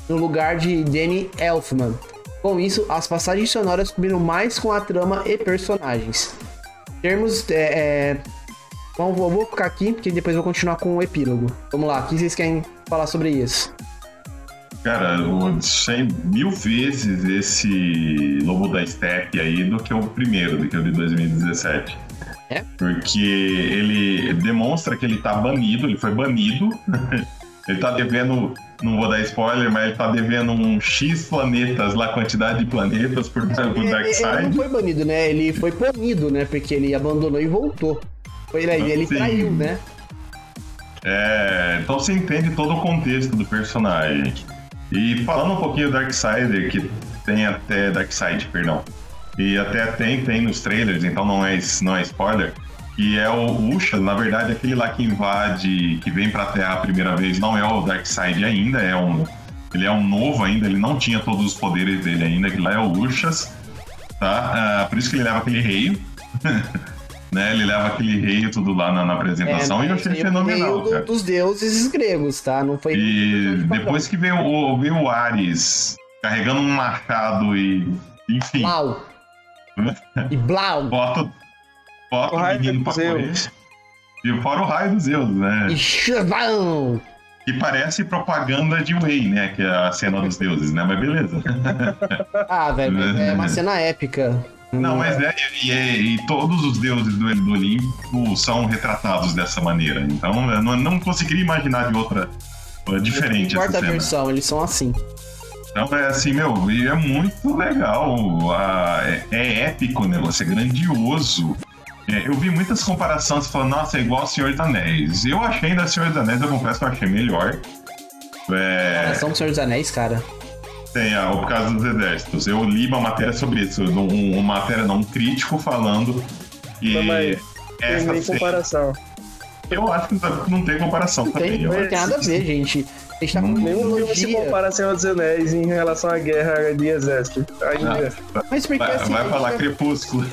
No lugar de Danny Elfman. Com isso, as passagens sonoras combinam mais com a trama e personagens. Termos. É, é... Bom, vou, vou ficar aqui, porque depois vou continuar com o epílogo. Vamos lá, o que vocês querem falar sobre isso? Cara, eu sei mil vezes esse Lobo da Steppe aí do que o primeiro, do que o de 2017. É? Porque ele demonstra que ele tá banido, ele foi banido. ele tá devendo, não vou dar spoiler, mas ele tá devendo um X planetas lá, quantidade de planetas por, por Darkseid. Ele não foi banido, né? Ele foi punido, né? Porque ele abandonou e voltou. Foi, ele, ele traiu, né? É, então você entende todo o contexto do personagem. E falando um pouquinho do Darkseid, que tem até Darkseid, perdão. E até tem, tem nos trailers, então não é, não é spoiler. Que é o Usha, na verdade, aquele lá que invade, que vem pra Terra a primeira vez, não é o Darkseid ainda, é um. Ele é um novo ainda, ele não tinha todos os poderes dele ainda, que lá é o Ushas, tá? Uh, por isso que ele leva aquele reio. né? Ele leva aquele rei tudo lá na, na apresentação é, e eu achei fenomenal. Do, dos deuses gregos, tá? Não foi. E depois que veio o, veio o Ares carregando um machado e. Enfim. Blau. e Blau. Bota, bota o, o menino pra correr. E fora o raio dos Zeus, né? E chavão! Que parece propaganda de Whey, né? Que é a cena dos deuses, né? Mas beleza. ah, velho, é uma cena épica. Não, mas é, e, é, e todos os deuses do, do Olimpo são retratados dessa maneira. Então eu não, não conseguiria imaginar de outra uh, diferente. Quarta versão, eles são assim. Então é assim, meu, e é muito legal. é, é, épico o negócio, é grandioso. É, eu vi muitas comparações falando, nossa, é igual ao Senhor dos Anéis. Eu achei ainda Senhor dos Anéis, eu confesso que eu achei melhor. É... Comparação do Senhor dos Anéis, cara. Tem, ah, o caso dos exércitos. Eu li uma matéria sobre isso, um, uma matéria não, um crítico falando que Mas, essa tem comparação. Eu acho que não tem comparação não também. Tem, não tem nada a ver, gente. A gente tá com Nenhum se compara a Senhor dos Anéis em relação à guerra de exército. Ainda. Ah, mas porque vai, assim. Vai falar crepúsculo.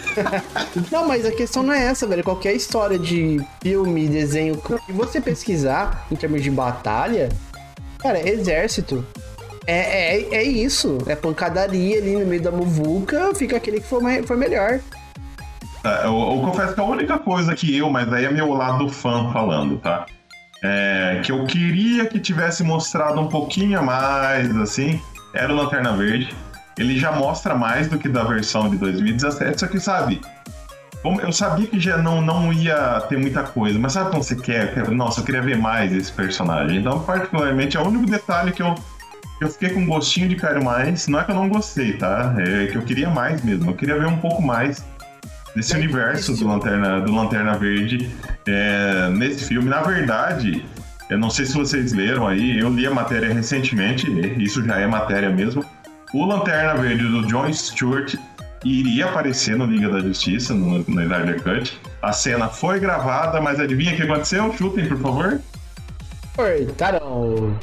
não, mas a questão não é essa, velho. Qualquer história de filme, desenho, se você pesquisar em termos de batalha, cara, exército é, é, é isso. É pancadaria ali no meio da muvuca, fica aquele que foi, foi melhor. É, eu, eu, confesso que a única coisa que eu, mas aí é meu lado fã falando, tá? É, que eu queria que tivesse mostrado um pouquinho mais, assim, era o Lanterna Verde. Ele já mostra mais do que da versão de 2017, só que sabe, eu sabia que já não, não ia ter muita coisa, mas sabe quando você quer? Nossa, eu queria ver mais esse personagem. Então, particularmente, é o único detalhe que eu, eu fiquei com um gostinho de quero mais. Não é que eu não gostei, tá? É que eu queria mais mesmo. Eu queria ver um pouco mais desse é universo do Lanterna, do Lanterna Verde é, nesse filme. Na verdade, eu não sei se vocês leram aí, eu li a matéria recentemente, isso já é matéria mesmo. O Lanterna Verde do John Stewart iria aparecer no Liga da Justiça, no, no Snyder Cut. A cena foi gravada, mas adivinha o que aconteceu? Chutem, por favor. Cortaram.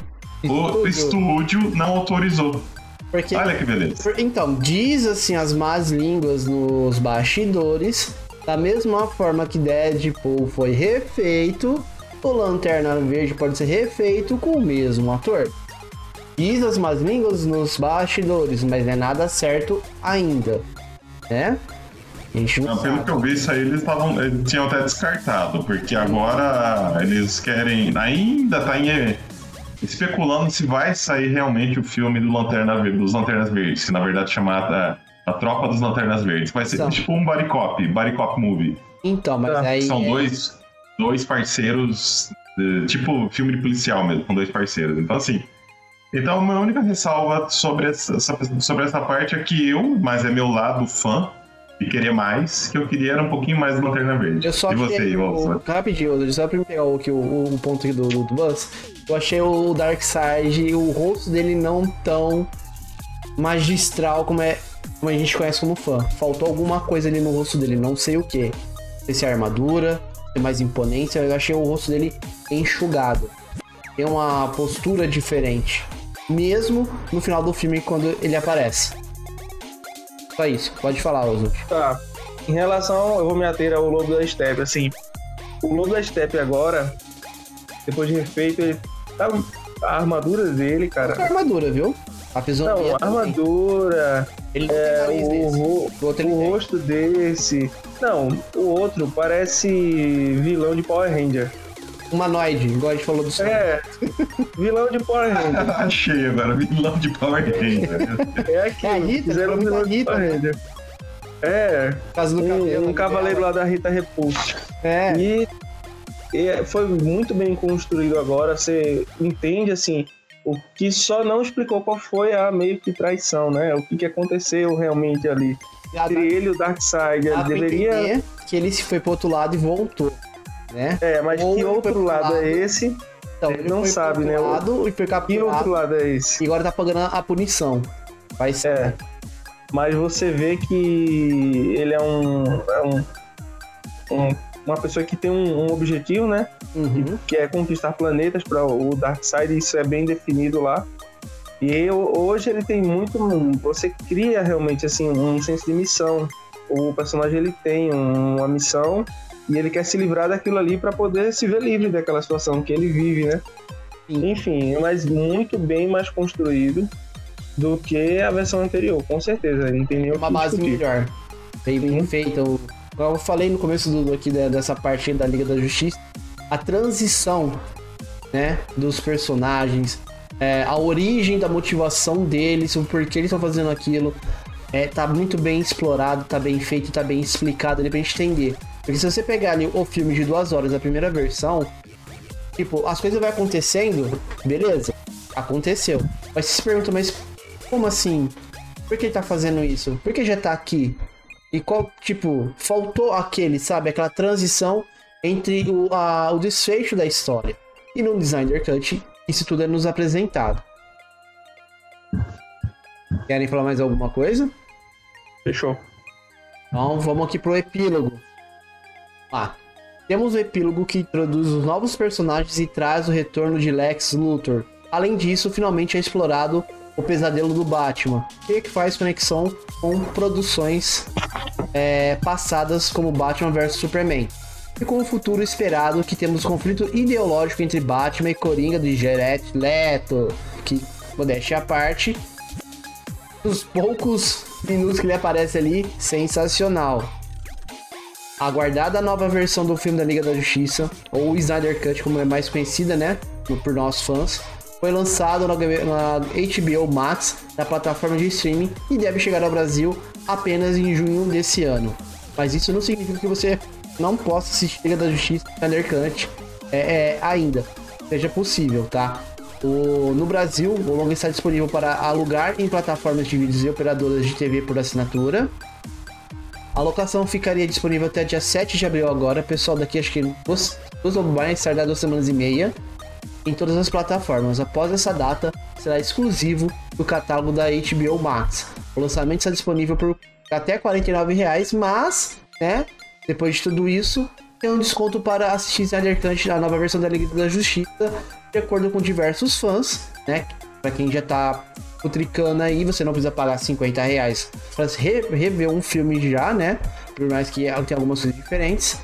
O estúdio não autorizou. Porque, Olha que beleza. Então, diz assim as más línguas nos bastidores, da mesma forma que Deadpool foi refeito, o Lanterna Verde pode ser refeito com o mesmo ator. Diz as más línguas nos bastidores, mas não é nada certo ainda né? A gente não, não pelo que eu vi, isso aí eles, tavam, eles tinham até descartado, porque agora eles querem. Ainda tá em, especulando se vai sair realmente o filme do Lanterna Verde, dos Lanternas Verdes, que na verdade chamada a Tropa dos Lanternas Verdes. Vai ser então. tipo um body cop, body cop movie. Então, mas aí. São é... dois, dois parceiros, tipo filme de policial mesmo, com dois parceiros. Então, assim. Então, a minha única ressalva sobre essa, sobre essa parte é que eu, mas é meu lado fã, e querer mais, que eu queria era um pouquinho mais do Lanterna Verde. Eu só e você, o, Rapidinho, só pra pegar o, o, o ponto aqui do, do Buzz, eu achei o Darkseid, o rosto dele não tão magistral como, é, como a gente conhece como fã. Faltou alguma coisa ali no rosto dele, não sei o que. Se é armadura, se é mais imponência, eu achei o rosto dele enxugado. Tem uma postura diferente mesmo no final do filme quando ele aparece. Só isso, pode falar, Ozo. Tá. Em relação, eu vou me ater ao Lobo da Steppe, assim. O Lobo da Steppe agora, depois de refeito, ele tá, a armadura dele, cara. A armadura, viu? A fisionomia. Não, a armadura. Ele é, o, o, o rosto desse. Não, o outro parece vilão de Power Ranger. Humanoide, igual a gente falou do céu. É, vilão de Power Ranger. Achei agora, vilão de Power Ranger. É aqui, é Rita, fizeram vilão de Power Ranger. É, Caso do um, cabelo, um cavaleiro lá da Rita Repulsa. É. E, e foi muito bem construído agora, você entende, assim, o que só não explicou qual foi a meio que traição, né? O que, que aconteceu realmente ali. Entre ele e o Darkseid. Ele deveria. Que ele se foi pro outro lado e voltou né? É, mas Ou que outro lado, lado, é esse? Então, ele não sabe, né? Lado, e foi capturado. Que outro lado é esse? E agora tá pagando a punição. Vai ser. É. Mas você vê que ele é um, é um, um uma pessoa que tem um, um objetivo, né? Uhum. Que é conquistar planetas para o Darkseid, isso é bem definido lá. E eu, hoje ele tem muito. Você cria realmente assim um senso de missão. O personagem ele tem uma missão e ele quer se livrar daquilo ali para poder se ver livre daquela situação que ele vive, né? Sim. Enfim, mas muito bem mais construído do que a versão anterior, com certeza. Não tem nenhum Uma base discutir. melhor. Bem, bem feita. Como eu falei no começo do, aqui dessa parte da Liga da Justiça, a transição né, dos personagens, é, a origem da motivação deles, o porquê eles estão fazendo aquilo, é, tá muito bem explorado, tá bem feito, tá bem explicado ali pra gente entender. Porque se você pegar ali o filme de duas horas, a primeira versão, tipo, as coisas vai acontecendo, beleza, aconteceu. Mas você se pergunta, mas como assim? Por que ele tá fazendo isso? Por que já tá aqui? E qual, tipo, faltou aquele, sabe? Aquela transição entre o, a, o desfecho da história. E no Designer Cut, isso tudo é nos apresentado. Querem falar mais alguma coisa? Fechou. Então vamos aqui pro epílogo. Ah, temos o epílogo que introduz os novos personagens e traz o retorno de Lex Luthor. Além disso, finalmente é explorado o pesadelo do Batman, que faz conexão com produções é, passadas como Batman vs Superman. E com o futuro esperado que temos conflito ideológico entre Batman e Coringa de Jared Leto, que, modéstia à parte, os poucos minutos que ele aparece ali, sensacional. Aguardada nova versão do filme da Liga da Justiça, ou Snyder Cut, como é mais conhecida, né? Por nossos fãs, foi lançado na HBO Max, na plataforma de streaming, e deve chegar ao Brasil apenas em junho desse ano. Mas isso não significa que você não possa assistir Liga da Justiça Snyder Cut é, é, ainda. Seja possível, tá? O, no Brasil, o longa está disponível para alugar em plataformas de vídeos e operadoras de TV por assinatura. A locação ficaria disponível até dia 7 de abril agora. Pessoal, daqui acho que duas, duas ou mais, tardar duas semanas e meia em todas as plataformas. Após essa data, será exclusivo do catálogo da HBO Max. O lançamento está disponível por até R$ 49,00, mas, né, depois de tudo isso, tem um desconto para assistir Snyder Cut, a nova versão da Liga da Justiça, de acordo com diversos fãs, né? Para quem já tá putricando aí, você não precisa pagar 50 reais para rever um filme já, né? Por mais que tenha algumas coisas diferentes.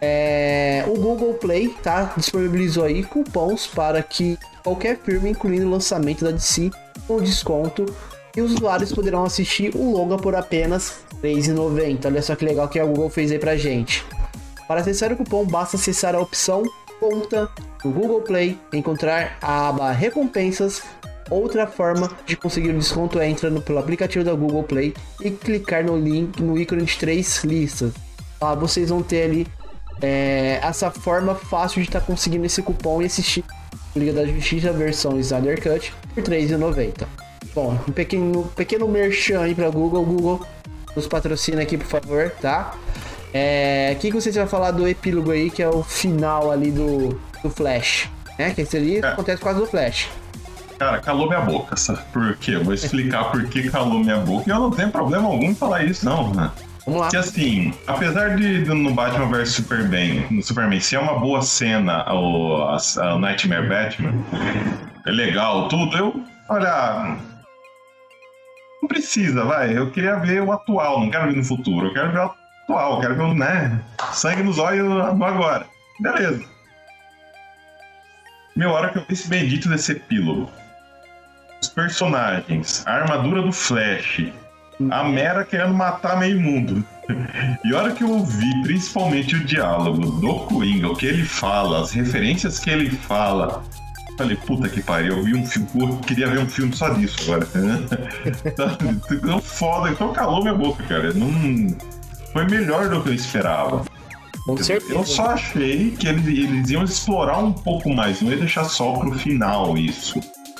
É, o Google Play tá, disponibilizou aí cupons para que qualquer filme, incluindo o lançamento da DC, com desconto. E os usuários poderão assistir o longa por apenas R$3,90. Olha só que legal que a Google fez aí pra gente. Para acessar o cupom, basta acessar a opção Conta no Google Play, encontrar a aba Recompensas. Outra forma de conseguir o desconto é entrando pelo aplicativo da Google Play e clicar no link no ícone de três listas. Lá vocês vão ter ali é, essa forma fácil de estar tá conseguindo esse cupom e assistir Liga da Justiça versão Snyder Cut por R$3,90. Bom, um pequeno, pequeno merchan aí para Google. Google nos patrocina aqui, por favor, tá? É, o que, que vocês vão falar do epílogo aí, que é o final ali do, do Flash? Né? Que seria é. acontece quase do Flash. Cara, calou minha boca, sabe? Por quê? Eu vou explicar por que calou minha boca. E eu não tenho problema algum em falar isso, não, né? Vamos lá. Que assim, apesar de, de no Batman vs Superman, no Superman ser uma boa cena, o, a, a Nightmare Batman, é legal, tudo, eu, olha, não precisa, vai. Eu queria ver o atual, não quero ver no futuro. Eu quero ver o atual, eu quero ver o, né? Sangue nos olhos agora. Beleza. Meu, hora que eu vi esse bendito desse epílogo. Os personagens, a armadura do Flash, a Mera querendo matar meio mundo. E a hora que eu ouvi, principalmente o diálogo do Coringa, o que ele fala, as referências que ele fala, Falei, puta que pariu, eu vi um filme, eu queria ver um filme só disso agora. Tão foda, então calou minha boca, cara. Não, foi melhor do que eu esperava. Com certeza. Eu só achei que eles, eles iam explorar um pouco mais, não ia deixar só pro final isso.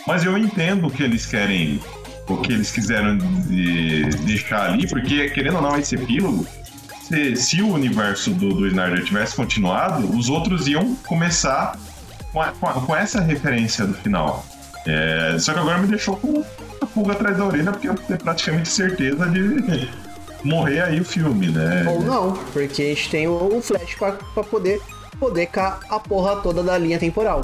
Mas eu entendo o que eles querem, o que eles quiseram de, deixar ali, porque querendo ou não, esse epílogo, se, se o universo do, do Snyder tivesse continuado, os outros iam começar com, a, com, essa referência do final. É, só que agora me deixou com a pulga atrás da orelha, porque eu tenho praticamente certeza de morrer aí o filme, né? Ou não, porque a gente tem o Flash pra poder poder cá a porra toda da linha temporal.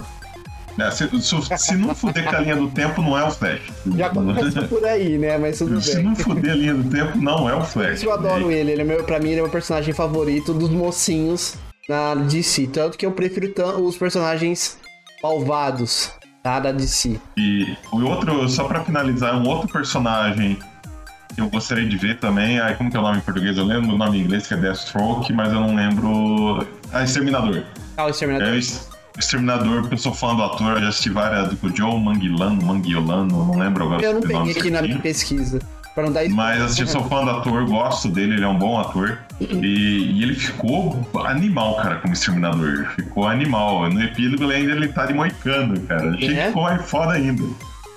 É, se, se, se, não fuder com a linha do tempo, não é o Flash. Já começa por aí, né? Mas tudo se bem. Se não fuder a linha do tempo, não é o Flash. Eu adoro ele. ele é meu, pra mim, ele é meu personagem favorito dos mocinhos na DC. Tanto que eu prefiro os personagens malvados tá, da DC. E o outro, só pra finalizar, um outro personagem que eu gostaria de ver também, aí como que é o nome em português? Eu lembro o nome em inglês que é Deathstroke, mas eu não lembro. Ah, Exterminador. Ah, o Exterminador. É, Exterminador, porque eu sou fã do ator, já assisti várias do Joe Manguilano, Manguilano, não lembro agora. Eu não peguei aqui na minha pesquisa. Pra não dar Mas assim, sou fã do ator, gosto dele, ele é um bom ator. E, e, ele ficou animal, cara, como exterminador. Ficou animal. No epílogo ele ainda ele tá de moicano, cara. Achei é? que ficou mais foda ainda.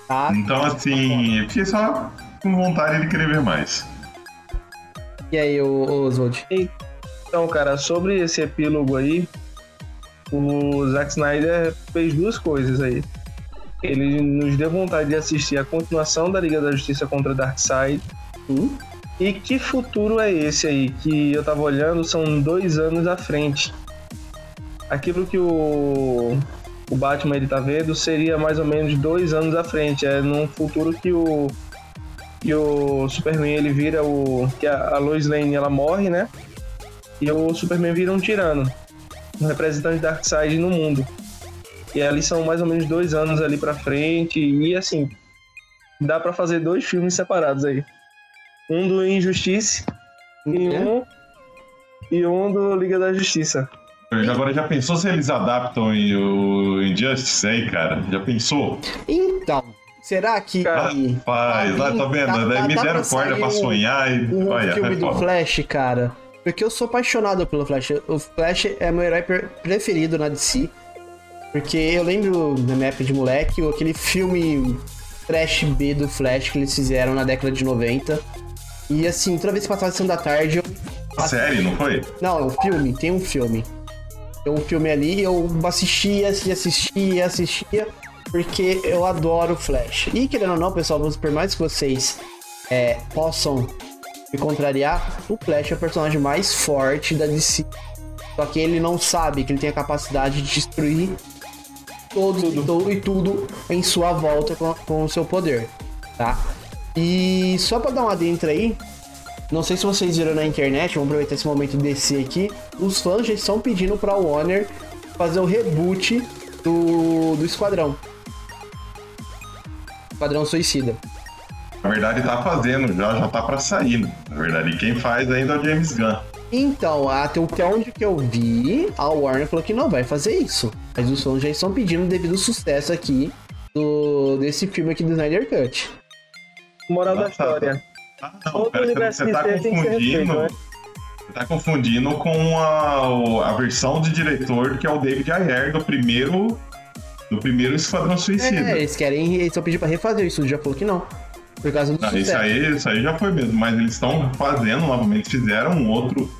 Ah, então, assim, fiquei só com vontade de querer ver mais. E aí, Oswald? Então, cara, sobre esse epílogo aí, o Zack Snyder fez duas coisas aí ele nos deu vontade de assistir a continuação da Liga da Justiça contra Darkseid. Hum? E que futuro é esse aí? Que eu tava olhando, são dois anos à frente. Aquilo que o, o Batman ele tá vendo seria mais ou menos dois anos à frente. É num futuro que o que o Superman ele vira o que a, a Lois Lane ela morre, né? E o Superman vira um tirano, um representante Darkseid no mundo. E ali são mais ou menos dois anos ali pra frente. E assim, dá para fazer dois filmes separados aí. Um do Injustice e é. um e um do Liga da Justiça. Agora já pensou se eles adaptam em, o Injustice aí, cara? Já pensou? Então, será que. Rapaz, lá tá vendo? Tá, tá, me deram corda pra sonhar e. O olha, filme do Flash, cara. Porque eu sou apaixonado pelo Flash. O Flash é meu herói preferido na DC. Porque eu lembro na minha época de moleque, aquele filme trash B do Flash que eles fizeram na década de 90. E assim, toda vez que passava a sessão da tarde, eu. A série, não foi? Não, é um filme, tem um filme. Tem um filme ali, eu assistia, assistia, assistia, porque eu adoro Flash. E querendo ou não, pessoal, por mais que vocês é, possam me contrariar, o Flash é o personagem mais forte da DC. Só que ele não sabe que ele tem a capacidade de destruir todo, tudo. Todo, e tudo em sua volta com, com o seu poder, tá? E só pra dar uma dentro aí, não sei se vocês viram na internet, vamos aproveitar esse momento DC aqui. Os fãs já estão pedindo pra Warner fazer o reboot do, do Esquadrão. Esquadrão Suicida. Na verdade, tá fazendo, já, já tá pra sair. Né? Na verdade, quem faz ainda é o James Gunn. Então, até onde que eu vi, a Warner falou que não vai fazer isso. Mas os fãs já estão pedindo devido ao sucesso aqui do, desse filme aqui do Snyder Cut. Moral da história. Ah, não, pera, você, você tá confundindo. Né? Você tá confundindo com a, a versão de diretor que é o David Ayer do primeiro. Do primeiro Esquadrão Suicida. É, eles querem. Eles estão pedindo pra refazer isso, já falou que não. Por causa do não, isso aí, isso aí já foi mesmo, mas eles estão fazendo novamente, fizeram um outro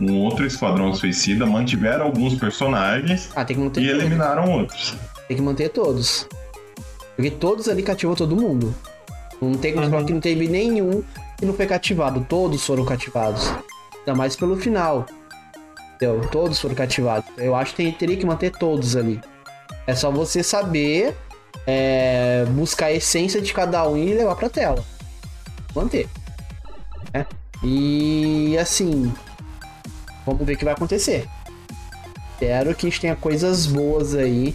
um outro Esquadrão Suicida, mantiveram alguns personagens ah, e todos. eliminaram outros. Tem que manter todos. Porque todos ali cativam todo mundo. Não tem como uhum. falar que não teve nenhum que não foi cativado. Todos foram cativados. Ainda mais pelo final. Entendeu? Todos foram cativados. Eu acho que tem, teria que manter todos ali. É só você saber é, buscar a essência de cada um e levar pra tela. Manter. É. E assim, vamos ver o que vai acontecer. Espero que a gente tenha coisas boas aí.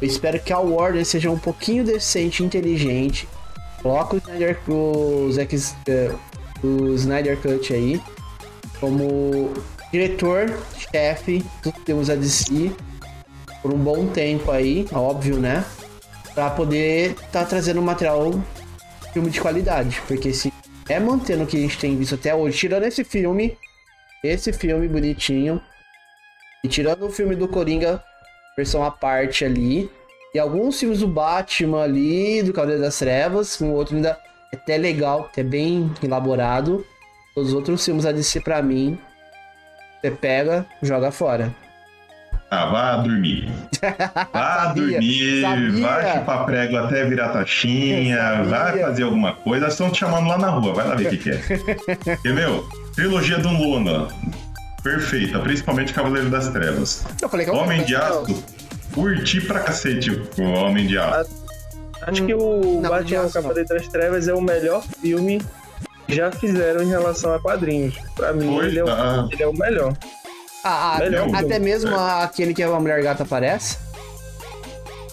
Eu espero que a Warner seja um pouquinho decente, inteligente Coloca o Snyder, o, Zack, uh, o Snyder Cut aí como diretor-chefe do Temos a DC por um bom tempo aí, óbvio, né? Pra poder tá trazendo material filme de qualidade. Porque se é mantendo o que a gente tem visto até hoje, tirando esse filme, esse filme bonitinho, e tirando o filme do Coringa, versão à parte ali, e alguns filmes do Batman ali, do Cavaleiro das Trevas, um outro ainda é até legal, até bem elaborado. Os outros filmes a DC pra mim, você pega, joga fora. Ah, vá dormir. Vá sabia, dormir, sabia. vai chupar prego até virar taxinha, vai fazer alguma coisa. Estão te chamando lá na rua, vai lá ver o que, que é. e, meu, trilogia do Luna, perfeita, principalmente Cavaleiro das Trevas. Eu falei que é Homem de Aço, curti pra cacete o Homem de Aço. Acho que o não, Batman Cavaleiro das Trevas é o melhor filme que já fizeram em relação a quadrinhos. Pra mim, ele é, o, ah. ele é, o, melhor. Ah, melhor até mesmo é. aquele que é a Mulher Gata aparece?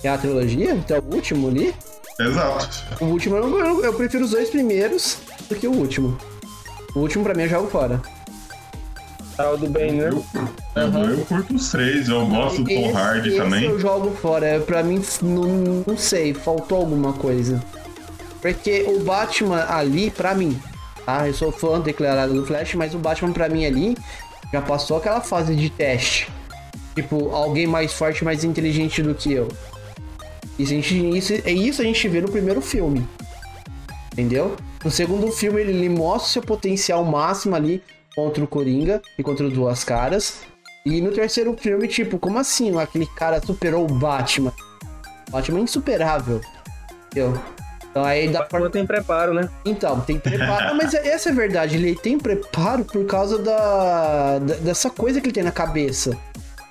É a trilogia? Então é o último ali? Exato. O último, eu, eu prefiro os dois primeiros do que o último. O último pra mim eu jogo fora tal do bem, né? Eu, uhum. eu curto os três, eu gosto do Tom Hardy também. eu jogo fora, é, pra mim, não, não sei, faltou alguma coisa. Porque o Batman ali, pra mim, tá? Eu sou fã declarado do Flash, mas o Batman pra mim ali já passou aquela fase de teste. Tipo, alguém mais forte, mais inteligente do que eu. Isso, a gente, isso, é isso a gente vê no primeiro filme. Entendeu? No segundo filme ele, ele mostra seu potencial máximo ali contra o Coringa e contra o Duas Caras. E no terceiro filme, tipo, como assim aquele cara superou o Batman? O Batman é insuperável. Entendeu? Então aí dá pra... tem preparo, né? Então, tem preparo. mas essa é a verdade, ele tem preparo por causa da, da dessa coisa que ele tem na cabeça.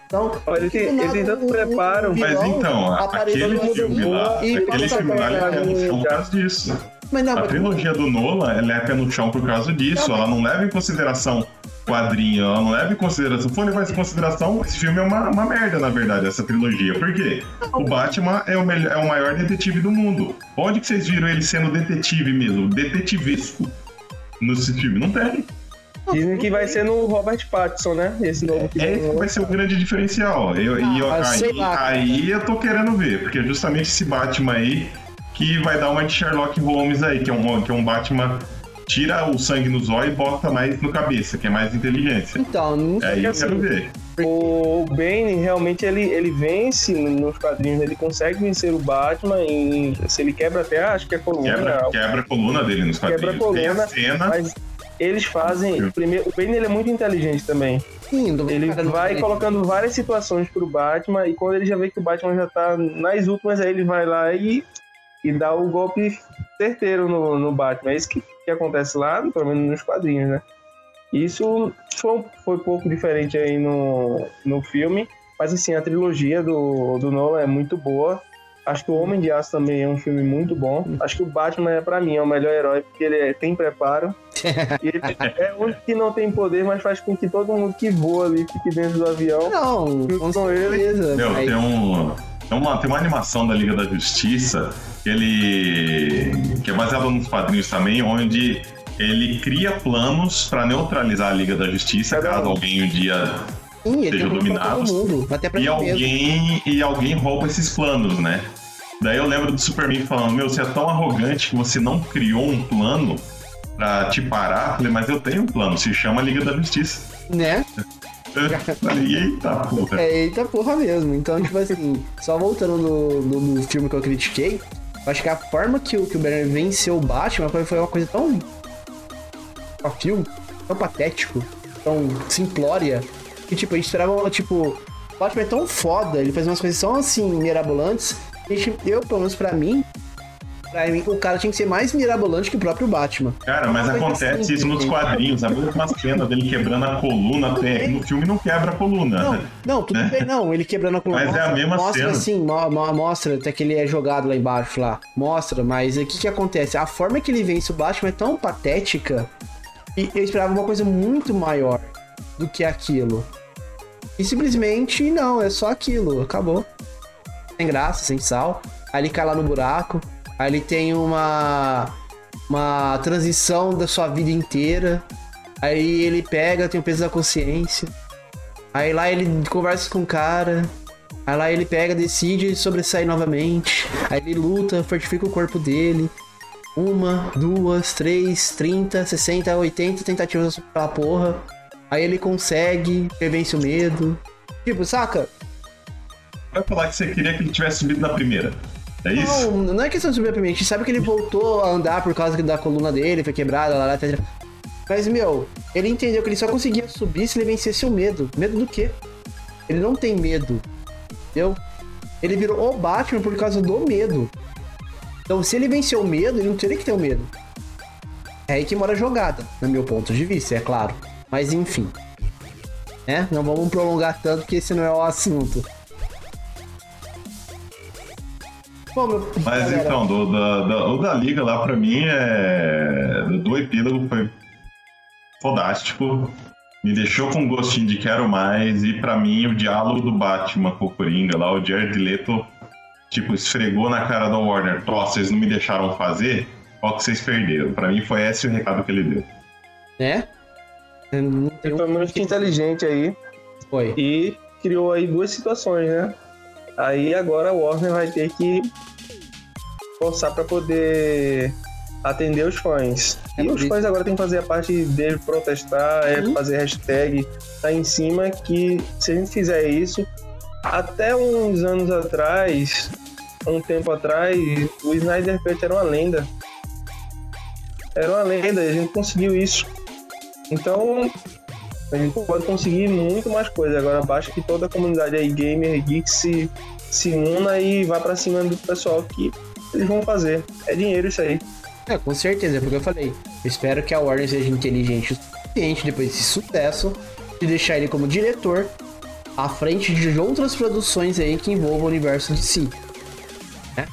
Então, Olha, ele, tem, ele tem tanto preparo. Mas então, aquele filme lá, aquele filme lá, ele é no chão por causa disso. Mas não, a mas... trilogia do Nolan ela é pé no chão por causa disso. Não, ela não leva em consideração quadrinho, ela não leva em consideração. Se for levar em consideração, esse filme é uma, uma merda, na verdade, essa trilogia. Por quê? O Batman é o, melhor, é o maior detetive do mundo. Onde que vocês viram ele sendo detetive mesmo? Detetivesco nesse filme? Não tem. Dizem que vai ser no Robert Pattinson, né? Esse novo que é, vai ser o grande diferencial. Eu, ah, eu, aí, lá, aí eu tô querendo ver, porque é justamente esse Batman aí que vai dar uma de Sherlock Holmes aí, que é um, que é um Batman tira o sangue no zóio e bota mais no cabeça, que é mais inteligência. Então, não sei. Aí eu quero ver. O Bane realmente ele, ele vence nos quadrinhos, ele consegue vencer o Batman e se ele quebra até acho que é a coluna. Quebra, quebra a coluna dele nos quadrinhos. Quebra a coluna, cena... mas eles fazem. Primeiro, o Bane ele é muito inteligente também. Sim, ele vai colocando várias situações pro Batman e quando ele já vê que o Batman já tá nas últimas, aí ele vai lá e, e dá o golpe certeiro no, no Batman. É isso que, que acontece lá, pelo menos nos quadrinhos, né? Isso foi, foi pouco diferente aí no, no filme, mas assim, a trilogia do, do Nolan é muito boa. Acho que o Homem de Aço também é um filme muito bom. Acho que o Batman, é, para mim, é o melhor herói, porque ele é, tem preparo. e ele é o único que não tem poder, mas faz com que todo mundo que voa ali fique dentro do avião. Não, com certeza. Meu, tem, um, tem, uma, tem uma animação da Liga da Justiça que ele. que é baseada nos quadrinhos também, onde ele cria planos para neutralizar a Liga da Justiça caso alguém um dia Sim, seja dominado. e alguém e alguém rouba esses planos, né? Daí eu lembro do Superman falando: Meu, você é tão arrogante que você não criou um plano pra te parar. Eu falei, mas eu tenho um plano, se chama Liga da Justiça. Né? Eita porra. É, eita porra mesmo. Então, tipo assim, só voltando no, no, no filme que eu critiquei, eu acho que a forma que o, que o Banner venceu o Batman foi uma coisa tão a filme tão patético, tão simplória, que tipo, a gente esperava, tipo, o Batman é tão foda, ele faz umas coisas tão assim, mirabolantes, a gente, eu, pelo menos pra mim, Pra mim, o cara tinha que ser mais mirabolante que o próprio Batman. Cara, mas acontece assim, isso nos quadrinhos. A última cena dele quebrando a coluna até. No filme não quebra a coluna. Não, não tudo bem, não. Ele quebrando a coluna. Mas mostra, é a mesma mostra, cena. Assim, mo mo mostra até que ele é jogado lá embaixo lá. Mostra, mas o que que acontece? A forma que ele vence o Batman é tão patética e eu esperava uma coisa muito maior do que aquilo. E simplesmente não, é só aquilo, acabou. Sem graça, sem sal. Aí ele cai lá no buraco. Aí ele tem uma uma transição da sua vida inteira. Aí ele pega, tem o peso da consciência. Aí lá ele conversa com o cara. Aí lá ele pega, decide sobressair novamente. Aí ele luta, fortifica o corpo dele. Uma, duas, três, trinta, sessenta, oitenta tentativas pra porra. Aí ele consegue, vence o medo. Tipo, saca? Vai falar que você queria que ele tivesse subido na primeira. É isso? Não, não é questão de subir na primeira. A gente sabe que ele voltou a andar por causa da coluna dele, foi quebrada, lá, lá, etc. Mas, meu, ele entendeu que ele só conseguia subir se ele vencesse o medo. Medo do quê? Ele não tem medo. Entendeu? Ele virou o Batman por causa do medo. Então, se ele venceu o medo, ele não teria que ter o medo. É aí que mora a jogada, no meu ponto de vista, é claro. Mas enfim. Né? Não vamos prolongar tanto, porque esse não é o assunto. Bom, meu... Mas galera... então, do, da, da, o da Liga lá pra mim é. Do epílogo foi fodástico. Me deixou com um gostinho de quero mais. E pra mim, o diálogo do Batman com o Coringa lá, o Jared Leto tipo, esfregou na cara da Warner, ó, vocês não me deixaram fazer, qual que vocês perderam? Pra mim foi esse o recado que ele deu. É? Ele foi muito inteligente aí. Foi. E criou aí duas situações, né? Aí agora a Warner vai ter que forçar para poder atender os fãs. É e os fãs agora tem que fazer a parte dele protestar, é uhum. fazer hashtag, tá em cima que se a gente fizer isso, até uns anos atrás, um tempo atrás, o Snyder Cut era uma lenda. Era uma lenda e a gente conseguiu isso. Então, a gente pode conseguir muito mais coisa. Agora basta que toda a comunidade aí, gamer, geek, se, se una e vá para cima do pessoal que eles vão fazer. É dinheiro isso aí. É, com certeza, é porque eu falei. Eu espero que a Warner seja inteligente o suficiente depois desse sucesso de deixar ele como diretor à frente de outras produções aí que envolvam o universo de si. Né?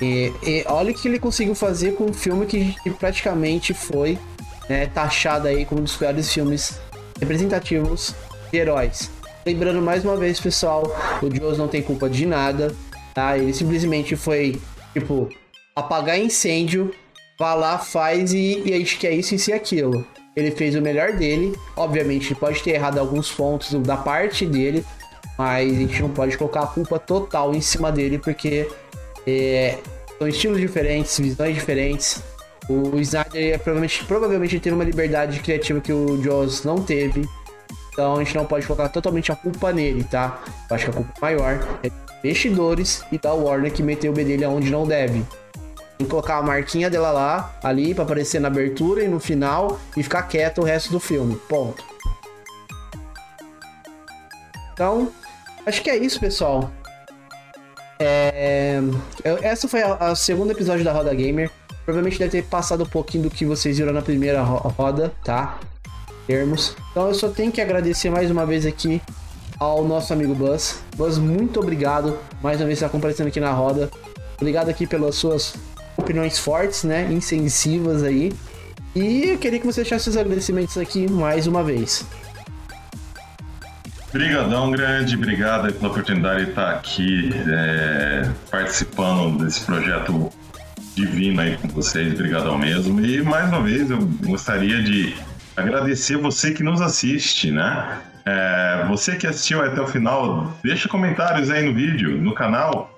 E, e, olha o que ele conseguiu fazer com um filme que, que praticamente foi né, taxado aí como um dos piores filmes representativos de heróis. Lembrando mais uma vez, pessoal, o Jones não tem culpa de nada, tá? Ele simplesmente foi, tipo, apagar incêndio, vá lá, faz e, e a gente quer isso, e aquilo. ele fez o melhor dele. Obviamente, pode ter errado alguns pontos da parte dele, mas a gente não pode colocar a culpa total em cima dele, porque é, são estilos diferentes, visões diferentes. O Snyder é, provavelmente, provavelmente teve uma liberdade criativa que o Joss não teve. Então a gente não pode colocar totalmente a culpa nele, tá? Eu acho que a culpa maior é investidores e da Warner que meteu o bedelho onde não deve. Tem que colocar a marquinha dela lá, ali, para aparecer na abertura e no final e ficar quieto o resto do filme. Ponto. Então, acho que é isso, pessoal. É... Essa foi a segundo episódio da Roda Gamer. Provavelmente deve ter passado um pouquinho do que vocês viram na primeira roda, tá? Termos. Então eu só tenho que agradecer mais uma vez aqui ao nosso amigo Buzz. Buzz, muito obrigado mais uma vez por estar comparecendo aqui na roda. Obrigado aqui pelas suas opiniões fortes, né? Incensivas aí. E eu queria que você deixasse os agradecimentos aqui mais uma vez. Obrigadão, grande. Obrigado pela oportunidade de estar aqui é, participando desse projeto divino aí com vocês. Obrigadão mesmo. E mais uma vez eu gostaria de agradecer você que nos assiste, né? É, você que assistiu até o final, deixa comentários aí no vídeo, no canal.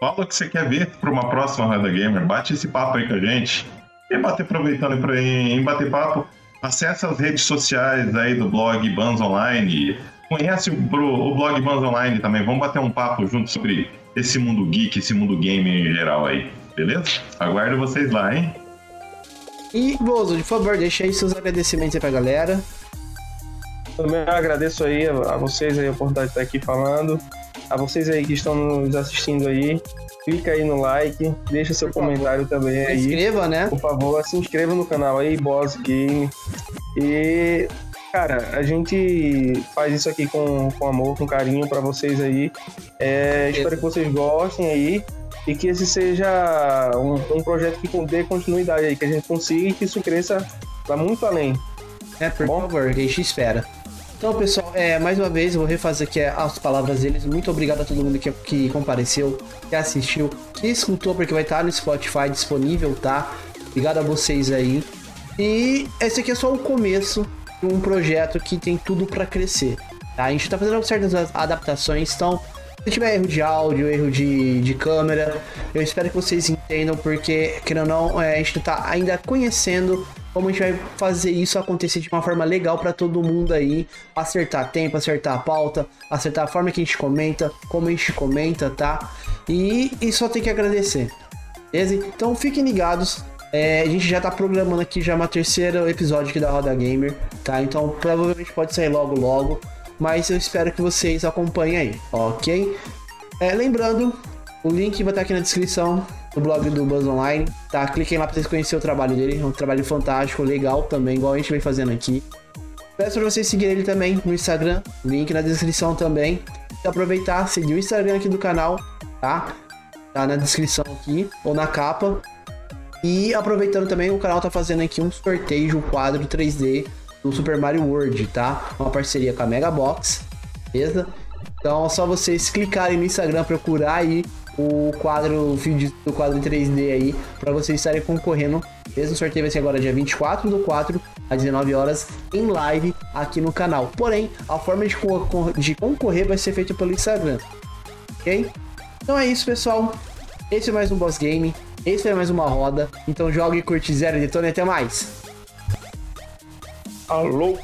Fala o que você quer ver para uma próxima Roda Gamer. Bate esse papo aí com a gente. E bater aproveitando em, em bater papo, acesse as redes sociais aí do blog Bans Online Conhece o, o blog Bans Online também. Vamos bater um papo junto sobre esse mundo geek, esse mundo game em geral aí. Beleza? Aguardo vocês lá, hein? E, Bozo, por favor, deixa aí seus agradecimentos aí pra galera. Também agradeço aí a vocês aí a oportunidade de estar aqui falando. A vocês aí que estão nos assistindo aí. Clica aí no like, deixa seu por comentário favor. também aí. Se inscreva, né? Por favor, se inscreva no canal aí, Boss Game. E Cara, a gente faz isso aqui com, com amor, com carinho para vocês aí. É, espero que vocês gostem aí e que esse seja um, um, projeto que dê continuidade aí, que a gente consiga e que isso cresça para muito além. É, por Bom? favor, a gente espera. Então, pessoal, é, mais uma vez eu vou refazer aqui as palavras deles. Muito obrigado a todo mundo que, que compareceu, que assistiu, que escutou, porque vai estar no Spotify disponível, tá? Obrigado a vocês aí. E esse aqui é só o começo um projeto que tem tudo para crescer. Tá? A gente está fazendo certas adaptações, então se tiver erro de áudio, erro de, de câmera, eu espero que vocês entendam, porque, querendo ou não, é, a gente está ainda conhecendo como a gente vai fazer isso acontecer de uma forma legal para todo mundo aí, acertar tempo, acertar a pauta, acertar a forma que a gente comenta, como a gente comenta, tá? E, e só tem que agradecer. Beleza? Então fiquem ligados, é, a gente já tá programando aqui já uma terceiro episódio aqui da Roda Gamer, tá? Então provavelmente pode sair logo logo, mas eu espero que vocês acompanhem aí, ok? É, lembrando, o link vai estar aqui na descrição do blog do Buzz Online, tá? Cliquem lá pra vocês conhecerem o trabalho dele, é um trabalho fantástico, legal também, igual a gente vem fazendo aqui. Peço pra vocês seguirem ele também no Instagram, link na descrição também. E aproveitar, seguir o Instagram aqui do canal, tá? Tá na descrição aqui, ou na capa. E aproveitando também, o canal tá fazendo aqui um sorteio, um quadro 3D do Super Mario World, tá? Uma parceria com a Mega Box, beleza? Então é só vocês clicarem no Instagram, procurar aí o quadro, o vídeo do quadro 3D aí, para vocês estarem concorrendo. Mesmo sorteio vai ser agora dia 24 do 4, às 19 horas, em live aqui no canal. Porém, a forma de, de concorrer vai ser feita pelo Instagram, ok? Então é isso, pessoal. Esse é mais um Boss Game. Esse foi mais uma roda. Então jogue, curte, zero, detone até mais. Alô?